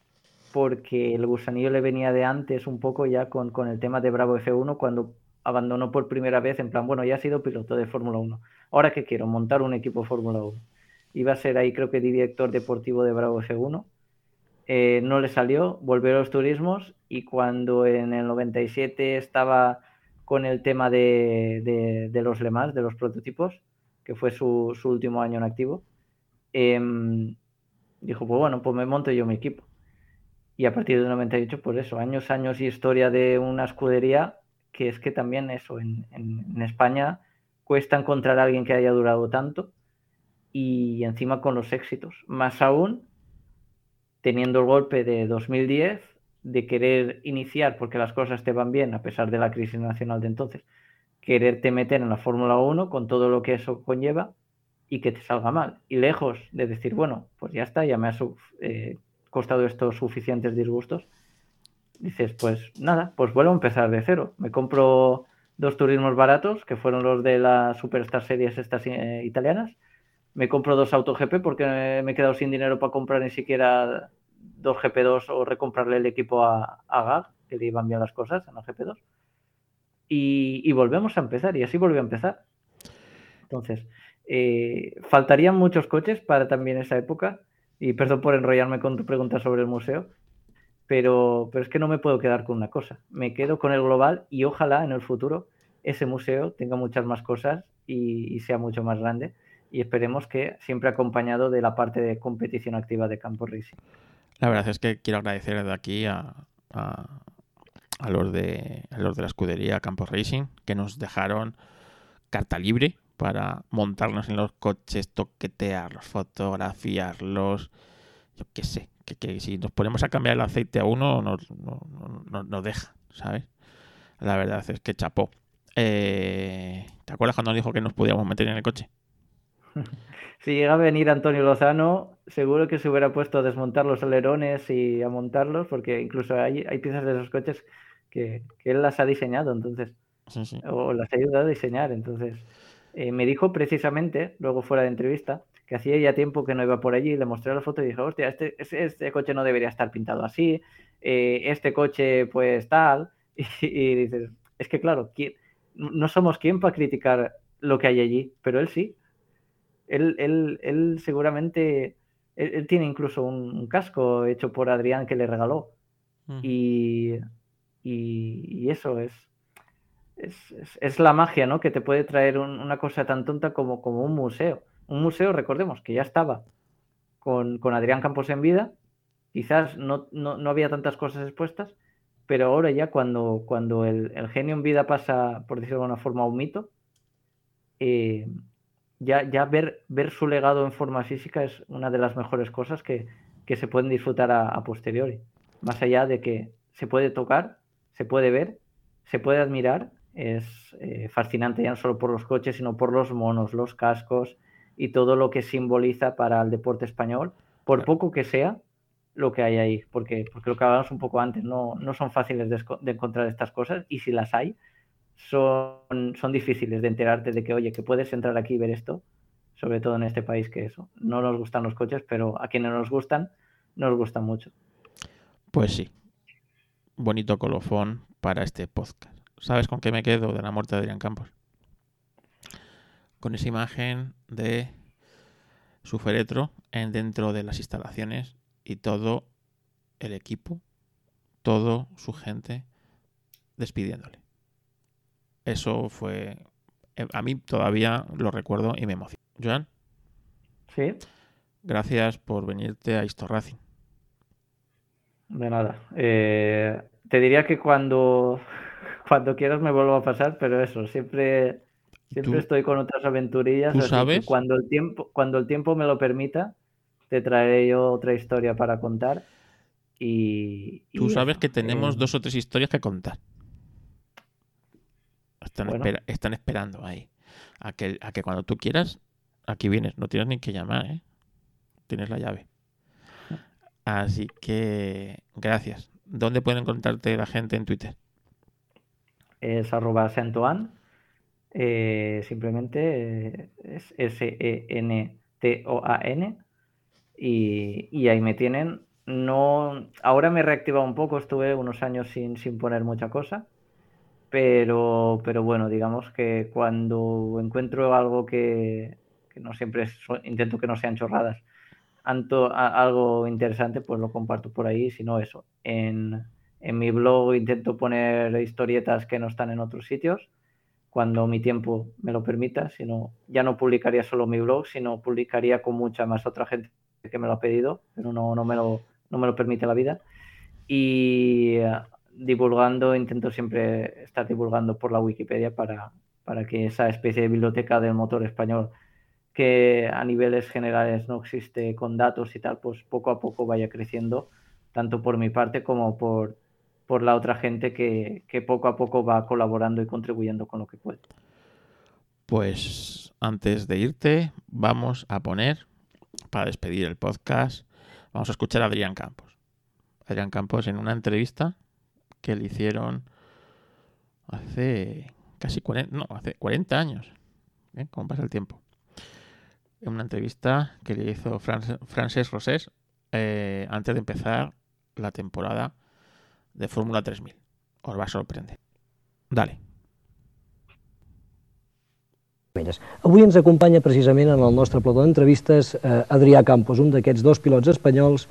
porque el gusanillo le venía de antes un poco ya con, con el tema de Bravo F1 cuando abandonó por primera vez en plan, bueno, ya he sido piloto de Fórmula 1. Ahora que quiero montar un equipo Fórmula 1. Iba a ser ahí creo que director deportivo de Bravo F1. Eh, no le salió, volvió a los turismos y cuando en el 97 estaba con el tema de, de- los Le Mans, de los prototipos, que fue su, su último año en activo, em, dijo, pues bueno, pues me monto yo mi equipo. Y a partir del 98, pues eso, años, años y historia de una escudería, que es que también eso, en, en- en España cuesta encontrar a alguien que haya durado tanto y encima con los éxitos. Más aún teniendo el golpe de 2010 de querer iniciar, porque las cosas te van bien a pesar de la crisis nacional de entonces, quererte meter en la Fórmula 1 con todo lo que eso conlleva y que te salga mal. Y lejos de decir, bueno, pues ya está, ya me ha eh, costado estos suficientes disgustos, dices, pues nada, pues vuelvo a empezar de cero. Me compro dos turismos baratos, que fueron los de las Superstar Series estas eh, italianas. Me compro dos Auto GP porque me he quedado sin dinero para comprar ni siquiera dos GP2 o recomprarle el equipo a, a GAG, que le iban bien las cosas en la GP2. Y, y volvemos a empezar, y así volvió a empezar. Entonces, eh, faltarían muchos coches para también esa época. Y perdón por enrollarme con tu pregunta sobre el museo, pero, pero es que no me puedo quedar con una cosa. Me quedo con el global y ojalá en el futuro ese museo tenga muchas más cosas y, y sea mucho más grande. Y esperemos que siempre acompañado de la parte de competición activa de Campo Racing.
La verdad es que quiero agradecer de aquí a, a, a los de a los de la escudería Campos Racing que nos dejaron carta libre para montarnos en los coches, toquetearlos, fotografiarlos, yo qué sé, que, que si nos ponemos a cambiar el aceite a uno nos, no- no- no- deja, ¿sabes? La verdad es que chapó. Eh, ¿Te acuerdas cuando nos dijo que nos podíamos meter en el coche?
Si llega a venir Antonio Lozano, seguro que se hubiera puesto a desmontar los alerones y a montarlos, porque incluso hay, hay piezas de esos coches que, que él las ha diseñado, entonces,
Sí, sí.
o las ha ayudado a diseñar. Entonces, eh, me dijo precisamente, luego fuera de entrevista, que hacía ya tiempo que no iba por allí, le mostré la foto y dije, hostia, este, este, este coche no debería estar pintado así, eh, este coche pues tal, y, y dices, es que claro, ¿quién- no somos quien para criticar lo que hay allí, pero él sí. Él, él, él seguramente, él, él tiene incluso un, un casco hecho por Adrián que le regaló. Y, y, y eso es, es, es- es la magia, ¿no? Que te puede traer un- una cosa tan tonta como, como un museo. Un museo, recordemos, que ya estaba con, con Adrián Campos en vida, quizás no, no, no había tantas cosas expuestas, pero ahora ya cuando, cuando el, el genio en vida pasa, por decirlo de alguna forma, a un mito, eh, ya, ya ver, ver su legado en forma física es una de las mejores cosas que, que se pueden disfrutar a, a posteriori. Más allá de que se puede tocar, se puede ver, se puede admirar, es eh, fascinante ya no solo por los coches, sino por los monos, los cascos y todo lo que simboliza para el deporte español, por poco que sea lo que hay ahí, porque, porque lo que hablábamos un poco antes, no, no son fáciles de encontrar estas cosas y si las hay, son, son difíciles de enterarte de que, oye, que puedes entrar aquí y ver esto, sobre todo en este país que eso, no nos gustan los coches, pero a quienes nos gustan, nos gustan mucho.
Pues sí. Bonito colofón para este podcast. ¿Sabes con qué me quedo de la muerte de Adrián Campos? Con esa imagen de su féretro en dentro de las instalaciones y todo el equipo, todo su gente despidiéndole. Eso fue eh, a mí todavía lo recuerdo y me emociona. Joan,
Sí,
gracias por venirte a Histo Racing.
de nada. Eh, te diría que cuando, cuando quieras me vuelvo a pasar, pero eso, siempre, siempre
Tú-
estoy con otras aventurillas.
tú sabes-
cuando el tiempo, cuando el tiempo me lo permita, te traeré yo otra historia para contar. Y, y
Tú sabes
eso,
que tenemos
eh,
dos o tres historias que contar. Están,
Bueno.
espera- están esperando ahí. A que, a que cuando tú quieras, aquí vienes. No tienes ni que llamar, ¿eh? Tienes la llave. Así que, gracias. ¿Dónde pueden encontrarte la gente en Twitter?
es arroba Santoan eh, simplemente eh, es S-E-N-T-O-A-N y, y ahí me tienen. No, ahora me he reactivado un poco, estuve unos años sin, sin poner mucha cosa, pero, pero bueno, digamos que cuando encuentro algo que, que no siempre es- intento que no sean chorradas, anto- a- algo interesante, pues lo comparto por ahí, si no eso. En, en mi blog intento poner historietas que no están en otros sitios, cuando mi tiempo me lo permita, si no, ya no publicaría solo mi blog, sino publicaría con mucha más otra gente que me lo ha pedido, pero no, no, me, lo, no me lo permite la vida. Y divulgando, intento siempre estar divulgando por la Wikipedia para, para que esa especie de biblioteca del motor español que a niveles generales no existe con datos y tal, pues poco a poco vaya creciendo, tanto por mi parte como por, por la otra gente que, que poco a poco va colaborando y contribuyendo con lo que puede.
Pues antes de irte, vamos a poner, para despedir el podcast, vamos a escuchar a Adrián Campos. Adrián Campos en una entrevista que le hicieron hace casi 40, no, hace 40 años. ¿eh? ¿Cómo pasa el tiempo? En una entrevista que le hizo Fran- Francesc Rosés eh, antes de empezar la temporada de Fórmula 3000. Os va a sorprender. Dale.
Avui ens acompanya precisament en el nostre plató d'entrevistes eh, Adrià Campos, un d'aquests dos pilots espanyols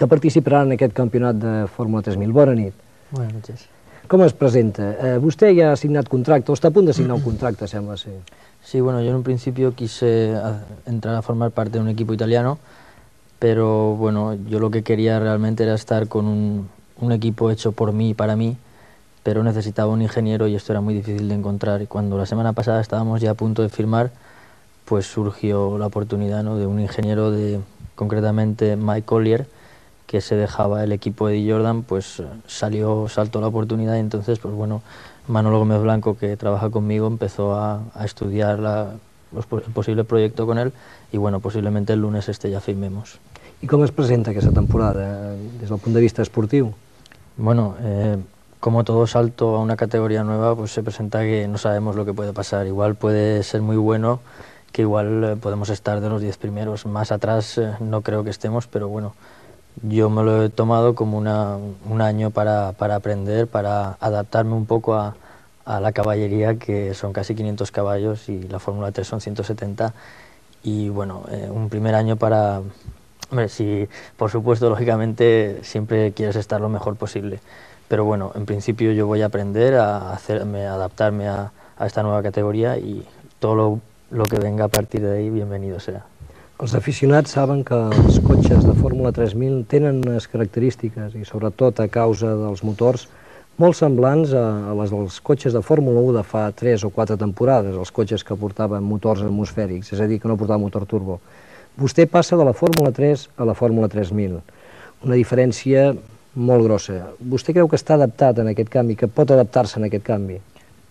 que participaran en aquest campionat de Fórmula 3000. Bona nit.
Buenas noches.
Com es presenta? Eh, vostè ja ha signat contracte, o a punt de signar un contracte, sembla ser.
Sí, bueno, yo en un principio quise a- entrar a formar parte de un equipo italiano, pero bueno, yo lo que quería realmente era estar con un, un equipo hecho por mí y para mí, pero necesitaba un ingeniero y esto era muy difícil de encontrar. Y cuando la semana pasada estábamos ya a punto de firmar, pues surgió la oportunidad ¿no? de un ingeniero de, concretamente Mike Collier, que se dejaba el equipo de Jordan, pues eh, salió, saltó la oportunidad y entonces, pues bueno, Manolo Gómez Blanco, que trabaja conmigo, empezó a, a estudiar la- los el posible proyecto con él y bueno, posiblemente el lunes este ya firmemos.
I com es presenta aquesta temporada eh, des del punt de vista esportiu?
Bueno, eh, como todo salto a una categoría nueva, pues se presenta que no sabemos lo que puede pasar. Igual puede ser muy bueno, que igual eh, podemos estar de los 10 primeros. Más atrás eh, no creo que estemos, pero bueno, yo me lo he tomado como una- un año para, para aprender, para adaptarme un poco a, a la caballería, que son casi 500 caballos y la Fórmula 3 son 170. Y bueno, eh, un primer año para... Hombre, sí, por supuesto, lógicamente siempre quieres estar lo mejor posible. Pero bueno, en principio yo voy a aprender a hacerme, adaptarme a, a esta nueva categoría y todo lo, lo que venga a partir de ahí, bienvenido será.
Els aficionats saben que els cotxes de Fórmula 3000 tenen unes característiques, i sobretot a causa dels motors, molt semblants a, les dels cotxes de Fórmula 1 de fa 3 o 4 temporades, els cotxes que portaven motors atmosfèrics, és a dir, que no portaven motor turbo. Vostè passa de la Fórmula 3 a la Fórmula 3000, una diferència molt grossa. Vostè creu que està adaptat en aquest canvi, que pot adaptar-se en aquest canvi?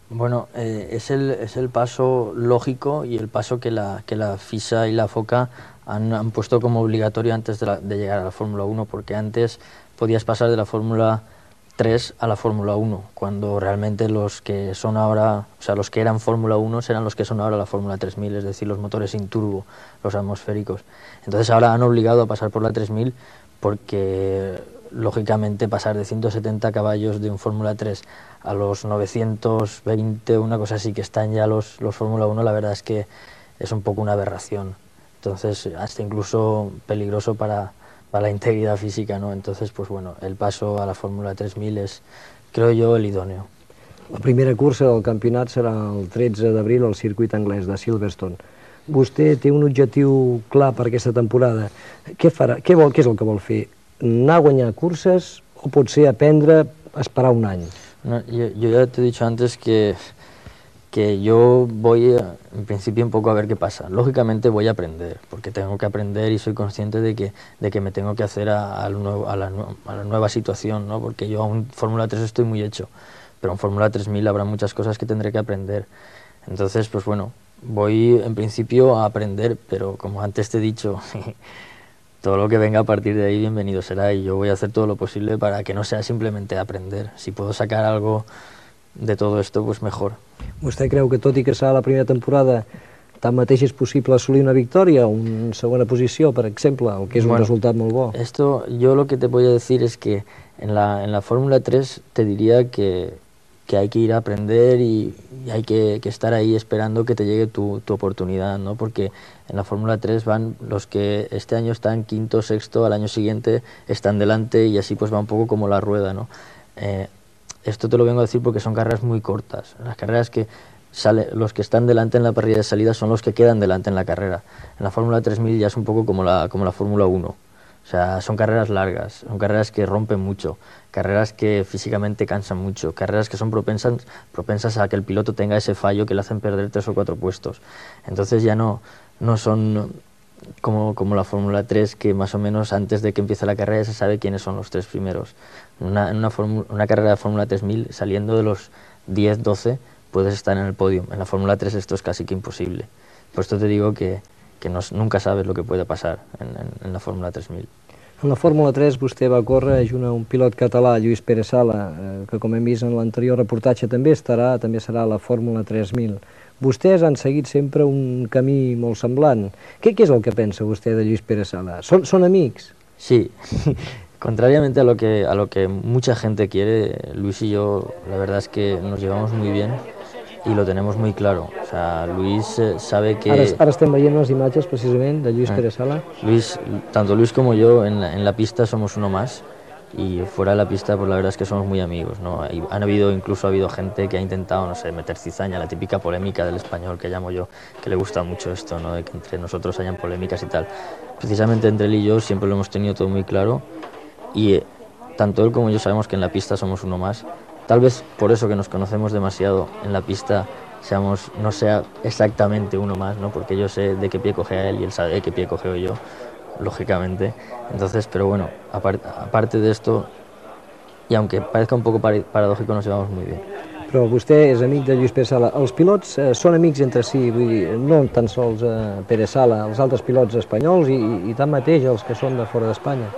Bueno, eh, es, el, es el paso lógico y el paso que la, que la FISA y la FOCA han, han puesto como obligatorio antes de, la- de llegar a la Fórmula 1, porque antes podías pasar de la Fórmula 3 a la Fórmula 1, cuando realmente los que son ahora, o sea, los que eran Fórmula 1 serán los que son ahora la Fórmula 3000, es decir, los motores sin turbo, los atmosféricos. Entonces ahora han obligado a pasar por la 3000 porque lógicamente pasar de 170 caballos de un Fórmula 3 a los 920, una cosa así que están ya los, los Fórmula 1, la verdad es que es un poco una aberración. Entonces, hasta incluso peligroso para, para la integridad física, ¿no? Entonces, pues bueno, el paso a la Fórmula 3000 es, creo yo, el idóneo.
La primera cursa del campionat serà el 13 d'abril al circuit anglès de Silverstone. Vostè té un objectiu clar per aquesta temporada. Què, farà, què, vol, què és el que vol fer? Anar a guanyar curses o potser aprendre a esperar un any?
No, yo, ya te he dicho antes que, que yo voy a- en principio un poco a ver qué pasa. Lógicamente voy a aprender, porque tengo que aprender y soy consciente de que, de que me tengo que hacer a, a la, a la nueva situación, ¿no? porque yo aún Fórmula 3 estoy muy hecho, pero en Fórmula 3000 habrá muchas cosas que tendré que aprender. Entonces, pues bueno, voy en principio a aprender, pero como antes te he dicho, todo lo que venga a partir de ahí bienvenido será y yo voy a hacer todo lo posible para que no sea simplemente aprender. Si puedo sacar algo de todo esto, pues mejor.
¿Usted creu que tot i que serà la primera temporada tanmateix és possible assolir una victòria o una segona posició, per exemple, el que és un
Bueno,
resultat molt bo?
Esto, yo lo que te voy a decir es que en la, en la Fórmula 3 te diría que, que hay que ir a aprender y, hay que, que estar ahí esperando que te llegue tu, tu oportunidad, ¿no? Porque en la Fórmula 3 van los que este año están quinto, sexto, al año siguiente están delante y así pues va un poco como la rueda, ¿no? Eh, esto te lo vengo a decir porque son carreras muy cortas. Las carreras que sale, los que están delante en la parrilla de salida son los que quedan delante en la carrera. En la Fórmula 3000 ya es un poco como la, como la Fórmula 1. O sea, son carreras largas, son carreras que rompen mucho, carreras que físicamente cansan mucho, carreras que son propensas, propensas a que el piloto tenga ese fallo que le hacen perder tres o cuatro puestos. Entonces ya no, no son como, como la Fórmula 3, que más o menos antes de que empiece la carrera se sabe quiénes son los tres primeros. En una, una, una carrera de Fórmula 3000, saliendo de los 10, 12, puedes estar en el podio. En la Fórmula 3 esto es casi que imposible. Por esto te digo que, que no, nunca sabes lo que puede pasar en, en- en la Fórmula 3000.
En la Fórmula 3 vostè va córrer junt a un pilot català, Lluís Pere Sala, eh, que com hem vist en l'anterior reportatge també estarà, també serà la Fórmula 3000. Vostès han seguit sempre un camí molt semblant. Què, què és el que pensa vostè de Lluís Pere Sala? Són, són amics?
Sí, contrariamente a lo que a lo que mucha gente quiere, Luis y yo la verdad es que nos llevamos muy bien y lo tenemos muy claro. O sea, Luis eh, sabe que
Ara, ara estem veient les imatges precisament de Lluís
Ah.
Pere Sala.
Luis, tanto Luis como yo en la, en la pista somos uno más y fuera de la pista pues la verdad es que somos muy amigos, ¿no? Hay- han habido, incluso ha habido gente que ha intentado, no sé, meter cizaña, la típica polémica del español que llamo yo, que le gusta mucho esto, ¿no? De que entre nosotros hayan polémicas y tal. Precisamente entre él y yo siempre lo hemos tenido todo muy claro y eh, tanto él como yo sabemos que en la pista somos uno más. Tal vez por eso que nos conocemos demasiado en la pista seamos, no sea exactamente uno más, ¿no? Porque yo sé de qué pie coge a él y él sabe de qué pie cogeo yo, lógicamente. Entonces, pero bueno, apar- aparte de esto, y aunque parezca un poco paradójico, nos llevamos muy bien.
Però vostè és amic de Lluís Pere Sala. Els pilots eh, són amics entre si, vull dir, no tan sols eh, Pere Sala, els altres pilots espanyols i, i, i tanmateix els que són de fora d'Espanya.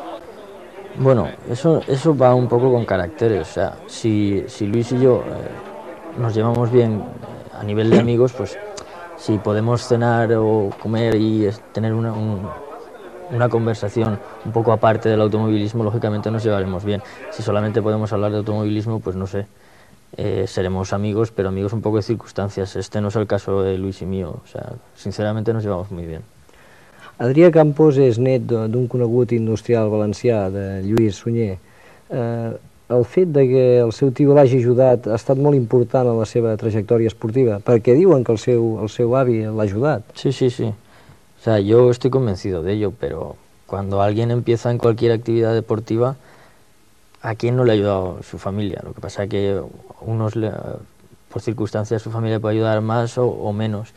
Bueno, eso, eso va un poco con caracteres. O sea, si, si Luis y yo eh, nos llevamos bien eh, a nivel de amigos, pues si podemos cenar o comer y tener una, un- una conversación un poco aparte del automovilismo, lógicamente nos llevaremos bien. Si solamente podemos hablar de automovilismo, pues no sé, eh, seremos amigos, pero amigos un poco de circunstancias. Este no es el caso de Luis y mío. O sea, sinceramente nos llevamos muy bien.
Adrià Campos és net d'un conegut industrial valencià, de Lluís Sunyer. Eh, el fet de que el seu tio l'hagi ajudat ha estat molt important en la seva trajectòria esportiva, perquè diuen que el seu, el seu avi l'ha ajudat.
Sí, sí, sí. O sea, yo estoy convencido de ello, pero cuando alguien empieza en cualquier actividad deportiva, ¿a quién no le ha ayudado su familia? Lo que pasa es que unos, le- por circunstancias, su familia puede ayudar más o, o menos.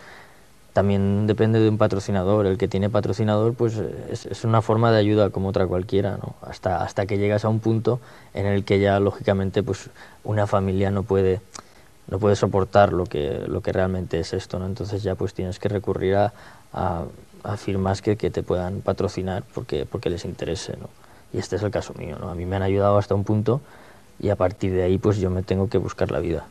También depende de un patrocinador. El que tiene patrocinador, pues es, una forma de ayuda como otra cualquiera, ¿no? Hasta, hasta que llegas a un punto en el que ya, lógicamente, pues una familia no puede no puede soportar lo que, lo que realmente es esto, ¿no? Entonces ya pues tienes que recurrir a, a, a firmas que, que te puedan patrocinar porque, porque les interese, ¿no? Y este es el caso mío, ¿no? A mí me han ayudado hasta un punto y a partir de ahí pues yo me tengo que buscar la vida.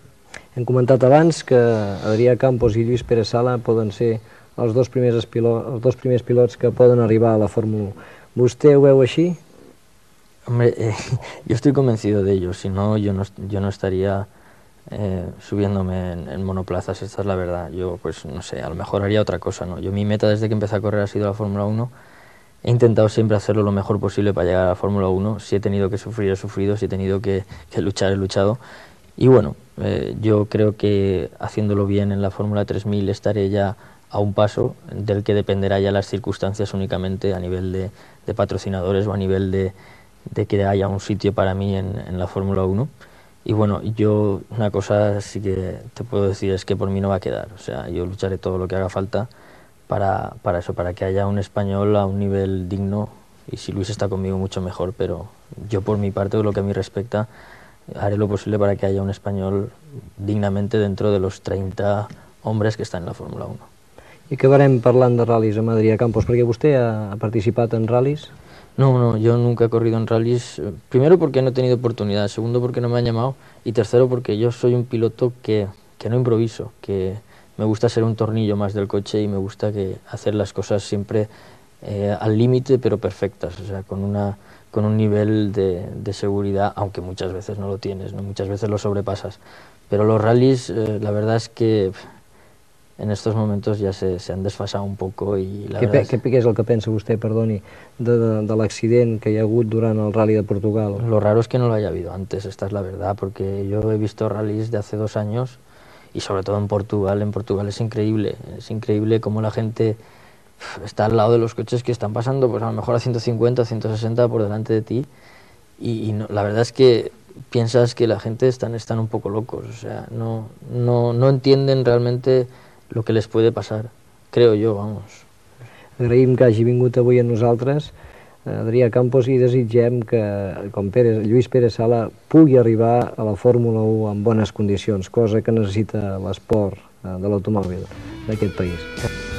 Hem comentat abans que Adrià Campos i Lluís Pere Sala poden ser els dos primers, pilo, els dos primers pilots que poden arribar a la Fórmula 1. Vostè ho veu així?
Hombre, eh, yo estoy convencido de ello, si no yo no, yo no estaría eh, subiéndome en, en monoplazas, esta es la verdad. Yo pues no sé, a lo mejor haría otra cosa, ¿no? Yo mi meta desde que empecé a correr ha sido la Fórmula 1. He intentado siempre hacerlo lo mejor posible para llegar a la Fórmula 1. Si he tenido que sufrir, he sufrido. Si he tenido que, que luchar, he luchado. Y bueno, eh, yo creo que haciéndolo bien en la Fórmula 3000 estaré ya a un paso del que dependerá ya las circunstancias únicamente a nivel de, de patrocinadores o a nivel de, de que haya un sitio para mí en, en la Fórmula 1. Y bueno, yo una cosa sí que te puedo decir es que por mí no va a quedar. O sea, yo lucharé todo lo que haga falta para, para eso, para que haya un español a un nivel digno. Y si Luis está conmigo, mucho mejor. Pero yo por mi parte, lo que a mí respecta, haré lo posible para que haya un español dignamente dentro de los 30 hombres que están en la Fórmula 1.
I acabarem parlant de ral·lis amb Adrià Campos, perquè vostè ha, participat en ral·lis?
No, no, yo nunca he corrido en rallies. eh, Primero porque no he tenido oportunidad, segundo porque no me han llamado y tercero porque yo soy un piloto que, que no improviso, que me gusta ser un tornillo más del coche y me gusta que hacer las cosas siempre eh, al límite pero perfectas, o sea, con, una, con un nivel de, de seguridad, aunque muchas veces no lo tienes, ¿no? muchas veces lo sobrepasas. Pero los rallies, eh, la verdad es que en estos momentos ya se, se han desfasado un poco y la
Què, pe,
es-
què, què és el que pensa vostè, perdoni, de, de, de l'accident que hi ha hagut durant el Rally de Portugal?
Lo raro es que no lo haya habido antes, esta es la verdad, porque yo he visto rallies de hace dos años y sobre todo en Portugal. En Portugal es increíble, es increíble cómo la gente está al lado de los coches que están pasando, pues a lo mejor a 150, 160 por delante de ti y, y no- la verdad es que piensas que la gente están, están un poco locos, o sea, no, no, no entienden realmente lo que les puede pasar, creo yo, vamos.
Agraïm que hagi vingut avui a nosaltres, Adrià Campos, i desitgem que, com Pere, Lluís Pérez Sala, pugui arribar a la Fórmula 1 en bones condicions, cosa que necessita l'esport eh, de l'automòbil d'aquest país.
Dando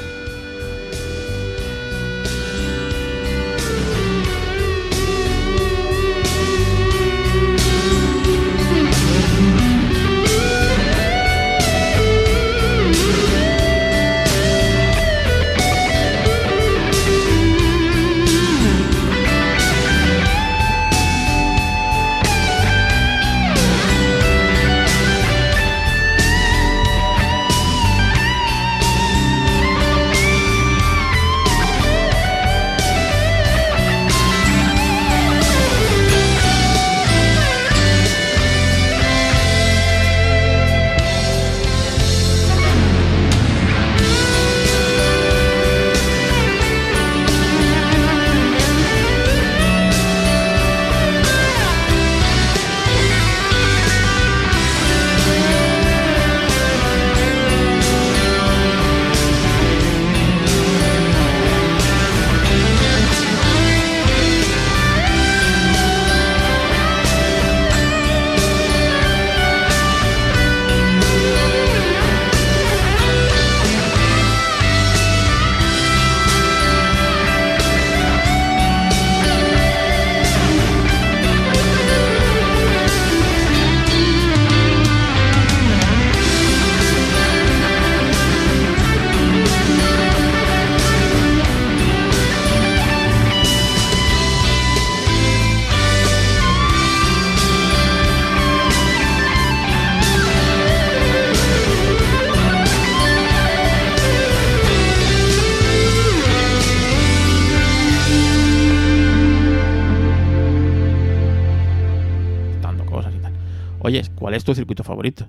¿cuál es tu circuito favorito?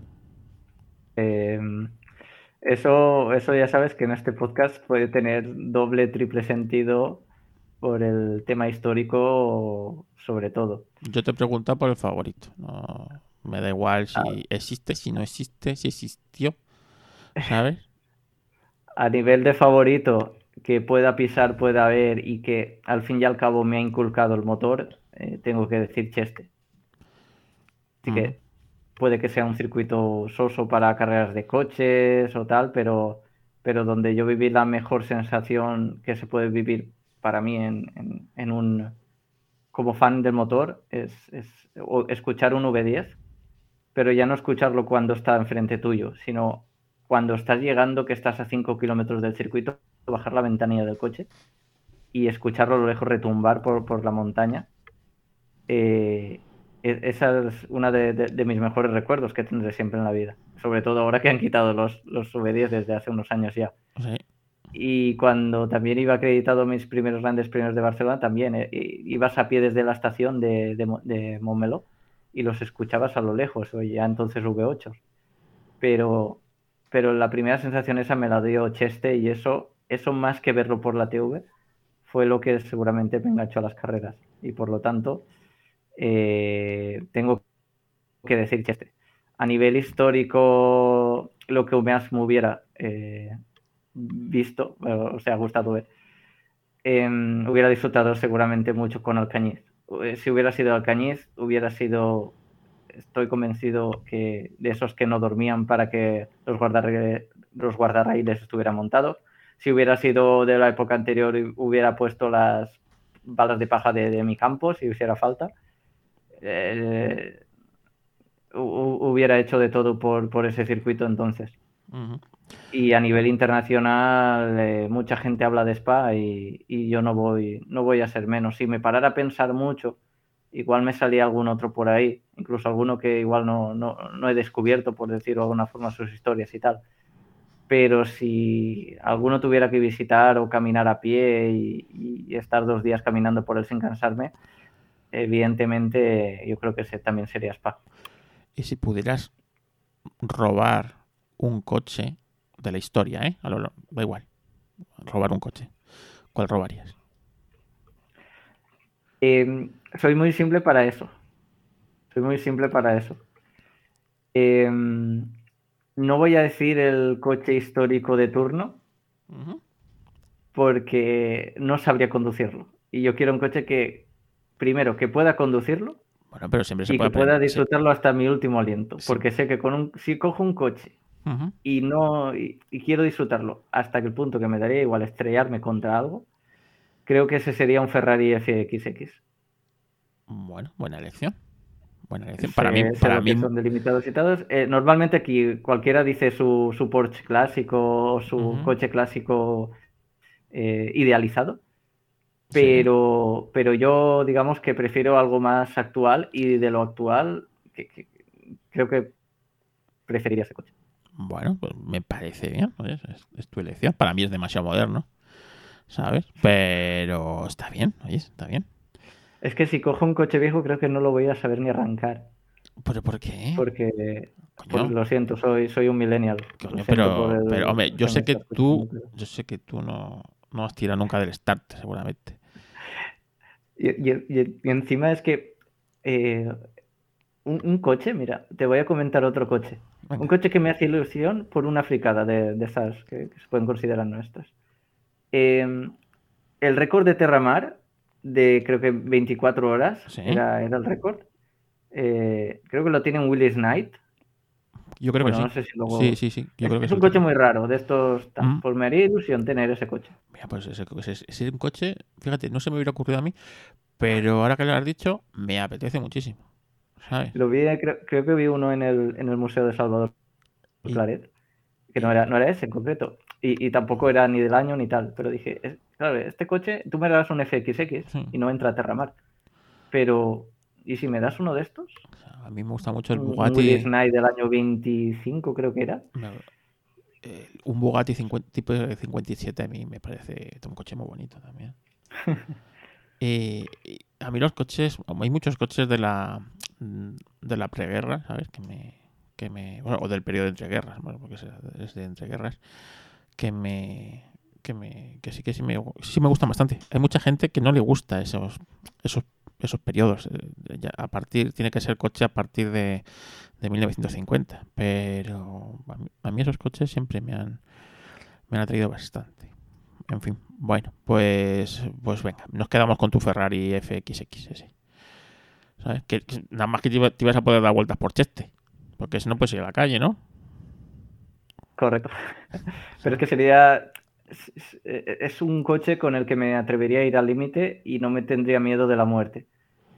Eh, eso, eso ya sabes que en este podcast puede tener doble, triple sentido por el tema histórico, sobre todo.
Yo te pregunto por el favorito. No, me da igual si
Ah.
existe, si no existe, si existió. ¿Sabes?
A nivel de favorito que pueda pisar, pueda ver y que al fin y al cabo me ha inculcado el motor, eh, tengo que decir Cheste. Así que puede que sea un circuito soso para carreras de coches o tal, pero, pero donde yo viví la mejor sensación que se puede vivir para mí en, en- en un como fan del motor es, es escuchar un V10, pero ya no escucharlo cuando está enfrente tuyo, sino cuando estás llegando, que estás a 5 kilómetros del circuito, bajar la ventanilla del coche y escucharlo a lo lejos retumbar por, por la montaña. Eh, esa es una de, de- de mis mejores recuerdos que tendré siempre en la vida. Sobre todo ahora que han quitado los, los V10 desde hace unos años ya.
Sí.
Y cuando también iba acreditado mis primeros grandes premios de Barcelona, también eh, ibas a pie desde la estación de, de Montmeló y los escuchabas a lo lejos, o ya entonces V8. Pero, pero la primera sensación esa me la dio Cheste y eso, eso más que verlo por la TV, fue lo que seguramente me enganchó a las carreras. Y por lo tanto, eh, tengo que decir Cheste. A nivel histórico, lo que más me hubiera eh, visto, o sea, gustado ver, em, hubiera disfrutado seguramente mucho con Alcañiz. Eh, Si hubiera sido Alcañiz, hubiera sido, estoy convencido que de esos que no dormían para que los, guardarre- los guardarraíles estuvieran montados. Si hubiera sido de la época anterior, hubiera puesto las balas de paja de, de mi campo si hiciera falta. Eh, hubiera hecho de todo por, por ese circuito entonces. Y a nivel internacional, eh, mucha gente habla de Spa y, y, yo no voy, no voy a ser menos. Si me parara a pensar mucho, igual me salía algún otro por ahí, incluso alguno que igual no, no, no he descubierto, por decirlo de alguna forma, sus historias y tal. Pero si alguno tuviera que visitar o caminar a pie y, y estar dos días caminando por él sin cansarme, evidentemente yo creo que ese también sería Spa.
Y si pudieras robar un coche de la historia, ¿eh? A lo, da igual. Robar un coche. ¿Cuál robarías?
Eh, soy muy simple para eso. Soy muy simple para eso. Eh, no voy a decir el coche histórico de turno uh -huh. porque no sabría conducirlo. Y yo quiero un coche que, primero, que pueda conducirlo
bueno, pero siempre se
y
puede
que pueda
sí.
disfrutarlo hasta mi último aliento. Porque sé que con un, si cojo un coche y no y, y quiero disfrutarlo hasta que el punto que me daría igual estrellarme contra algo, creo que ese sería un Ferrari FXX.
Bueno, buena elección. Buena elección. Para mí, para mí,
son delimitados y tal. Eh, normalmente aquí cualquiera dice su, su Porsche clásico o su coche clásico eh, idealizado.
Sí.
Pero, pero yo digamos que prefiero algo más actual y de lo actual que- que- creo que preferiría ese coche.
Bueno, pues me parece bien. es, es tu elección. Para mí es demasiado moderno. ¿Sabes? Pero está bien, oye, está bien.
Es que si cojo un coche viejo creo que no lo voy a saber ni arrancar.
¿Pero por qué?
Porque, pues, lo siento, soy, soy un millennial.
Coño, pero,
el-
pero, hombre, yo sé que tú, yo sé que tú no, no has tirado nunca del start, seguramente.
Y, y- y- y encima es que eh, un, un coche, mira, te voy a comentar otro coche.
Venga.
Un coche que me hace ilusión por una fricada de, de esas que, que se pueden considerar nuestras. Eh, el récord de Terramar, de creo que 24 horas,
Sí.
era, era el récord. Eh, creo que lo tiene un Willis Knight.
Yo creo
Bueno,
que
no
sí.
sé si luego-
Sí, sí, sí. Yo
es,
creo que
es
sí
un coche muy raro, de estos.
Mm.
Pues me haría ilusión tener ese coche.
Mira, pues ese, ese- ese es un coche, fíjate, no se me hubiera ocurrido a mí, pero ahora que lo has dicho, me apetece muchísimo. ¿Sabes?
Lo vi, creo, creo que vi uno en el, en el Museo de Salvador
Y-
Claret, que no era, no era ese en concreto. Y, y tampoco era ni del año ni tal. Pero dije, es- claro, este coche, tú me das un FXX
Sí.
y no entra a Terramar. Pero, ¿y si me das uno de estos?
A mí me gusta mucho el Bugatti.
Willis Knight del año 25, creo que era.
eh, un Bugatti 50 tipo de 57 a mí me parece un coche muy bonito también. Eh, a mí los coches, hay muchos coches de la de la preguerra, ¿sabes? Que me, que me bueno, o del periodo de entreguerras, bueno, porque es, es de entreguerras, que me que me que sí que sí me, sí me gustan bastante. Hay mucha gente que no le gusta esos esos esos periodos. eh, ya a partir tiene que ser coche a partir de, de 1950, pero a mí, a mí esos coches siempre me han me han atraído bastante. En fin, bueno, pues pues venga, nos quedamos con tu Ferrari FXX. ¿Sabes? Que, que nada más que te, te ibas a poder dar vueltas por Cheste, porque si no puedes ir a la calle, ¿no?
Correcto. Pero es que sería. es- Es un coche con el que me atrevería a ir al límite y no me tendría miedo de la muerte.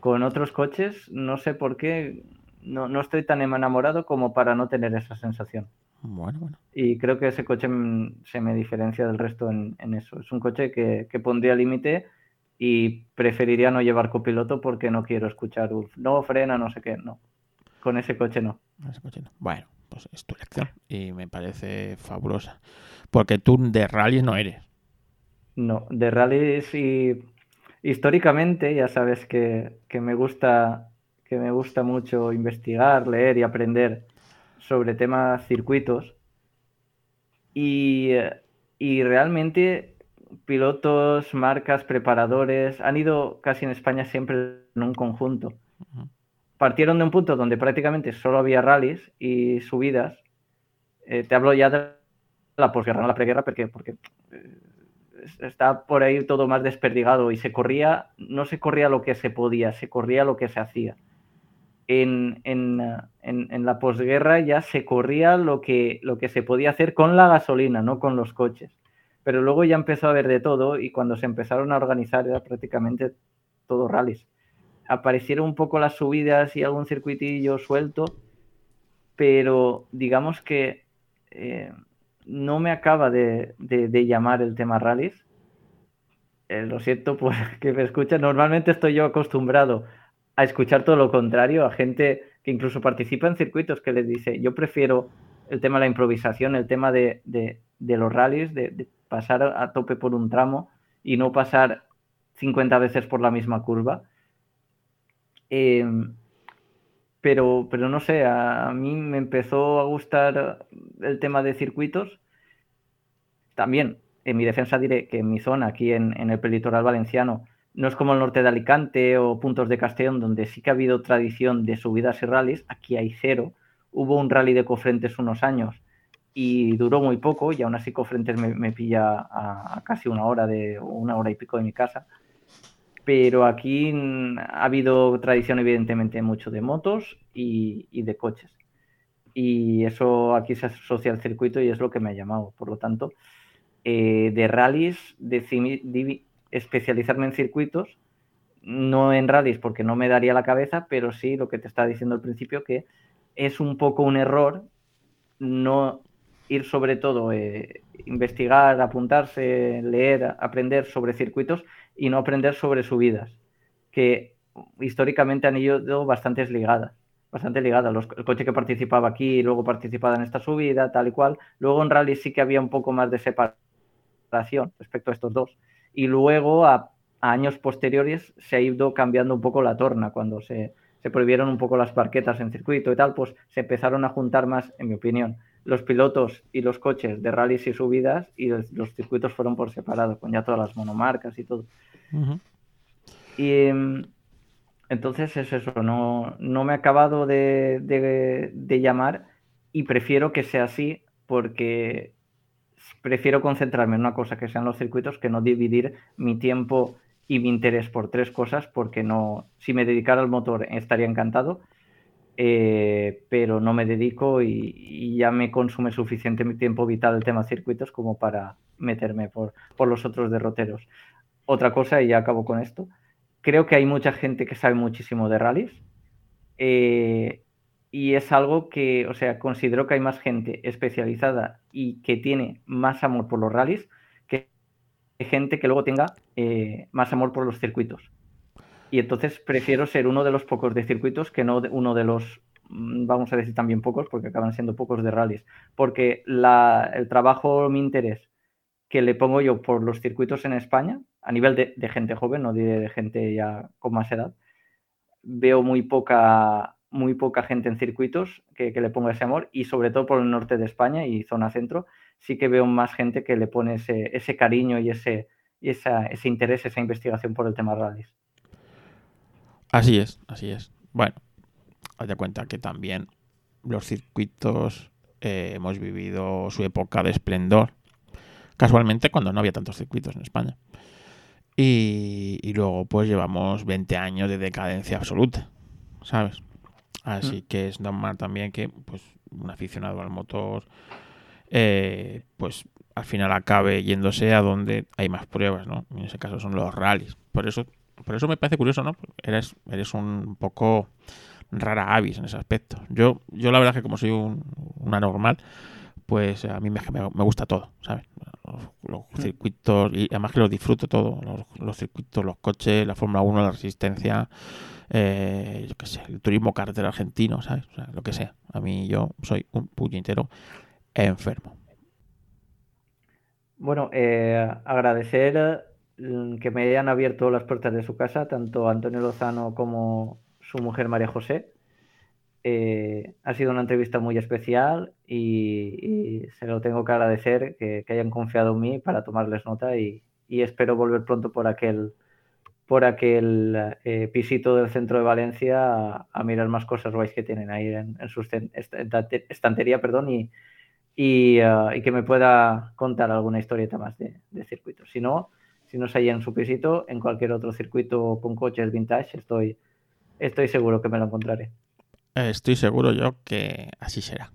Con otros coches, no sé por qué, no, no estoy tan enamorado como para no tener esa sensación.
Bueno, bueno.
Y creo que ese coche mm, se me diferencia del resto en, en eso. Es un coche que, que pondría límite y preferiría no llevar copiloto porque no quiero escuchar, "Uf, no frena, no sé qué, no. Con ese coche no.
Ese coche no. Bueno, pues es tu elección y me parece fabulosa. Porque tú de rally no eres.
No, de rallies y históricamente ya sabes que, que me gusta que me gusta mucho investigar, leer y aprender sobre temas circuitos. Y, eh, y realmente pilotos, marcas, preparadores han ido casi en España siempre en un conjunto. Partieron de un punto donde prácticamente solo había rallies y subidas. Eh, te hablo ya de la posguerra, no la preguerra, porque, porque eh, está por ahí todo más desperdigado y se corría, no se corría lo que se podía, se corría lo que se hacía. En, en, en- en la posguerra ya se corría lo que, lo que se podía hacer con la gasolina, no con los coches. pero luego ya empezó a haber de todo y cuando se empezaron a organizar era prácticamente todo rallies. Aparecieron un poco las subidas y algún circuitillo suelto, pero digamos que eh, no me acaba de, llamar el tema rallies. Eh, lo siento por que me escuchen. Normalmente estoy yo acostumbrado a escuchar todo lo contrario, a gente que incluso participa en circuitos que les dice, yo prefiero el tema de la improvisación, el tema de, los rallies, de, pasar a tope por un tramo y no pasar 50 veces por la misma curva. Em, pero, pero no sé, a, mí me empezó a gustar el tema de circuitos. También, en mi defensa diré que en mi zona, aquí en, el pelitoral valenciano, no es como el norte de Alicante o puntos de Castellón, donde sí que ha habido tradición de subidas y rallies, aquí hay cero. Hubo un rally de Cofrentes unos años y duró muy poco, y aún así Cofrentes me, me pilla a, casi una hora de una hora y pico de mi casa. Pero aquí ha habido tradición, evidentemente, mucho de motos y, y de coches. Y eso aquí se asocia al circuito y es lo que me ha llamado. Por lo tanto, eh, de rallies, de, especializarme en circuitos, no en rallies porque no me daría la cabeza, pero sí lo que te estaba diciendo al principio, que es un poco un error no ir sobre todo, eh, investigar, apuntarse, leer, aprender sobre circuitos y no aprender sobre subidas, que históricamente han ido bastante ligadas, bastante ligadas. el coche que participaba aquí, luego participaba en esta subida, tal y cual. Luego en rally sí que había un poco más de separación respecto a estos dos. Y luego a, años posteriores se ha ido cambiando un poco la torna cuando se, se prohibieron un poco las parquetas en circuito y tal, pues se empezaron a juntar más, en mi opinión, los pilotos y los coches de rallies y subidas y los, circuitos fueron por separado, con ya todas las monomarcas y todo. Y em, entonces es eso, no, no me ha acabado de, de, llamar y prefiero que sea así porque prefiero concentrarme en una cosa que sean los circuitos que no dividir mi tiempo y mi interés por tres cosas porque no, si me dedicara al motor estaría encantado, eh, pero no me dedico y, ya me consume suficiente mi tiempo vital el tema circuitos como para meterme por, los otros derroteros. Otra cosa, y ya acabo con esto, creo que hay mucha gente que sabe muchísimo de rallies eh, y es algo que, o sea, considero que hay más gente especializada y que tiene más amor por los rallies que gente que luego tenga eh, más amor por los circuitos. Y entonces prefiero ser uno de los pocos de circuitos que no uno de los, mm, vamos a decir también pocos, porque acaban siendo pocos de rallies. Porque el trabajo, mi interés que le pongo yo por los circuitos en España, a nivel de, gente joven, no de, gente ya con más edad, veo muy poca, muy poca gente en circuitos que, le ponga ese amor y sobre todo por el norte de España y zona centro, sí que veo más gente que le pone ese, ese cariño y ese, y ese interés, esa investigación por el tema rallies.
Así es, así es. Bueno, de cuenta que también los circuitos eh, hemos vivido su época de esplendor. Casualmente cuando no había tantos circuitos en España. Y, luego pues llevamos 20 años de decadencia absoluta, ¿sabes? Así mm. que es normal también que pues un aficionado al motor eh, pues al final acabe yéndose a donde hay más pruebas, ¿no? En ese caso son los rallies. Por eso por eso me parece curioso, ¿no? Eres, eres un poco rara avis en ese aspecto. Yo, yo la verdad es que como soy un, una normal, pues a mí me, me, gusta todo, ¿sabes? Los, circuitos, y además que los disfruto todo, los, circuitos, los coches, la Fórmula 1, la resistencia, eh, yo qué sé, el turismo carretera argentino, ¿sabes? O sea, lo que sea. A mí yo soy un puñetero enfermo.
Bueno, eh, agradecer que me hayan abierto las puertas de su casa, tanto Antonio Lozano como su mujer María José. Eh, ha sido una entrevista muy especial y, se lo tengo que agradecer que, hayan confiado en mí para tomarles nota y, espero volver pronto por aquel por aquel eh, pisito del centro de Valencia a, mirar más cosas guays que tienen ahí en, su estantería perdón, y, uh, y, que me pueda contar alguna historieta más de, de circuitos. Si no, si no es ahí en su pisito, en cualquier otro circuito con coches vintage, estoy, estoy seguro que me lo encontraré.
Estoy seguro yo que así será.